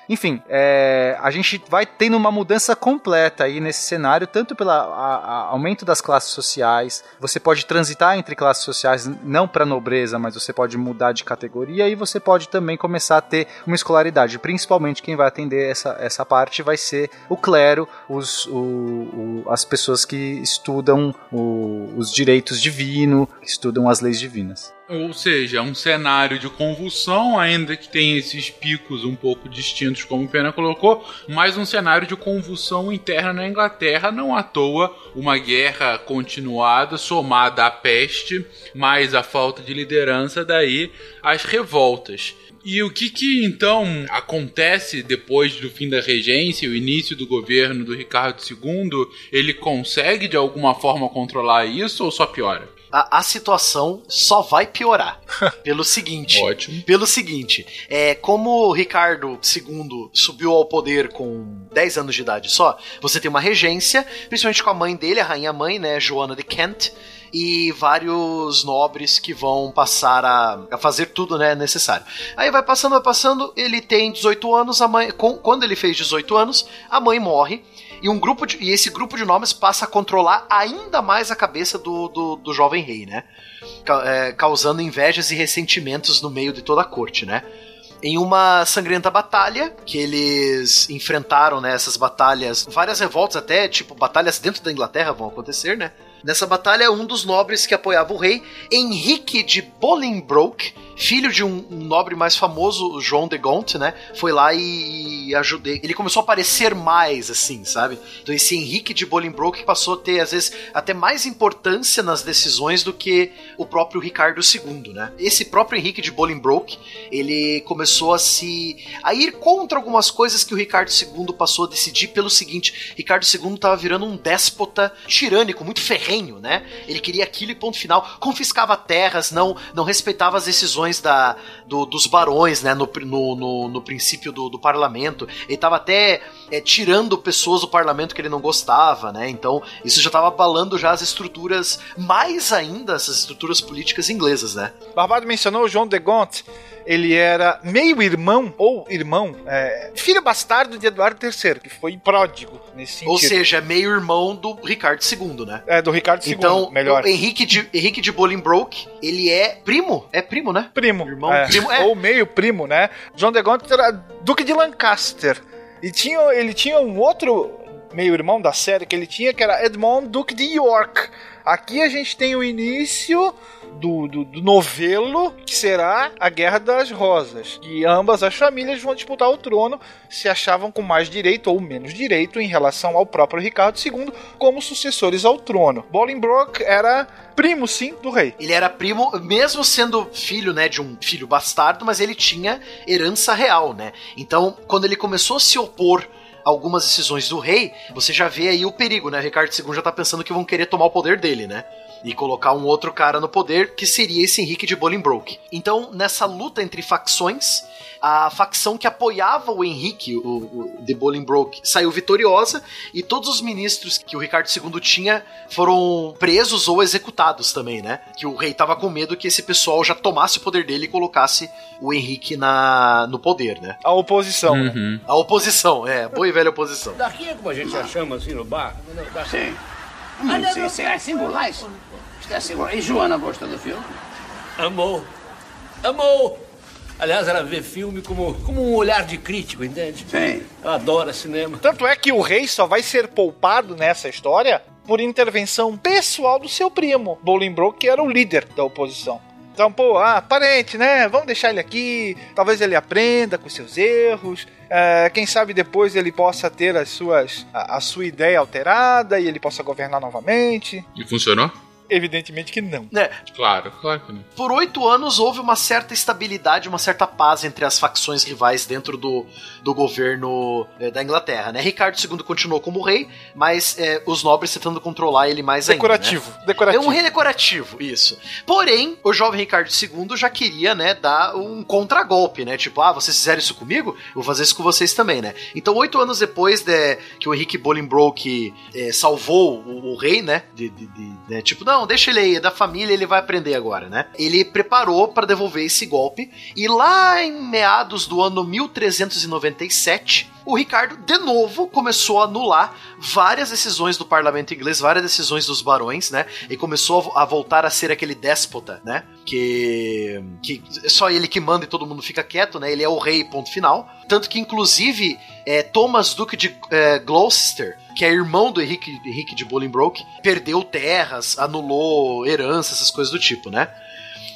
Enfim, é, a gente vai tendo uma mudança completa aí nesse cenário, tanto pelo aumento das classes sociais, você pode transitar entre classes sociais, não para nobreza, mas você pode mudar de categoria e você pode também começar a ter uma escolaridade. Principalmente quem vai atender essa, essa parte vai ser o clero, os, o, o- as pessoas que estudam o- os direitos divinos, que estudam as leis divinas. Ou seja, um cenário de convulsão, ainda que tenha esses picos um pouco distintos, como o Pena colocou, mas um cenário de convulsão interna na Inglaterra, não à toa, uma guerra continuada, somada à peste, mais a falta de liderança, daí as revoltas. E o que que então acontece depois do fim da regência, o início do governo do Ricardo II? Ele consegue de alguma forma controlar isso ou só piora? A, a situação só vai piorar. pelo seguinte. Ótimo. Pelo seguinte, é, como o Ricardo II subiu ao poder com 10 anos de idade só, você tem uma regência, principalmente com a mãe dele, a rainha mãe, né, Joana de Kent, e vários nobres que vão passar a, a fazer tudo né, necessário. Aí vai passando, vai passando, ele tem 18 anos, a mãe, com, quando ele fez 18 anos, a mãe morre. E, um grupo de, e esse grupo de nomes passa a controlar ainda mais a cabeça do, do, do jovem rei, né? Ca, é, causando invejas e ressentimentos no meio de toda a corte, né? em uma sangrenta batalha que eles enfrentaram né, batalhas, várias revoltas até, tipo batalhas dentro da Inglaterra vão acontecer, né? Nessa batalha, um dos nobres que apoiava o rei, Henrique de Bolingbroke, filho de um, nobre mais famoso, João de Gaunt, né? Foi lá e, ajudei. Ele começou a aparecer mais, assim, sabe? Então esse Henrique de Bolingbroke passou a ter, às vezes, até mais importância nas decisões do que o próprio Ricardo II, né? Esse próprio Henrique de Bolingbroke, ele começou a se... a ir contra algumas coisas que o Ricardo II passou a decidir pelo seguinte, Ricardo II estava virando um déspota tirânico, muito ferrenho, né? Ele queria aquilo e ponto final, confiscava terras, não, não respeitava as decisões da, do, dos barões, né, no, no, no, no princípio do, do, parlamento. Ele estava até é, tirando pessoas do parlamento que ele não gostava, né? Então isso já estava abalando já as estruturas, mais ainda essas estruturas políticas inglesas, né? Barbado mencionou o João de Gaunt ele era meio-irmão, ou irmão, é, filho bastardo de Eduardo III, que foi pródigo nesse sentido. Ou seja, meio-irmão do Ricardo II, né? É, do Ricardo II, então, melhor. Henrique de, Henrique de Bolingbroke, ele é primo, é primo, né? Primo. Irmão, é. primo, é. Ou meio-primo, né? John de Gaunt era Duque de Lancaster. E tinha, ele tinha um outro meio-irmão da série que ele tinha, que era Edmond Duque de York. Aqui a gente tem o início do, do, do, novelo, que será a Guerra das Rosas. E ambas as famílias vão disputar o trono, se achavam com mais direito ou menos direito em relação ao próprio Ricardo II como sucessores ao trono. Bolingbroke era primo, sim, do rei. Ele era primo, mesmo sendo filho, né, de um filho bastardo, mas ele tinha herança real, né? Então, quando ele começou a se opor algumas decisões do rei, você já vê aí o perigo, né? Ricardo II já tá pensando que vão querer tomar o poder dele, né? E colocar um outro cara no poder, que seria esse Henrique de Bolingbroke. Então, nessa luta entre facções, a facção que apoiava o Henrique, o, o de Bolingbroke, saiu vitoriosa e todos os ministros que o Ricardo II tinha foram presos ou executados também, né? Que o rei tava com medo que esse pessoal já tomasse o poder dele e colocasse o Henrique na, no poder, né? A oposição. Uhum. A oposição, é, boa e velha oposição. Daqui é como a gente já chama assim no bar. Sim. Hum, sim, sim, é singular é singular. E Joana gostou do filme? Amou. Amou. Aliás, ela vê filme como, como um olhar de crítico, entende? Sim. Ela adora cinema. Tanto é que o rei só vai ser poupado nessa história por intervenção pessoal do seu primo, Bolingbroke, que era o líder da oposição. Então, pô, ah, parente, né? Vamos deixar ele aqui. Talvez ele aprenda com seus erros. É, quem sabe depois ele possa ter as suas, a, a sua ideia alterada e ele possa governar novamente. E funcionou? Evidentemente que não. É, Claro, claro que não. por oito anos houve uma certa estabilidade, uma certa paz entre as facções rivais dentro do, do governo eh, da Inglaterra, né? Ricardo II continuou como rei, mas eh, os nobres tentando controlar ele mais Decorativo. ainda. né? Decorativo. É um rei decorativo, isso. Porém, o jovem Ricardo II já queria, né, dar um contragolpe, né? Tipo, ah, vocês fizeram isso comigo? Eu vou fazer isso com vocês também, né? Então, oito anos depois de, que o Henrique Bolingbroke eh, salvou o, o rei, né? De, de- de- né? Tipo, não, deixa ele aí, é da família, ele vai aprender agora, né? Ele preparou para devolver esse golpe e lá em meados do ano 1397, o Ricardo de novo começou a anular várias decisões do parlamento inglês, várias decisões dos barões, né? E começou a, voltar a ser aquele déspota, né? Que, que só ele que manda e todo mundo fica quieto, né? Ele é o rei, ponto final. Tanto que, inclusive, é, Thomas Duque de é, Gloucester, que é irmão do Henrique, Henrique de Bolingbroke, perdeu terras, anulou herança, essas coisas do tipo, né?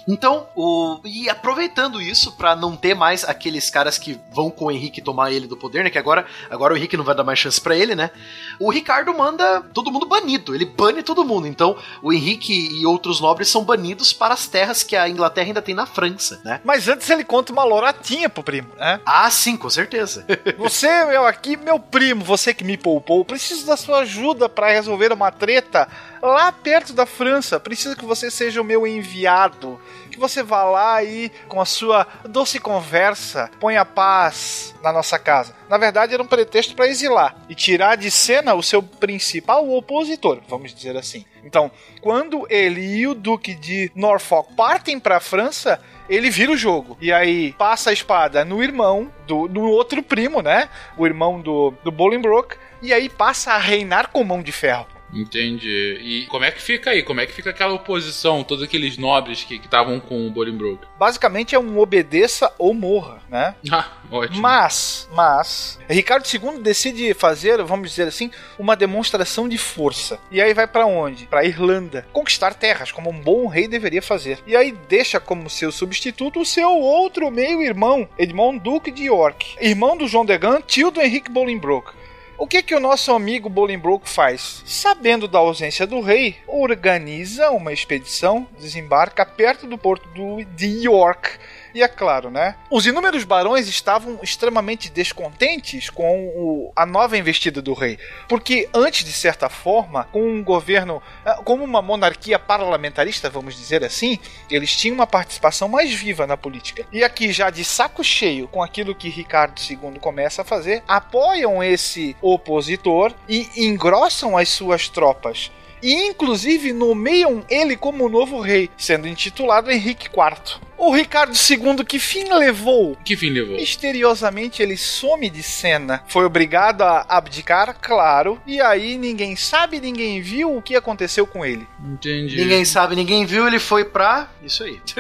Então, o e aproveitando isso pra não ter mais aqueles caras que vão com o Henrique tomar ele do poder, né? Que agora, agora o Henrique não vai dar mais chance pra ele, né? O Ricardo manda todo mundo banido, ele bane todo mundo. Então, o Henrique e outros nobres são banidos para as terras que a Inglaterra ainda tem na França, né? Mas antes ele conta uma loratinha pro primo, né? Ah, sim, com certeza. Você, meu, aqui, meu primo, você que me poupou, preciso da sua ajuda pra resolver uma treta lá perto da França. Preciso que você seja o meu enviado. Que você vá lá e, com a sua doce conversa, ponha paz na nossa casa. Na verdade, era um pretexto pra exilar e tirar de cena o seu principal opositor, vamos dizer assim. Então, quando ele e o Duque de Norfolk partem pra França, ele vira o jogo. E aí passa a espada no irmão do, do outro primo, né? O irmão do, do Bolingbroke. E aí passa a reinar com mão de ferro. Entendi. E como é que fica aí? Como é que fica aquela oposição, todos aqueles nobres que estavam com o Bolingbroke? Basicamente é um obedeça ou morra, né? Ah, ótimo. Mas, mas, Ricardo II decide fazer, vamos dizer assim, uma demonstração de força. E aí vai pra onde? Pra Irlanda. Conquistar terras, como um bom rei deveria fazer. E aí deixa como seu substituto o seu outro meio-irmão, Edmond Duque de York. Irmão do João de Gaulle, tio do Henrique Bolingbroke. O que que o nosso amigo Bolingbroke faz? Sabendo da ausência do rei, organiza uma expedição, desembarca perto do porto de York. E é claro, né? Os inúmeros barões estavam extremamente descontentes com o- a nova investida do rei. Porque antes, de certa forma, com um governo, eh, como uma monarquia parlamentarista, vamos dizer assim, eles tinham uma participação mais viva na política. E aqui, já de saco cheio com aquilo que Ricardo II começa a fazer, apoiam esse opositor e engrossam as suas tropas. E inclusive nomeiam ele como novo rei, sendo intitulado Henrique IV. O Ricardo II, que fim levou? Que fim levou? Misteriosamente ele some de cena. Foi obrigado a abdicar, claro, e aí ninguém sabe, ninguém viu o que aconteceu com ele. Entendi. Ninguém sabe, ninguém viu, ele foi pra. Isso aí.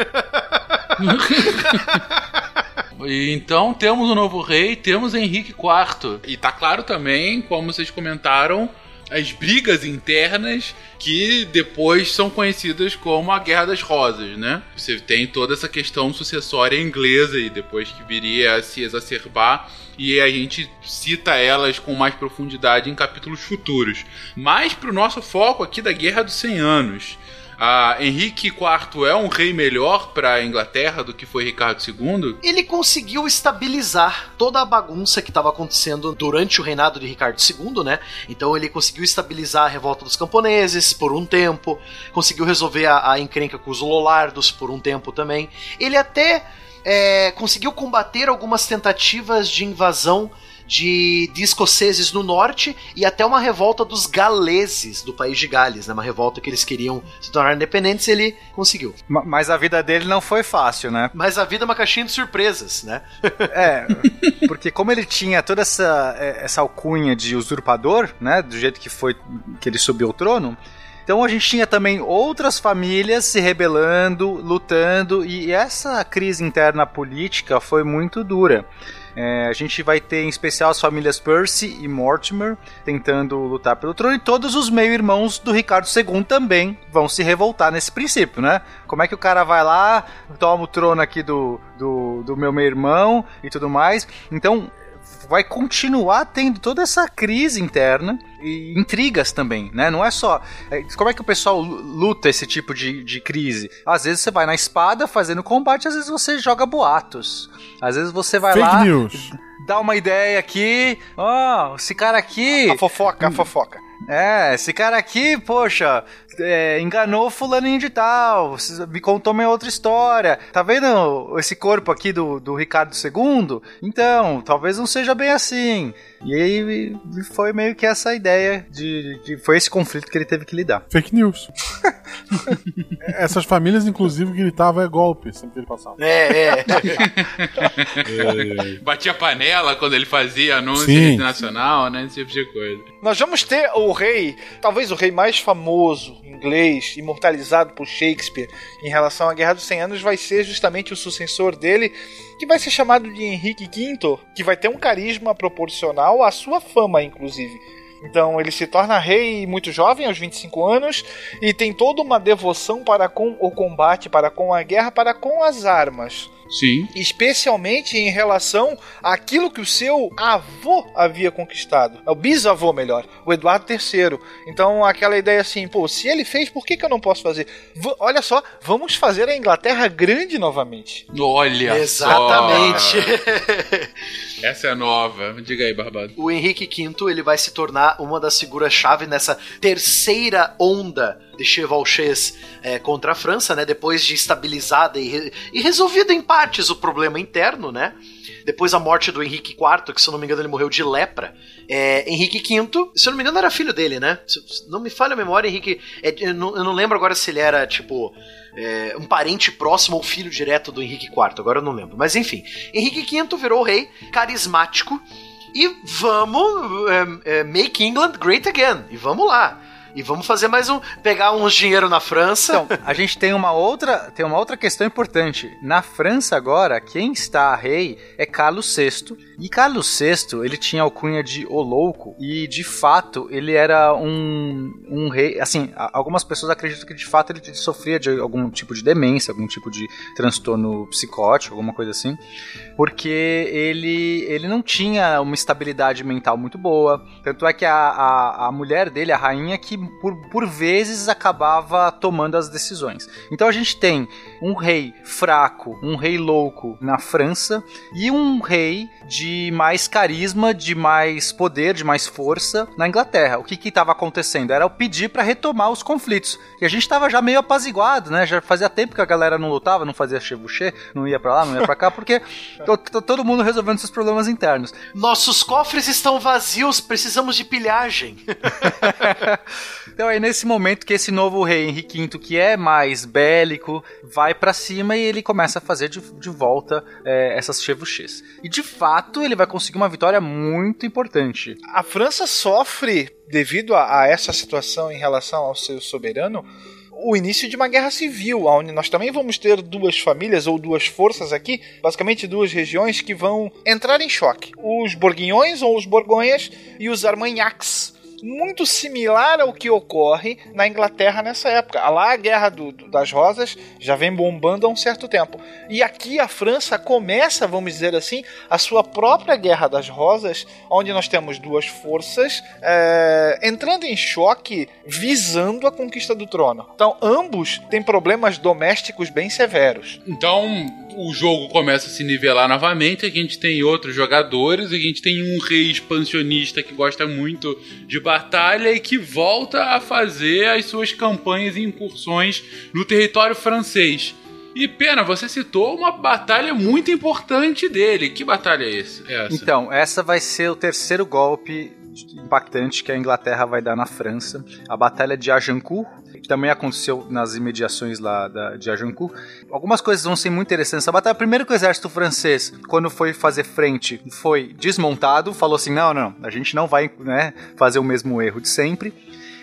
Então temos o novo rei, temos Henrique IV. E tá claro também, como vocês comentaram, as brigas internas que depois são conhecidas como a Guerra das Rosas, né? Você tem toda essa questão sucessória inglesa e depois que viria a se exacerbar e a gente cita elas com mais profundidade em capítulos futuros. Mas pro nosso foco aqui da Guerra dos 100 Anos, a Henrique IV é um rei melhor para a Inglaterra do que foi Ricardo II? Ele conseguiu estabilizar toda a bagunça que estava acontecendo durante o reinado de Ricardo II, né? Então ele conseguiu estabilizar a revolta dos camponeses por um tempo, conseguiu resolver a, a encrenca com os lollardos por um tempo também. Ele até é, conseguiu combater algumas tentativas de invasão de, de escoceses no norte e até uma revolta dos galeses do país de Gales, né? Uma revolta que eles queriam se tornar independentes, ele conseguiu. Ma- Mas a vida dele não foi fácil, né? Mas a vida é uma caixinha de surpresas, né? É, porque como ele tinha toda essa, é, essa alcunha de usurpador, né? Do jeito que foi que ele subiu ao trono. Então a gente tinha também outras famílias se rebelando, lutando, e essa crise interna política foi muito dura. É, a gente vai ter em especial as famílias Percy e Mortimer tentando lutar pelo trono, e todos os meio-irmãos do Ricardo II também vão se revoltar nesse princípio, né? Como é que o cara vai lá, toma o trono aqui do, do, do meu meio-irmão e tudo mais. Então, vai continuar tendo toda essa crise interna e intrigas também, né? Não é só. é, Como é que o pessoal luta esse tipo de, de crise? Às vezes você vai na espada fazendo combate, às vezes você joga boatos. Às vezes você vai Fake lá, news. dá uma ideia aqui. Ó, esse cara aqui. A fofoca, a fofoca. É, esse cara aqui, poxa, é, enganou fulaninho de tal, me contou uma outra história. Tá vendo esse corpo aqui do, do Ricardo II? Então, talvez não seja bem assim. E aí foi meio que essa ideia de, de- Foi esse conflito que ele teve que lidar. Fake news. Essas famílias, inclusive, gritavam é golpe sempre que ele passava. É, é. Batia panela quando ele fazia anúncio Sim. internacional, né? Esse tipo de coisa. Nós vamos ter o rei, talvez o rei mais famoso inglês, imortalizado por Shakespeare em relação à Guerra dos 100 Anos, vai ser justamente o sucessor dele, que vai ser chamado de Henrique V, que vai ter um carisma proporcional à sua fama, inclusive. Então ele se torna rei muito jovem, aos 25 anos, e tem toda uma devoção para com o combate, para com a guerra, para com as armas. Sim. Especialmente em relação àquilo que o seu avô havia conquistado. É o bisavô, melhor. O Eduardo III. Então, aquela ideia assim, pô, se ele fez, por que, que eu não posso fazer? V olha só, vamos fazer a Inglaterra grande novamente. Olha Exatamente. Essa é nova. Diga aí, Barbado. o Henrique V ele vai se tornar uma das figuras-chave nessa terceira onda de chevauchés é, contra a França, né? Depois de estabilizada e, re- e resolvido em partes o problema interno, né? Depois da morte do Henrique IV, que se eu não me engano ele morreu de lepra. É, Henrique V, se eu não me engano era filho dele, né? Se não me falha a memória, Henrique. é, eu, não, eu não lembro agora se ele era tipo é, um parente próximo ou filho direto do Henrique IV, agora eu não lembro. Mas enfim, Henrique V virou rei carismático e vamos é, é, make England great again. E vamos lá. E vamos fazer mais um. Pegar uns dinheiro na França. Então, a gente tem uma outra, tem uma outra questão importante. Na França agora, quem está rei é Carlos VI. E Carlos VI, ele tinha a alcunha de O Louco e de fato ele era um, um rei, assim, algumas pessoas acreditam que de fato ele sofria de algum tipo de demência, algum tipo de transtorno psicótico, alguma coisa assim, porque ele ele não tinha uma estabilidade mental muito boa. Tanto é que a, a, a mulher dele, a rainha, que por, por vezes acabava tomando as decisões. Então a gente tem um rei fraco, um rei louco na França e um rei de mais carisma, de mais poder, de mais força na Inglaterra. O que estava acontecendo? Era o pedir para retomar os conflitos. E a gente estava já meio apaziguado, né? Já fazia tempo que a galera não lutava, não fazia chevuchê, não ia para lá, não ia para cá, porque to- to- todo mundo resolvendo seus problemas internos. Nossos cofres estão vazios, precisamos de pilhagem. Então é nesse momento que esse novo rei Henrique V, que é mais bélico, vai pra cima e ele começa a fazer de, de volta é, essas chevuchês. E de fato ele vai conseguir uma vitória muito importante. A França sofre, devido a, a essa situação em relação ao seu soberano, o início de uma guerra civil, onde nós também vamos ter duas famílias ou duas forças aqui, basicamente duas regiões que vão entrar em choque: os Borguinhões ou os Borgonhas e os Armagnacs. Muito similar ao que ocorre na Inglaterra nessa época. Lá a Guerra do- do- das Rosas já vem bombando há um certo tempo. E aqui a França começa, vamos dizer assim, a sua própria Guerra das Rosas, onde nós temos duas forças é, entrando em choque, visando a conquista do trono. Então, ambos têm problemas domésticos bem severos. Então, o jogo começa a se nivelar novamente. A gente tem outros jogadores. A gente tem um rei expansionista que gosta muito de batalha e que volta a fazer as suas campanhas e incursões no território francês. E pena, você citou uma batalha muito importante dele. Que batalha é? É essa? Então, essa vai ser o terceiro golpe impactante que a Inglaterra vai dar na França. A Batalha de Agincourt, que também aconteceu nas imediações lá da, de Agincourt. Algumas coisas vão ser muito interessantes. A batalha, primeiro que o exército francês, quando foi fazer frente, foi desmontado, falou assim: não, não, a gente não vai né, fazer o mesmo erro de sempre.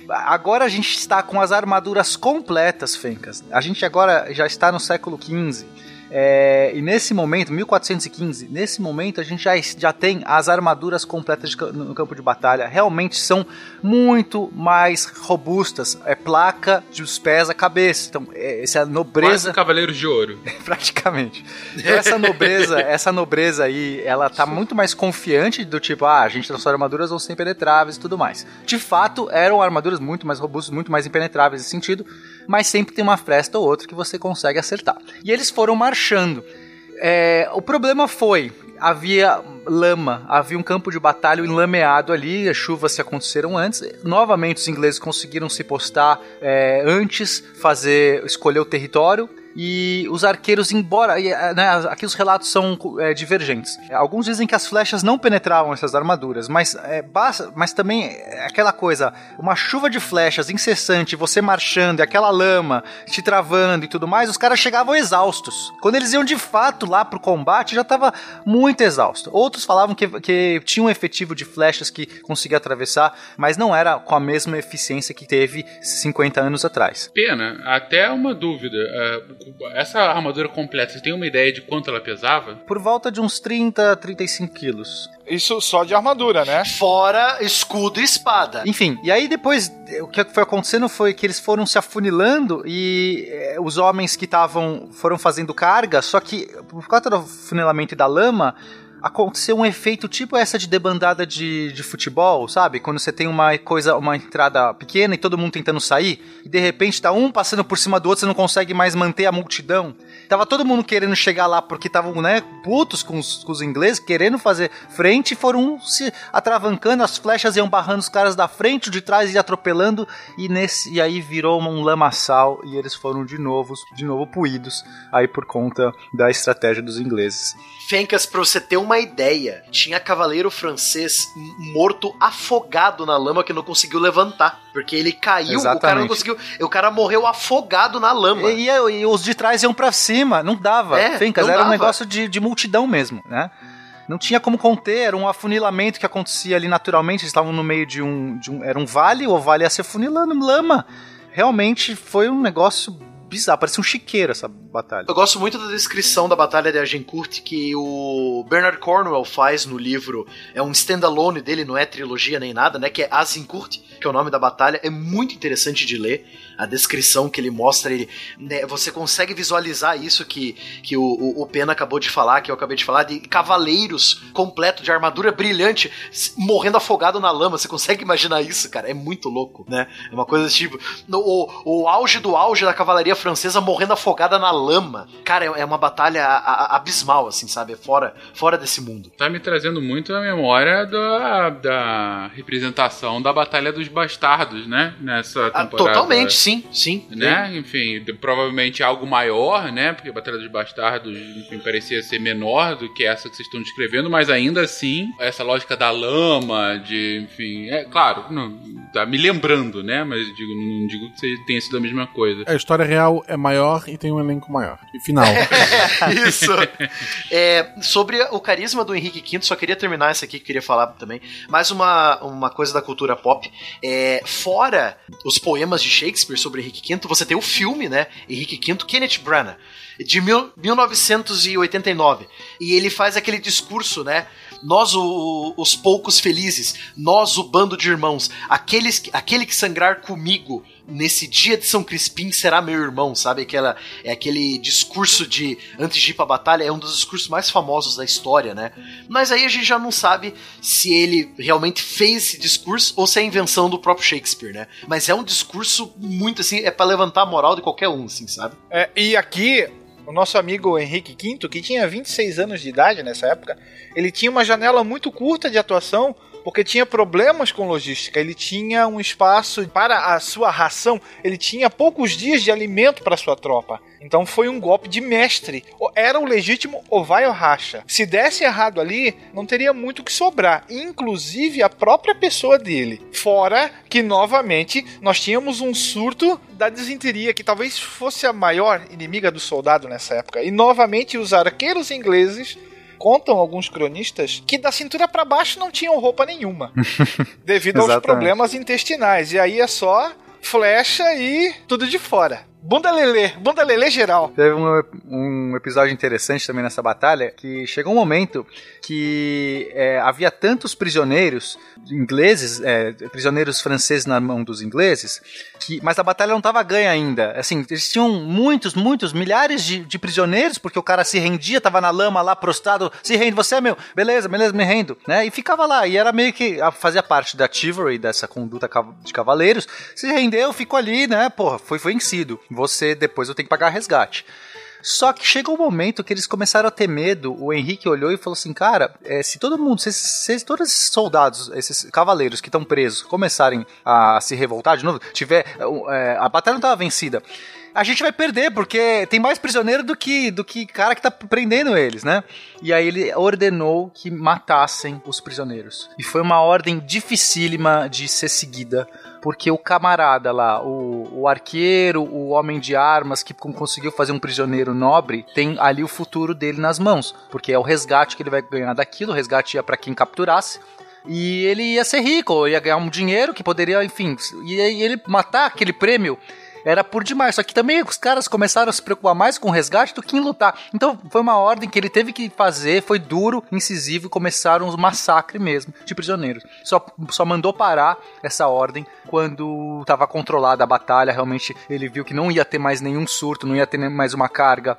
Agora a gente está com as armaduras completas, Fencas. A gente agora já está no século XV. É, e nesse momento, 1415, nesse momento a gente já, já tem as armaduras completas de no campo de batalha. Realmente são muito mais robustas. É placa dos pés à cabeça. Então, é, essa Quase nobreza. Cavaleiros de Ouro. praticamente. Então, essa nobreza, essa nobreza aí, ela tá muito mais confiante do tipo, ah, a gente, nossas armaduras vão ser impenetráveis e tudo mais. De fato, eram armaduras muito mais robustas, muito mais impenetráveis nesse sentido, mas sempre tem uma fresta ou outra que você consegue acertar. E eles foram marchando. É, o problema foi, havia lama, havia um campo de batalha enlameado ali, as chuvas se aconteceram antes. Novamente os ingleses conseguiram se postar é, antes, fazer escolher o território. E os arqueiros, embora. e, é, né, aqui os relatos são é, divergentes. Alguns dizem que as flechas não penetravam essas armaduras, mas, é, basta, mas também é aquela coisa: uma chuva de flechas incessante, você marchando, e aquela lama te travando e tudo mais, os caras chegavam exaustos. Quando eles iam de fato lá pro combate, já tava muito exausto. Outros falavam que, que tinha um efetivo de flechas que conseguia atravessar, mas não era com a mesma eficiência que teve 50 anos atrás. Pena, até uma dúvida. é, essa armadura completa, você tem uma ideia de quanto ela pesava? Por volta de uns 30, 35 quilos. Isso só de armadura, né? Fora escudo e espada. Enfim, e aí depois o que foi acontecendo foi que eles foram se afunilando e eh, os homens que estavam foram fazendo carga, só que por causa do afunilamento e da lama, aconteceu um efeito tipo essa de debandada de, de futebol, sabe? Quando você tem uma coisa, uma entrada pequena e todo mundo tentando sair, e de repente tá um passando por cima do outro, você não consegue mais manter a multidão. Tava todo mundo querendo chegar lá porque estavam, né, putos com os, com os ingleses, querendo fazer frente, e foram se atravancando, as flechas iam barrando os caras da frente, de trás ia atropelando, e nesse e aí virou um lamaçal e eles foram de novo, de novo puídos, aí por conta da estratégia dos ingleses. Fencas, pra você ter uma ideia, tinha cavaleiro francês morto afogado na lama que não conseguiu levantar. Porque ele caiu, o cara não Exatamente. conseguiu. O cara morreu afogado na lama. E, e- e os de trás iam pra cima, não dava. É, Fencas, não era um dava. negócio de, de multidão mesmo, né? Não tinha como conter, era um afunilamento que acontecia ali naturalmente, eles estavam no meio de um, de um. Era um vale, o vale ia se afunilando, lama. Realmente foi um negócio bizarro, parecia um chiqueiro essa batalha. Eu gosto muito da descrição da Batalha de Agincourt que o Bernard Cornwell faz no livro. É um standalone dele, não é trilogia nem nada, né? Que é Azincourt, que é o nome da batalha. É muito interessante de ler. A descrição que ele mostra, ele, né, você consegue visualizar isso que, que o, o, o Pena acabou de falar, que eu acabei de falar, de cavaleiros completo de armadura brilhante morrendo afogado na lama. Você consegue imaginar isso, cara? É muito louco, né? É uma coisa tipo. no- o, o auge do auge da cavalaria francesa morrendo afogada na lama. Cara, é, é uma batalha a- a- abismal, assim, sabe? É fora, fora desse mundo. Tá me trazendo muito a memória da, da representação da Batalha dos Bastardos, né? Nessa Ah, temporada. totalmente, sim, sim. Né? Enfim, provavelmente algo maior, né? Porque a Batalha dos Bastardos, enfim, parecia ser menor do que essa que vocês estão descrevendo, mas ainda assim, essa lógica da lama, de, enfim, é claro, não, tá me lembrando, né? Mas digo, não digo que tenha sido a mesma coisa. A história real é maior e tem um elenco maior. E final. Isso. É, sobre o carisma do Henrique V, só queria terminar essa aqui que eu queria falar também. Mais uma, uma coisa da cultura pop. É, fora os poemas de Shakespeare sobre Henrique V, você tem o filme, né? Henrique V, Kenneth Branagh, de mil, 1989. E ele faz aquele discurso, né? Nós, o- os poucos felizes, nós, o bando de irmãos, aqueles, que- aquele que sangrar comigo nesse dia de São Crispim será meu irmão, sabe? Aquela, é aquele discurso de antes de ir pra batalha, é um dos discursos mais famosos da história, né? Mas aí a gente já não sabe se ele realmente fez esse discurso ou se é invenção do próprio Shakespeare, né? Mas é um discurso muito assim, é pra levantar a moral de qualquer um, assim, sabe? É, e aqui, o nosso amigo Henrique V, que tinha 26 anos de idade nessa época, ele tinha uma janela muito curta de atuação porque tinha problemas com logística. Ele tinha um espaço para a sua ração, ele tinha poucos dias de alimento para sua tropa. Então foi um golpe de mestre. Era o legítimo ou vai ou racha. Se desse errado ali, não teria muito o que sobrar, inclusive a própria pessoa dele. Fora que novamente nós tínhamos um surto da desinteria que talvez fosse a maior inimiga do soldado nessa época. E novamente os arqueiros ingleses contam alguns cronistas que da cintura para baixo não tinham roupa nenhuma, devido aos problemas intestinais. E aí é só flecha e tudo de fora. Bunda lelê, bunda lelê geral. Teve um, um episódio interessante também nessa batalha que chegou um momento que é, havia tantos prisioneiros ingleses, é, prisioneiros franceses na mão dos ingleses, que, mas a batalha não estava ganha ainda. Assim, eles tinham muitos, muitos, milhares de, de prisioneiros, porque o cara se rendia, tava na lama lá prostrado, se rende, você é meu, beleza, beleza, me rendo, né? E ficava lá, e era meio que fazia parte da chivalry, dessa conduta de cavaleiros. Se rendeu, ficou ali, né? Porra, foi vencido. Você depois eu tenho que pagar resgate. Só que chegou um momento que eles começaram a ter medo. O Henrique olhou e falou assim: Cara, é, se todo mundo, se, se todos esses soldados, esses cavaleiros que estão presos, começarem a se revoltar de novo, tiver. é, a batalha não estava vencida. A gente vai perder, porque tem mais prisioneiro do que, do que cara que tá prendendo eles, né? E aí ele ordenou que matassem os prisioneiros. E foi uma ordem dificílima de ser seguida porque o camarada lá, o, o arqueiro, o homem de armas que con- conseguiu fazer um prisioneiro nobre, tem ali o futuro dele nas mãos, porque é o resgate que ele vai ganhar daquilo, o resgate ia pra quem capturasse. E ele ia ser rico, ia ganhar um dinheiro que poderia, enfim, e ele matar aquele prêmio era por demais. Só que também os caras começaram a se preocupar mais com o resgate do que em lutar. Então foi uma ordem que ele teve que fazer, foi duro, incisivo e começaram um massacre mesmo de prisioneiros. Só, só mandou parar essa ordem quando estava controlada a batalha. Realmente ele viu que não ia ter mais nenhum surto, não ia ter mais uma carga,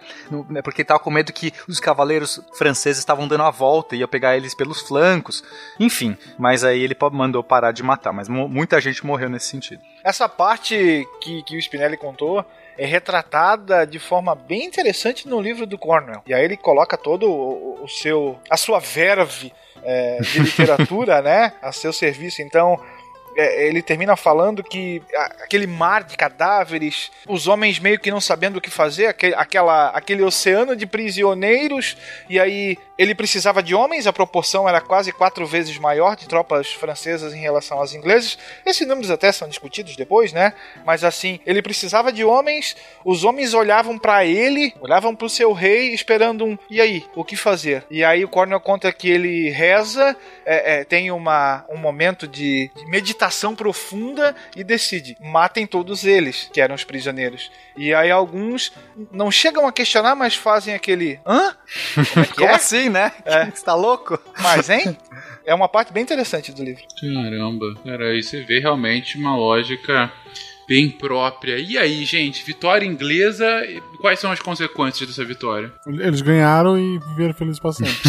né, porque estava com medo que os cavaleiros franceses estavam dando a volta, ia pegar eles pelos flancos. Enfim, mas aí ele mandou parar de matar. Mas mu- muita gente morreu nesse sentido. Essa parte que, que o Spinelli contou é retratada de forma bem interessante no livro do Cornwell. E aí ele coloca todo o, o seu a sua verve é, de literatura, né, a seu serviço. Então ele termina falando que aquele mar de cadáveres, os homens meio que não sabendo o que fazer, aquele, aquela, aquele oceano de prisioneiros, e aí ele precisava de homens, a proporção era quase quatro vezes maior de tropas francesas em relação aos ingleses. Esses números até são discutidos depois, né? Mas assim, ele precisava de homens, os homens olhavam para ele, olhavam para o seu rei, esperando um. E aí, o que fazer? E aí o Cornel conta que ele reza, é, é, tem uma, um momento de, de meditação profunda e decide: matem todos eles, que eram os prisioneiros. E aí alguns não chegam a questionar, mas fazem aquele. Hã? Como, é que Como é? assim, né? Você tá louco? Mas, hein? É uma parte bem interessante do livro. Caramba, cara, aí você vê realmente uma lógica bem própria. E aí, gente, vitória inglesa, e quais são as consequências dessa vitória? Eles ganharam e viveram felizes pra sempre.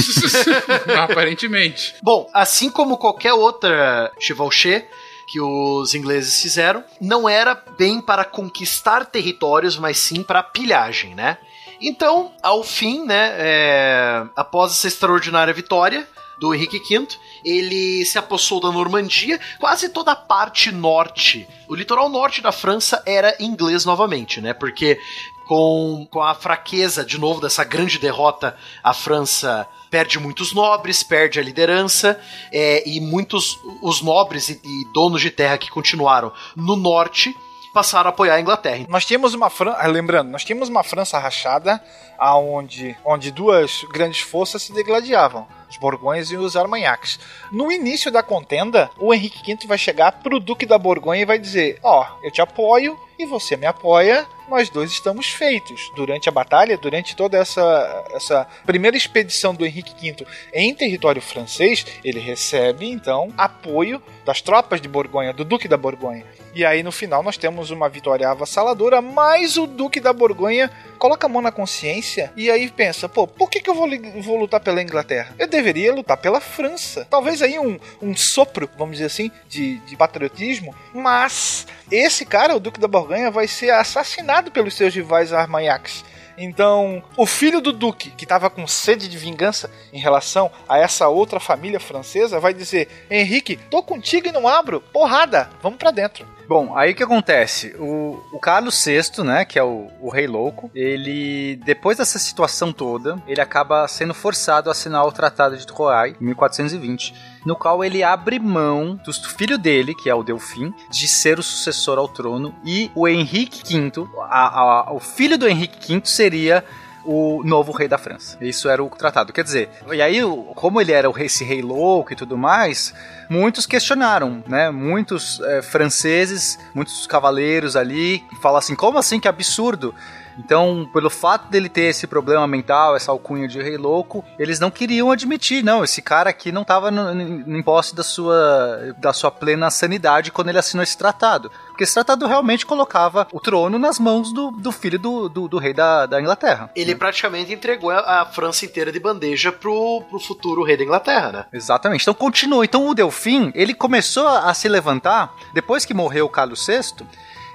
Aparentemente. Bom, assim como qualquer outra chevauché que os ingleses fizeram, não era bem para conquistar territórios, mas sim para pilhagem, né? Então, ao fim, né, é, após essa extraordinária vitória do Henrique V, ele se apossou da Normandia, quase toda a parte norte. O litoral norte da França era inglês novamente, né? Porque com, com a fraqueza, de novo, dessa grande derrota, a França perde muitos nobres, perde a liderança, é, e muitos, os nobres e, e donos de terra que continuaram no norte passaram a apoiar a Inglaterra. Nós tínhamos uma França, lembrando, nós tínhamos uma França rachada, aonde, onde duas grandes forças se degladiavam, os Borgonhas e os Armagnacs. No início da contenda, o Henrique V vai chegar pro Duque da Borgonha e vai dizer: Ó, eu te apoio e você me apoia, nós dois estamos feitos. Durante a batalha, durante toda essa, essa primeira expedição do Henrique V em território francês, ele recebe então apoio das tropas de Borgonha, do Duque da Borgonha. E aí no final nós temos uma vitória avassaladora, mas o Duque da Borgonha coloca a mão na consciência e aí pensa, pô, por que, que eu vou, vou lutar pela Inglaterra? Eu deveria lutar pela França. Talvez aí um, um sopro, vamos dizer assim, de, de patriotismo, mas esse cara, o Duque da Borgonha, vai ser assassinado pelos seus rivais armagnacs. Então, o filho do Duque, que estava com sede de vingança em relação a essa outra família francesa, vai dizer: Henrique, tô contigo e não abro, porrada, vamos pra dentro. Bom, aí o que acontece? O, o Carlos VI, né, que é o, o rei louco, ele, depois dessa situação toda, ele acaba sendo forçado a assinar o Tratado de Troyes, em 1420, no qual ele abre mão do filho dele, que é o Delfim, de ser o sucessor ao trono, e o Henrique V, a- a- o filho do Henrique V seria o novo rei da França. Isso era o tratado. Quer dizer, e aí, como ele era esse rei louco e tudo mais, muitos questionaram, né? Muitos eh, franceses, muitos cavaleiros ali, falam assim: como assim? Que absurdo! Então, pelo fato dele ter esse problema mental, essa alcunha de rei louco, eles não queriam admitir, não, esse cara aqui não estava em posse da sua, da sua plena sanidade quando ele assinou esse tratado. Porque esse tratado realmente colocava o trono nas mãos do, do filho do, do, do rei da, da Inglaterra. Ele praticamente entregou a, a França inteira de bandeja pro, pro futuro rei da Inglaterra, né? Exatamente. Então continua. Então o Delfim, ele começou a se levantar depois que morreu o Carlos VI.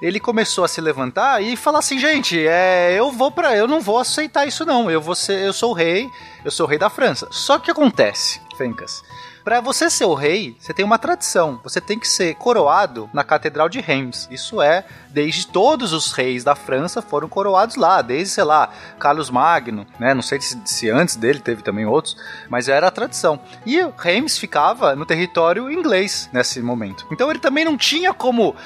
Ele começou a se levantar e falar assim, gente, é, eu vou para, eu não vou aceitar isso não. Eu vou ser, eu sou o rei, eu sou o rei da França. Só que acontece, Fencas. Para você ser o rei, você tem uma tradição. Você tem que ser coroado na Catedral de Reims. Isso é, desde todos os reis da França foram coroados lá, desde, sei lá, Carlos Magno, né? Não sei se, se antes dele teve também outros, mas era a tradição. E Reims ficava no território inglês nesse momento. Então ele também não tinha como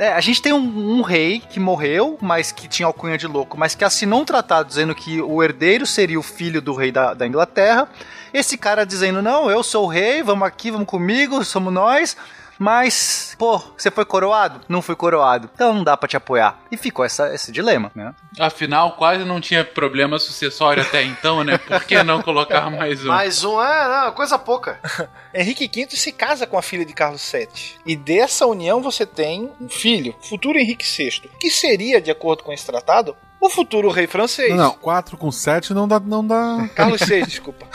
é, a gente tem um, um, rei que morreu, mas que tinha alcunha de louco, mas que assinou um tratado dizendo que o herdeiro seria o filho do rei da, da Inglaterra. Esse cara dizendo: Não, eu sou o rei, vamos aqui, vamos comigo, somos nós. Mas, pô, você foi coroado? Não fui coroado. Então não dá pra te apoiar. E ficou essa, esse dilema, né? Afinal, quase não tinha problema sucessório até então, né? Por que não colocar mais um? Mais um é não, coisa pouca. Henrique V se casa com a filha de Carlos VII. E dessa união você tem um filho, futuro Henrique VI, que seria, de acordo com esse tratado, o futuro rei francês. Não, não, 4 com 7 não dá. Não dá... Carlos VI, desculpa.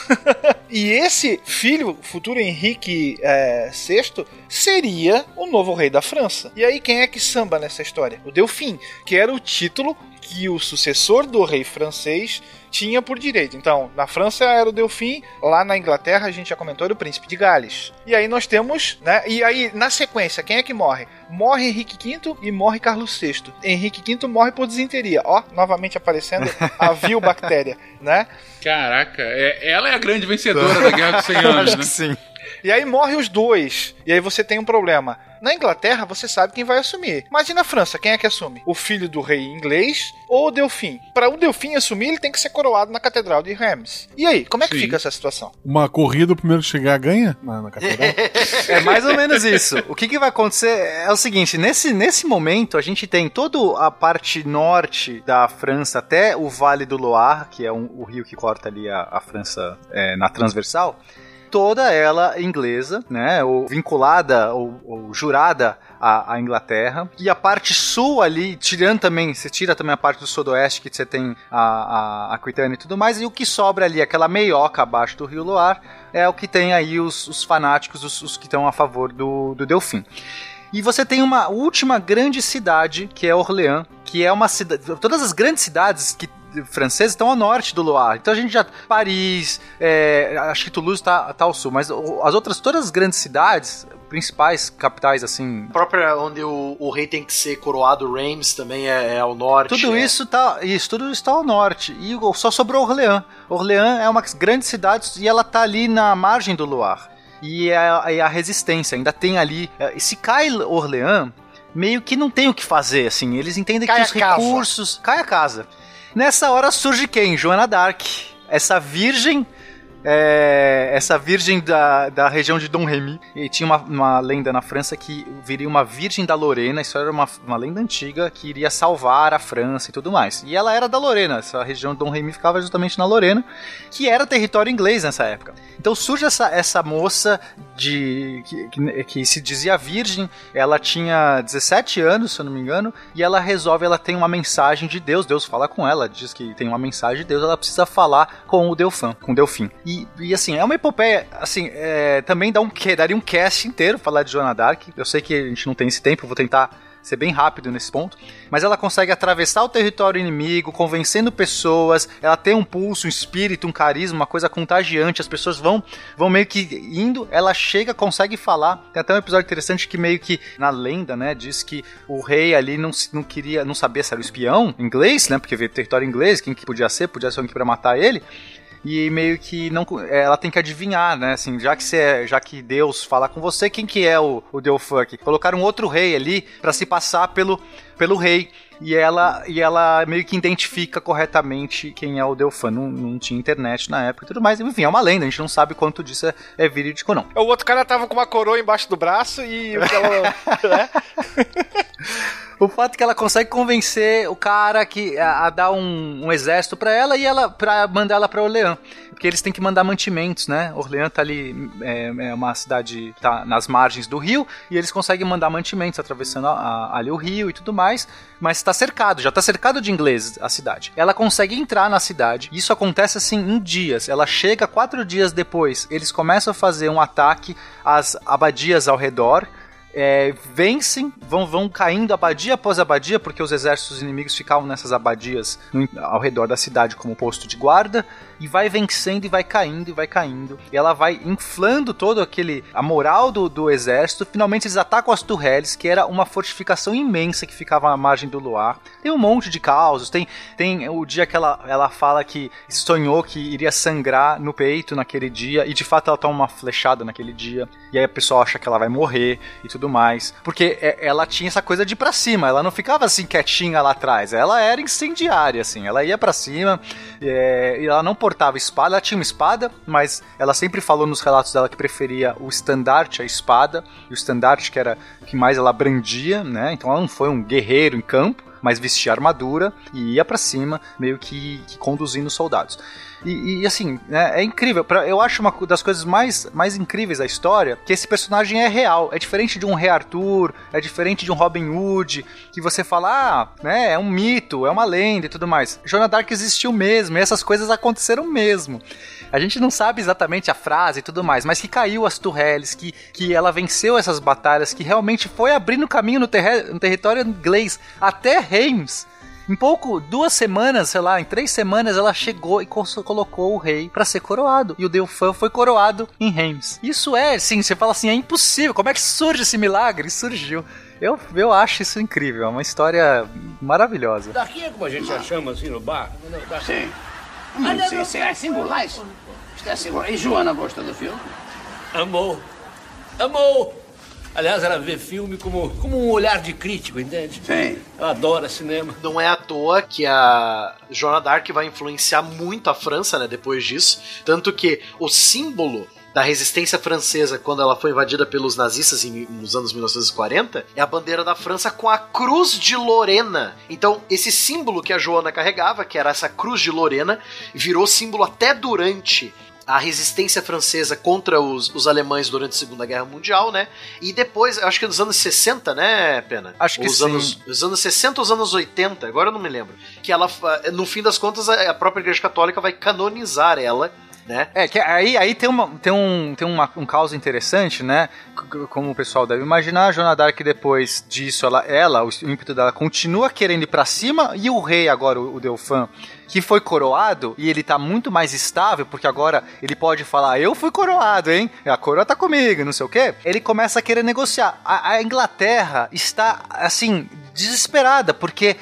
e esse filho, futuro Henrique é, VI, seria o novo rei da França. E aí, quem é que samba nessa história? O Delfim, que era o título que o sucessor do rei francês tinha por direito. Então, na França era o Delfim, lá na Inglaterra a gente já comentou era o príncipe de Gales. E aí nós temos, né? E aí na sequência, quem é que morre? Morre Henrique V e morre Carlos VI. Henrique V morre por desinteria. Ó, novamente aparecendo a vil bactéria, né? Caraca, é- ela é a grande vencedora da Guerra dos 100 anos, né? Sim. E aí morre os dois. E aí você tem um problema. Na Inglaterra, você sabe quem vai assumir. Mas e na França, quem é que assume? O filho do rei inglês ou o Delfim? Para o Delfim assumir, ele tem que ser coroado na Catedral de Reims. E aí, como é que Sim. fica essa situação? Uma corrida, o primeiro que chegar ganha na, na catedral. É mais ou menos isso. O que, que vai acontecer é o seguinte: nesse, nesse momento, a gente tem toda a parte norte da França até o Vale do Loire, que é um- o rio que corta ali a, a França é, na transversal. Toda ela inglesa, né? Ou vinculada ou, ou jurada à, à Inglaterra. E a parte sul ali, tirando também, você tira também a parte do sudoeste, que você tem a, a Aquitânia e tudo mais. E o que sobra ali, aquela meioca abaixo do rio Loire, é o que tem aí os, os fanáticos, os, os que estão a favor do, do Delfim. E você tem uma última grande cidade, que é Orleans, que é uma cidade. Todas as grandes cidades que francesas estão ao norte do Loire. Então a gente já. Paris, é, acho que Toulouse está tá ao sul, mas as outras, todas as grandes cidades, principais capitais, assim. A própria onde o, o rei tem que ser coroado, Reims também é, é ao norte. Tudo é. isso tá, isso tudo está ao norte e só sobrou Orleans. Orleans é uma grande cidade e ela tá ali na margem do Loire. E é a, é a resistência ainda tem ali. é, E se cai Orleans, meio que não tem o que fazer, assim. Eles entendem Cai que a os recursos. Cai a casa. Nessa hora surge quem? Joana Dark. Essa virgem. É, essa virgem da, da região de Dom Remy. E tinha uma, uma lenda na França que viria uma virgem da Lorena. Isso era uma, uma lenda antiga que iria salvar a França e tudo mais. E ela era da Lorena. Essa região de Dom Remy ficava justamente na Lorena, que era território inglês nessa época. Então surge essa, essa moça de que, que, que se dizia virgem. Ela tinha 17 anos, se eu não me engano, e ela resolve, ela tem uma mensagem de Deus. Deus fala com ela, diz que tem uma mensagem de Deus. Ela precisa falar com o Delfim, com o Delfim. E, e assim, é uma epopeia, assim, é, também dá um, daria um cast inteiro falar de Joana Dark. Eu sei que a gente não tem esse tempo, vou tentar ser bem rápido nesse ponto, mas ela consegue atravessar o território inimigo, convencendo pessoas, ela tem um pulso, um espírito, um carisma, uma coisa contagiante, as pessoas vão vão meio que indo, ela chega, consegue falar. Tem até um episódio interessante que meio que na lenda, né, diz que o rei ali não, não queria, não sabia se era o espião inglês, né, porque veio território inglês, quem que podia ser, podia ser alguém para matar ele. E meio que não, ela tem que adivinhar, né? Assim, já que você, é- já que Deus fala com você, quem que é o, o Delfuck? Colocaram outro rei ali pra se passar pelo, pelo rei. E ela, e ela meio que identifica corretamente quem é o Delfan. Não, não tinha internet na época e tudo mais. Enfim, é uma lenda, a gente não sabe quanto disso é, é verídico ou não. O outro cara tava com uma coroa embaixo do braço e né? O fato é que ela consegue convencer o cara que a, a dar um, um exército pra ela e ela para mandar ela pra Orleans, porque eles têm que mandar mantimentos, né? Orleans tá ali é, é uma cidade tá nas margens do rio e eles conseguem mandar mantimentos atravessando a- a- ali o rio e tudo mais, mas está cercado, já tá cercado de ingleses a cidade. Ela consegue entrar na cidade. Isso acontece assim em dias. Ela chega quatro dias depois. Eles começam a fazer um ataque às abadias ao redor é, vencem, vão, vão caindo abadia após abadia, porque os exércitos inimigos ficavam nessas abadias ao redor da cidade como posto de guarda, e vai vencendo e vai caindo e vai caindo. E ela vai inflando todo aquele. a moral do, do exército. Finalmente eles atacam as Tourelles, que era uma fortificação imensa que ficava à margem do Loire. Tem um monte de causos, tem, tem o dia que ela, ela fala que sonhou que iria sangrar no peito naquele dia, e de fato ela toma uma flechada naquele dia, e aí a pessoa acha que ela vai morrer e tudo mais. Porque é- ela tinha essa coisa de ir pra cima, ela não ficava assim quietinha lá atrás, ela era incendiária, assim, ela ia pra cima é, e ela não portava espada, ela tinha uma espada, mas ela sempre falou nos relatos dela que preferia o estandarte, a espada, e o estandarte que era que mais ela brandia, né? Então ela não foi um guerreiro em campo, mas vestia armadura e ia para cima, meio que, que conduzindo os soldados. E, e, assim, né, é incrível. Pra, eu acho uma das coisas mais, mais incríveis da história que esse personagem é real. É diferente de um Rei Arthur, é diferente de um Robin Hood, que você fala, ah, né, é um mito, é uma lenda e tudo mais. Joana Dark existiu mesmo, e essas coisas aconteceram mesmo. A gente não sabe exatamente a frase e tudo mais, mas que caiu as Turrelles, que, que ela venceu essas batalhas, que realmente foi abrindo caminho no, ter no território inglês até Reims. Em pouco, duas semanas, sei lá, em três semanas, ela chegou e colocou o rei para ser coroado. E o Delfã foi coroado em Reims. Isso é, sim, você fala assim, é impossível. Como é que surge esse milagre? Surgiu. Eu, eu acho isso incrível, é uma história maravilhosa. Daqui é como a gente já chama assim no bar? Sim. Mas sim, sim, é singular isso. É singular. E Joana gostou do filme? Amou. Amou. Aliás, ela vê filme como, como um olhar de crítico, entende? Sim. Ela adora cinema. Não é à toa que a Joana Dark vai influenciar muito a França, né, depois disso. Tanto que o símbolo da resistência francesa quando ela foi invadida pelos nazistas em, nos anos 1940 é a bandeira da França com a cruz de Lorena. Então, esse símbolo que a Joana carregava, que era essa cruz de Lorena, virou símbolo até durante a resistência francesa contra os, os alemães durante a Segunda Guerra Mundial, né? E depois, acho que nos anos 60, né, Pena? Acho que os sim. Anos, os anos 60 ou os anos 80, agora eu não me lembro. Que ela, no fim das contas, a própria Igreja Católica vai canonizar ela né? É, que aí, aí tem, uma, tem, um, tem uma, um caos interessante, né? Como o pessoal deve imaginar, a Joana Dark depois disso, ela, ela, o ímpeto dela continua querendo ir pra cima, e o rei agora, o, o Delfã, que foi coroado, e ele tá muito mais estável, porque agora ele pode falar, eu fui coroado, hein? A coroa tá comigo, não sei o quê. Ele começa a querer negociar. A, a Inglaterra está, assim, desesperada, porque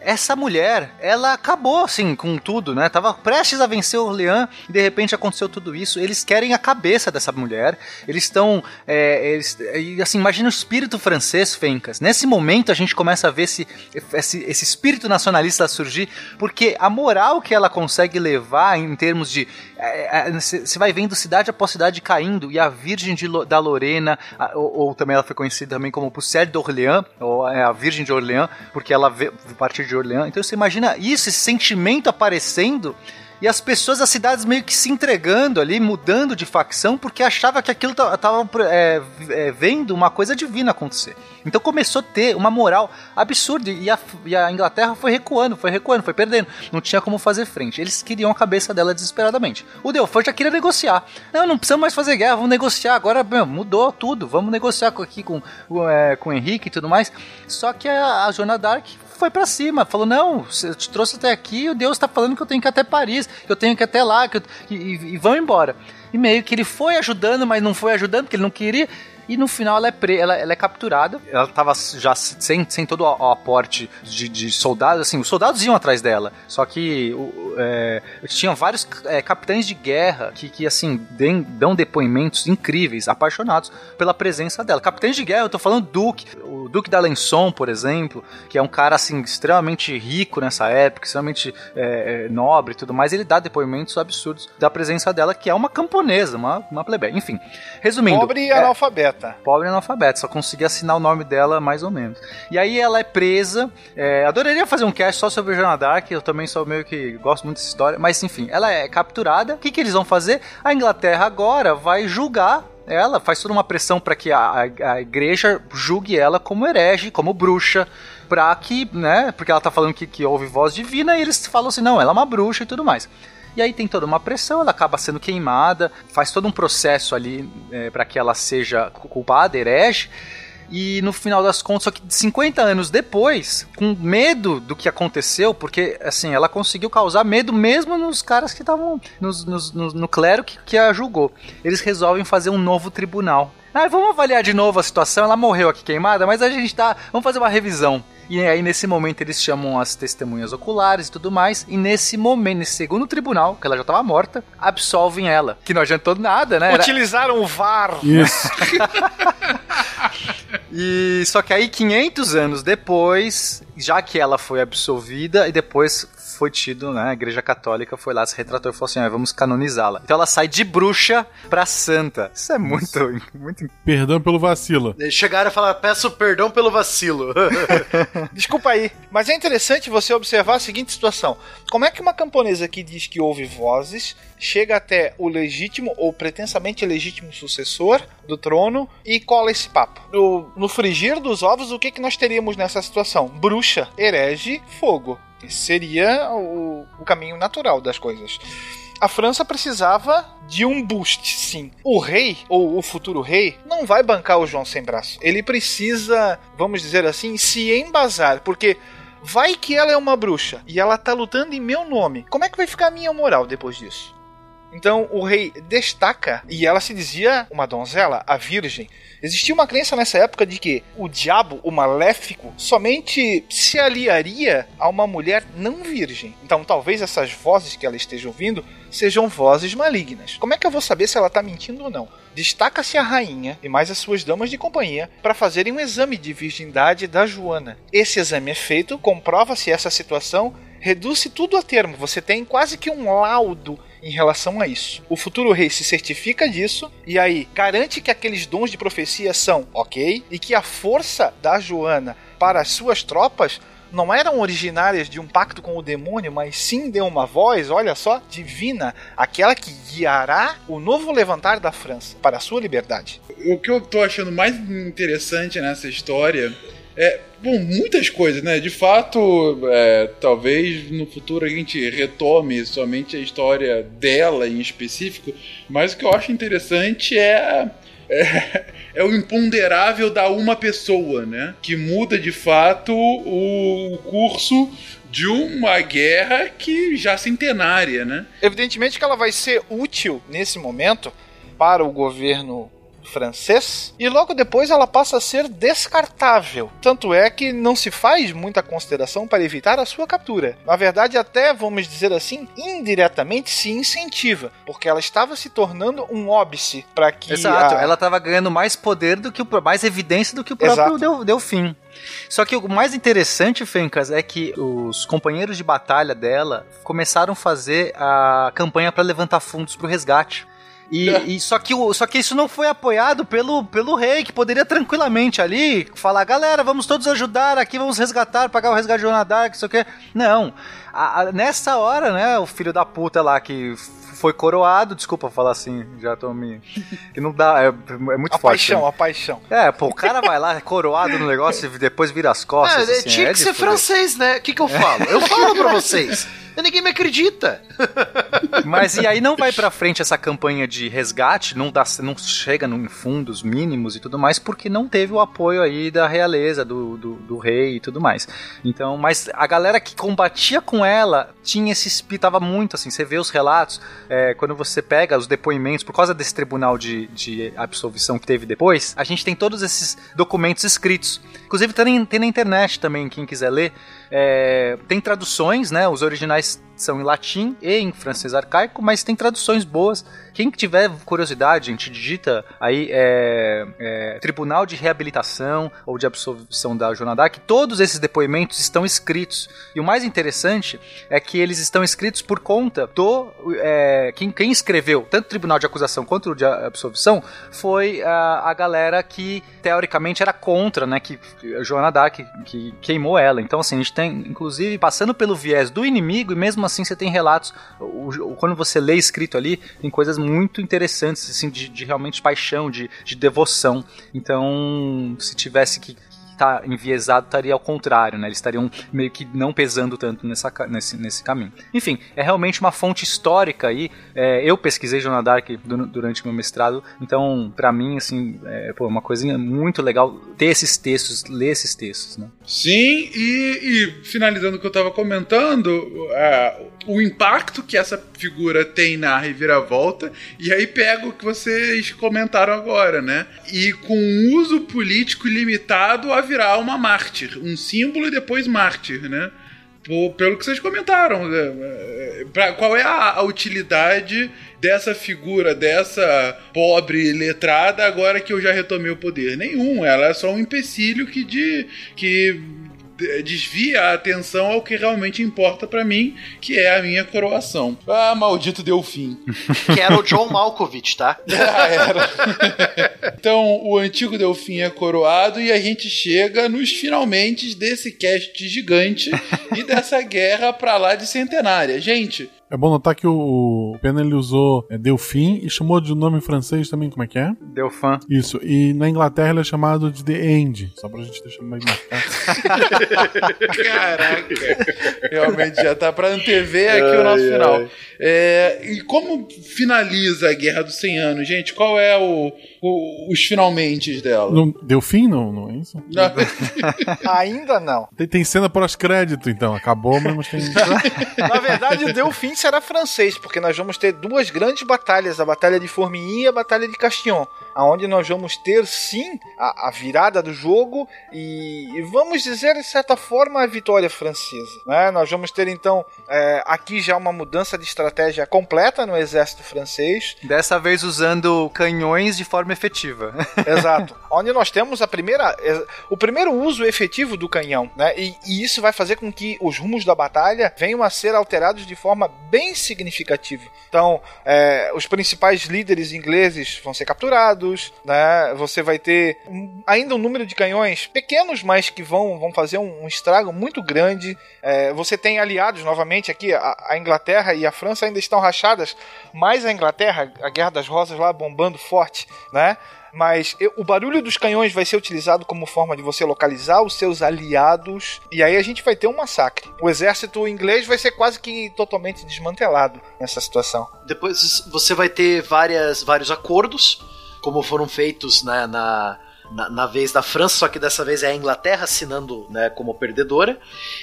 essa mulher, ela acabou assim com tudo, né? Tava prestes a vencer Orleans e de repente aconteceu tudo isso. Eles querem a cabeça dessa mulher. Eles estão, é, eles, assim, imagina o espírito francês, Fencas. Nesse momento a gente começa a ver esse, esse, esse espírito nacionalista surgir, porque a moral que ela consegue levar em termos de você vai vendo cidade após cidade caindo e a Virgem de, da Lorena, a, ou, ou, também ela foi conhecida também como Pucelle d'Orléans, ou é a Virgem de Orleans, porque ela a partir de Orleans. Então você imagina isso, esse sentimento aparecendo e as pessoas das cidades meio que se entregando ali, mudando de facção, porque achava que aquilo tava é, é, vendo uma coisa divina acontecer. Então começou a ter uma moral absurda e a, e a, Inglaterra foi recuando, foi recuando, foi perdendo. Não tinha como fazer frente. Eles queriam a cabeça dela desesperadamente. O Delfort já queria negociar. Não, não precisamos mais fazer guerra, vamos negociar. Agora meu, mudou tudo, vamos negociar aqui com, é, com o Henrique e tudo mais. Só que a, a Joana Dark foi para cima, falou: Não, eu te trouxe até aqui, o Deus tá falando que eu tenho que ir até Paris, que eu tenho que ir até lá, que eu, e, e, e vão embora. E meio que ele foi ajudando, mas não foi ajudando, porque ele não queria. E no final ela é, pre ela, ela é capturada. Ela tava já sem, sem todo o, aporte de, de, soldados. Assim, os soldados iam atrás dela. Só que o, é, tinham vários é, capitães de guerra que, que assim, dem, dão depoimentos incríveis, apaixonados pela presença dela. Capitães de guerra, eu tô falando Duque. O Duque d'Alençon, por exemplo, que é um cara assim, extremamente rico nessa época, extremamente é, nobre e tudo mais. Ele dá depoimentos absurdos da presença dela, que é uma camponesa, uma, uma plebeia. Enfim, resumindo. Pobre e analfabeta. Pobre analfabeta, só consegui assinar o nome dela mais ou menos. E aí ela é presa. É, adoraria fazer um cast só sobre Joana Dark, eu também sou meio que gosto muito dessa história, mas enfim, ela é capturada. O que, que eles vão fazer? A Inglaterra agora vai julgar ela, faz toda uma pressão para que a, a, a igreja julgue ela como herege, como bruxa pra que, né, porque ela tá falando que, que houve voz divina e eles falam assim, não, ela é uma bruxa e tudo mais. E aí tem toda uma pressão, ela acaba sendo queimada, faz todo um processo ali é, para que ela seja culpada, herege. E no final das contas, só que 50 anos depois, com medo do que aconteceu, porque assim, ela conseguiu causar medo mesmo nos caras que estavam no, clero que, que a julgou. Eles resolvem fazer um novo tribunal. Ah, vamos avaliar de novo a situação. Ela morreu aqui queimada, mas a gente tá. Vamos fazer uma revisão. E aí, nesse momento, eles chamam as testemunhas oculares e tudo mais. E nesse momento, nesse segundo tribunal, que ela já estava morta, absolvem ela. Que não adiantou nada, né? Era... Utilizaram o VAR. Isso. e só que aí, 500 anos depois, já que ela foi absolvida e depois foi tido, né? A Igreja Católica foi lá, se retratou e falou assim: ah, vamos canonizá-la. Então ela sai de bruxa pra santa. Isso é muito, muito. Perdão pelo vacilo. Eles chegaram a falar, peço perdão pelo vacilo. Desculpa aí, mas é interessante você observar a seguinte situação: como é que uma camponesa que diz que ouve vozes chega até o legítimo ou pretensamente legítimo sucessor do trono e cola esse papo? No, no frigir dos ovos, o que, que nós teríamos nessa situação? Bruxa, herege, fogo. Seria o, o caminho natural das coisas. A França precisava de um boost, sim. O rei, ou o futuro rei, não vai bancar o João sem braço. Ele precisa, vamos dizer assim, se embasar, porque vai que ela é uma bruxa e ela tá lutando em meu nome. Como é que vai ficar a minha moral depois disso? Então o rei destaca, e ela se dizia uma donzela, a virgem. Existia uma crença nessa época de que o diabo, o maléfico, somente se aliaria a uma mulher não virgem. Então talvez essas vozes que ela esteja ouvindo sejam vozes malignas. Como é que eu vou saber se ela está mentindo ou não? Destaca-se a rainha e mais as suas damas de companhia para fazerem um exame de virgindade da Joana. Esse exame é feito, comprova-se essa situação, reduz-se tudo a termo. Você tem quase que um laudo em relação a isso. O futuro rei se certifica disso e aí garante que aqueles dons de profecia são ok e que a força da Joana para as suas tropas não eram originárias de um pacto com o demônio, mas sim de uma voz, olha só, divina, aquela que guiará o novo levantar da França para a sua liberdade. O que eu tô achando mais interessante nessa história é, bom, muitas coisas, né? De fato, é, talvez no futuro a gente retome somente a história dela em específico, mas o que eu acho interessante é, é, é o imponderável da uma pessoa, né? Que muda de fato o, o curso de uma guerra que já centenária, né? Evidentemente que ela vai ser útil nesse momento para o governo francês e logo depois ela passa a ser descartável. Tanto é que não se faz muita consideração para evitar a sua captura. Na verdade, até vamos dizer assim, indiretamente se incentiva, porque ela estava se tornando um óbice para que Exato, a... ela estava ganhando mais poder do que o mais evidência do que o próprio deu, deu fim. Só que o mais interessante, Fencas, é que os companheiros de batalha dela começaram a fazer a campanha para levantar fundos para o resgate. E, e, só, que o, só que isso não foi apoiado pelo, pelo rei, que poderia tranquilamente ali falar: galera, vamos todos ajudar aqui, vamos resgatar, pagar o resgate de Joana Dark, isso aqui. Não. A, a, nessa hora, né, o filho da puta lá que foi coroado, desculpa falar assim, já tô me. Que não dá, é, é muito a forte. paixão, né? a paixão. É, pô, o cara vai lá, coroado no negócio e depois vira as costas. É, assim, tinha é que ser francês, né? O que, que eu falo? Eu falo pra vocês. Ninguém me acredita. Mas e aí não vai pra frente essa campanha de resgate, não, dá, não chega em fundos mínimos e tudo mais, porque não teve o apoio aí da realeza, do, do, do rei e tudo mais. Então, mas a galera que combatia com ela tinha esse espírito, tava muito assim, você vê os relatos, é, quando você pega os depoimentos, por causa desse tribunal de, de absolvição que teve depois, a gente tem todos esses documentos escritos. Inclusive tem, tem na internet também, quem quiser ler. É, tem traduções, né? Os originais são em latim e em francês arcaico, mas tem traduções boas. Quem tiver curiosidade, a gente digita aí é, é, Tribunal de Reabilitação ou de Absolvição da Joana d'Arc, todos esses depoimentos estão escritos. E o mais interessante é que eles estão escritos por conta do... É, quem, quem escreveu, tanto o Tribunal de Acusação quanto o de Absolvição, foi a, a galera que, teoricamente, era contra, né, que Joana d'Arc, que queimou ela. Então, assim, a gente tem, inclusive, passando pelo viés do inimigo e mesmo assim você tem relatos, quando você lê escrito ali, tem coisas muito interessantes, assim, de, de realmente paixão, de, de devoção. Então, se tivesse que tá enviesado estaria ao contrário, né? Eles estariam meio que não pesando tanto nessa, nesse, nesse caminho. Enfim, é realmente uma fonte histórica aí. É, eu pesquisei Joana Dark durante meu mestrado, então para mim assim é pô, uma coisinha muito legal ter esses textos, ler esses textos, né? Sim, e, e finalizando o que eu estava comentando, uh, o impacto que essa figura tem na reviravolta, e aí pego o que vocês comentaram agora, né? E com um uso político limitado a virar uma mártir, um símbolo e depois mártir, né? Pelo que vocês comentaram, né? pra, qual é a, utilidade dessa figura, dessa pobre letrada, agora que eu já retomei o poder? Nenhum, ela é só um empecilho que, de, que desvia a atenção ao que realmente importa pra mim, que é a minha coroação. Ah, maldito Delfim. Que era o John Malkovich, tá? Ah, era. então, o antigo Delfim é coroado e a gente chega nos finalmente desse cast gigante e dessa guerra pra lá de centenária. Gente, É bom notar que o, o Pena ele usou é, Delfim e chamou de nome em francês também, como é que é? Deu fã. Isso, e na Inglaterra ele é chamado de The End, só pra gente deixar mais marcado. Caraca, realmente já tá pra antever aqui o nosso final. É, e como finaliza a Guerra dos 100 Anos, gente? Qual é o, o- os finalmente dela? Não, Delfim não, não é isso? Não. Ainda não. Tem, tem cena pós-crédito, então. Acabou, mas tem. Na verdade, o Delfim será francês, porque nós vamos ter duas grandes batalhas, a Batalha de Formigny e a Batalha de Castillon, aonde nós vamos ter, sim, a, a virada do jogo e, e vamos dizer, de certa forma, a vitória francesa. né? Nós vamos ter, então, é, aqui já uma mudança de estratégia completa no exército francês. Dessa vez usando canhões de forma efetiva. Exato. Onde nós temos a primeira, é, o primeiro uso efetivo do canhão, né? E, e isso vai fazer com que os rumos da batalha venham a ser alterados de forma bem significativa. Então, é, os principais líderes ingleses vão ser capturados, né? Você vai ter ainda um número de canhões pequenos, mas que vão, vão fazer um, um estrago muito grande. É, você tem aliados novamente aqui, a, a Inglaterra e a França ainda estão rachadas, mas a Inglaterra, a Guerra das Rosas lá bombando forte, né? Mas o barulho dos canhões vai ser utilizado como forma de você localizar os seus aliados. E aí a gente vai ter um massacre. O exército inglês vai ser quase que totalmente desmantelado nessa situação. Depois você vai ter várias, vários acordos, como foram feitos né, na, na, na vez da França, só que dessa vez é a Inglaterra assinando né, como perdedora.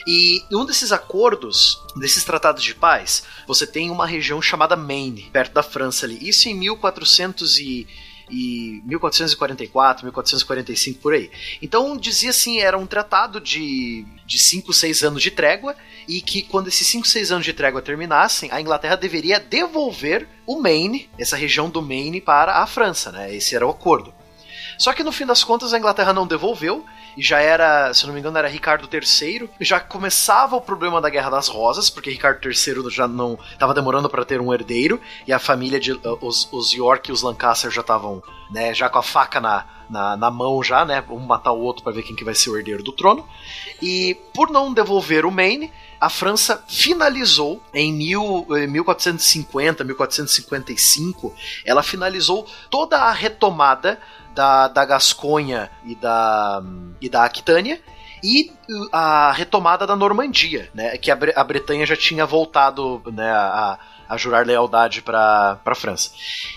E um desses acordos, desses tratados de paz, você tem uma região chamada Maine, perto da França ali. Isso em 1400 e e 1444, 1445 por aí. Então dizia assim, era um tratado de de 5, 6 anos de trégua e que quando esses 5, 6 anos de trégua terminassem, a Inglaterra deveria devolver o Maine, essa região do Maine para a França, né? Esse era o acordo. Só que no fim das contas a Inglaterra não devolveu, e já era, se não me engano, era Ricardo III. Já começava o problema da Guerra das Rosas, porque Ricardo III já não estava demorando para ter um herdeiro, e a família de os, os York e os Lancaster já estavam, né, já com a faca na, na, na mão já, né, um matar o outro para ver quem que vai ser o herdeiro do trono. E por não devolver o Maine, a França finalizou em mil, eh, 1450, 1455, ela finalizou toda a retomada da, da Gasconha e da, e da Aquitânia e a retomada da Normandia, né, que a, Bre- a Bretanha já tinha voltado né, a, a jurar lealdade para a França.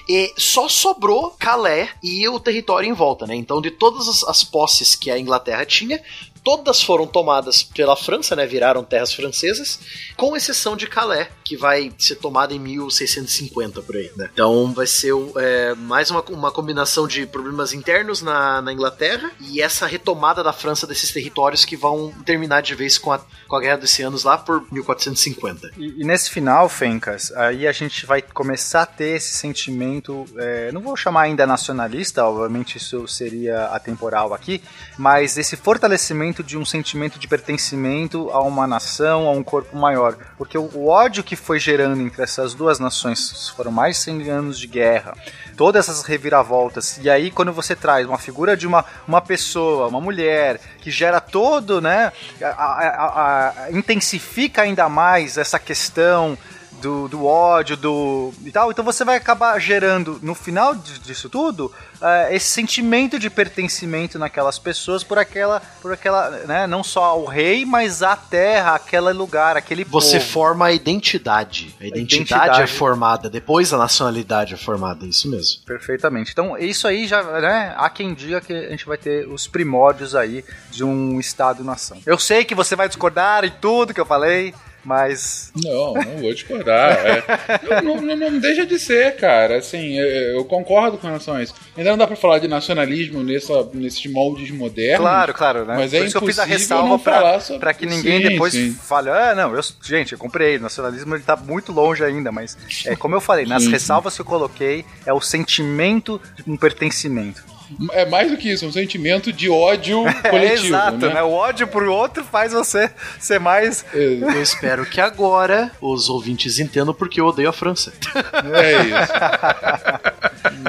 E só sobrou Calais e o território em volta, né? Então, de todas as, as posses que a Inglaterra tinha, todas foram tomadas pela França, né? Viraram terras francesas, com exceção de Calais, que vai ser tomada em 1650 por aí, né? Então vai ser é, mais uma, uma combinação de problemas internos na, na Inglaterra e essa retomada da França desses territórios que vão terminar de vez com a, com a Guerra dos Oceanos lá por 1450. E, e nesse final, Fencas, aí a gente vai começar a ter esse sentimento, é, não vou chamar ainda nacionalista, obviamente isso seria atemporal aqui, mas esse fortalecimento de um sentimento de pertencimento a uma nação, a um corpo maior. Porque o, ódio que foi gerando entre essas duas nações, foram mais de 100 anos de guerra, todas essas reviravoltas, e aí quando você traz uma figura de uma, uma pessoa, uma mulher, que gera todo, né, a- a- a- intensifica ainda mais essa questão do, do ódio, do e tal, então você vai acabar gerando, no final disso tudo, eh, esse sentimento de pertencimento naquelas pessoas por aquela, por aquela, né, não só ao rei, mas à terra, aquele lugar, aquele Você povo. forma a identidade. A identidade, identidade. é formada, depois a nacionalidade é formada, isso mesmo. Perfeitamente. Então, isso aí já, né? Há quem diga que a gente vai ter os primórdios aí de um Estado-nação. Eu sei que você vai discordar em tudo que eu falei, mas. Não, não vou discordar. é. não, não- não deixa de ser, cara. Assim, eu, eu concordo com relação a isso. Ainda não dá pra falar de nacionalismo nessa, nesses moldes modernos. Claro, claro, né? Mas Por é isso que eu fiz a ressalva pra, sobre- pra que ninguém Sim, depois sim. fale, ah, não, eu, gente, eu comprei, o nacionalismo ele tá muito longe ainda, mas é como eu falei, nas sim. ressalvas que eu coloquei, é o sentimento de um pertencimento. É mais do que isso, é um sentimento de ódio coletivo. é exato, né? né? O ódio pro outro faz você ser mais. Eu espero que agora os ouvintes entendam porque eu odeio a França. É isso.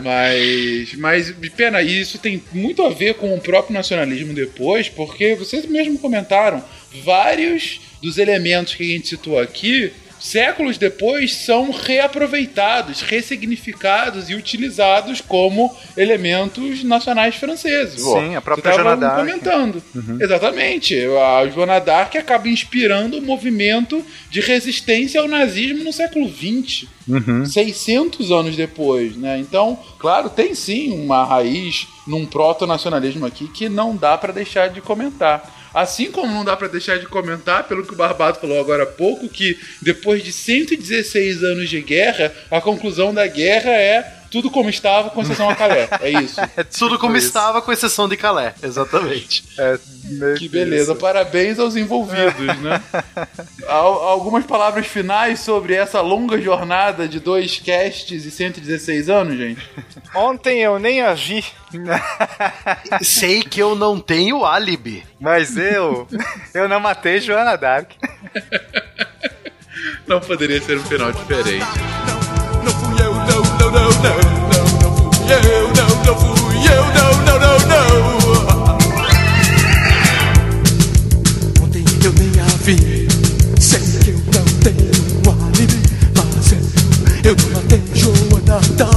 mas, mas, pena, isso tem muito a ver com o próprio nacionalismo depois, porque vocês mesmo comentaram, vários dos elementos que a gente citou aqui séculos depois são reaproveitados, ressignificados e utilizados como elementos nacionais franceses. Sim, a própria Você Joana d'Arc. comentando. Exatamente. A Joana d'Arc acaba inspirando o movimento de resistência ao nazismo no século XX. 600 anos depois, né? Então, claro, tem sim uma raiz num proto-nacionalismo aqui que não dá pra deixar de comentar. Assim como não dá pra deixar de comentar, pelo que o Barbado falou agora há pouco, que depois de 116 anos de guerra, a conclusão da guerra é tudo como estava, com exceção a Calé. É isso. Tudo como isso. estava, com exceção de Calais. Exatamente. É, Que beleza, parabéns aos envolvidos, né? Al- algumas palavras finais sobre essa longa jornada de dois casts e 116 anos, gente? Ontem eu nem a vi. Sei que eu não tenho álibi. Mas eu. Eu não matei Joana Dark. Não poderia ser um final diferente. Não não, não, não, fui eu, não, não fui eu, não, não, não, não. Ontem eu nem a vi, sei que eu não tenho álibi, mas eu, eu não matei Joana Dark.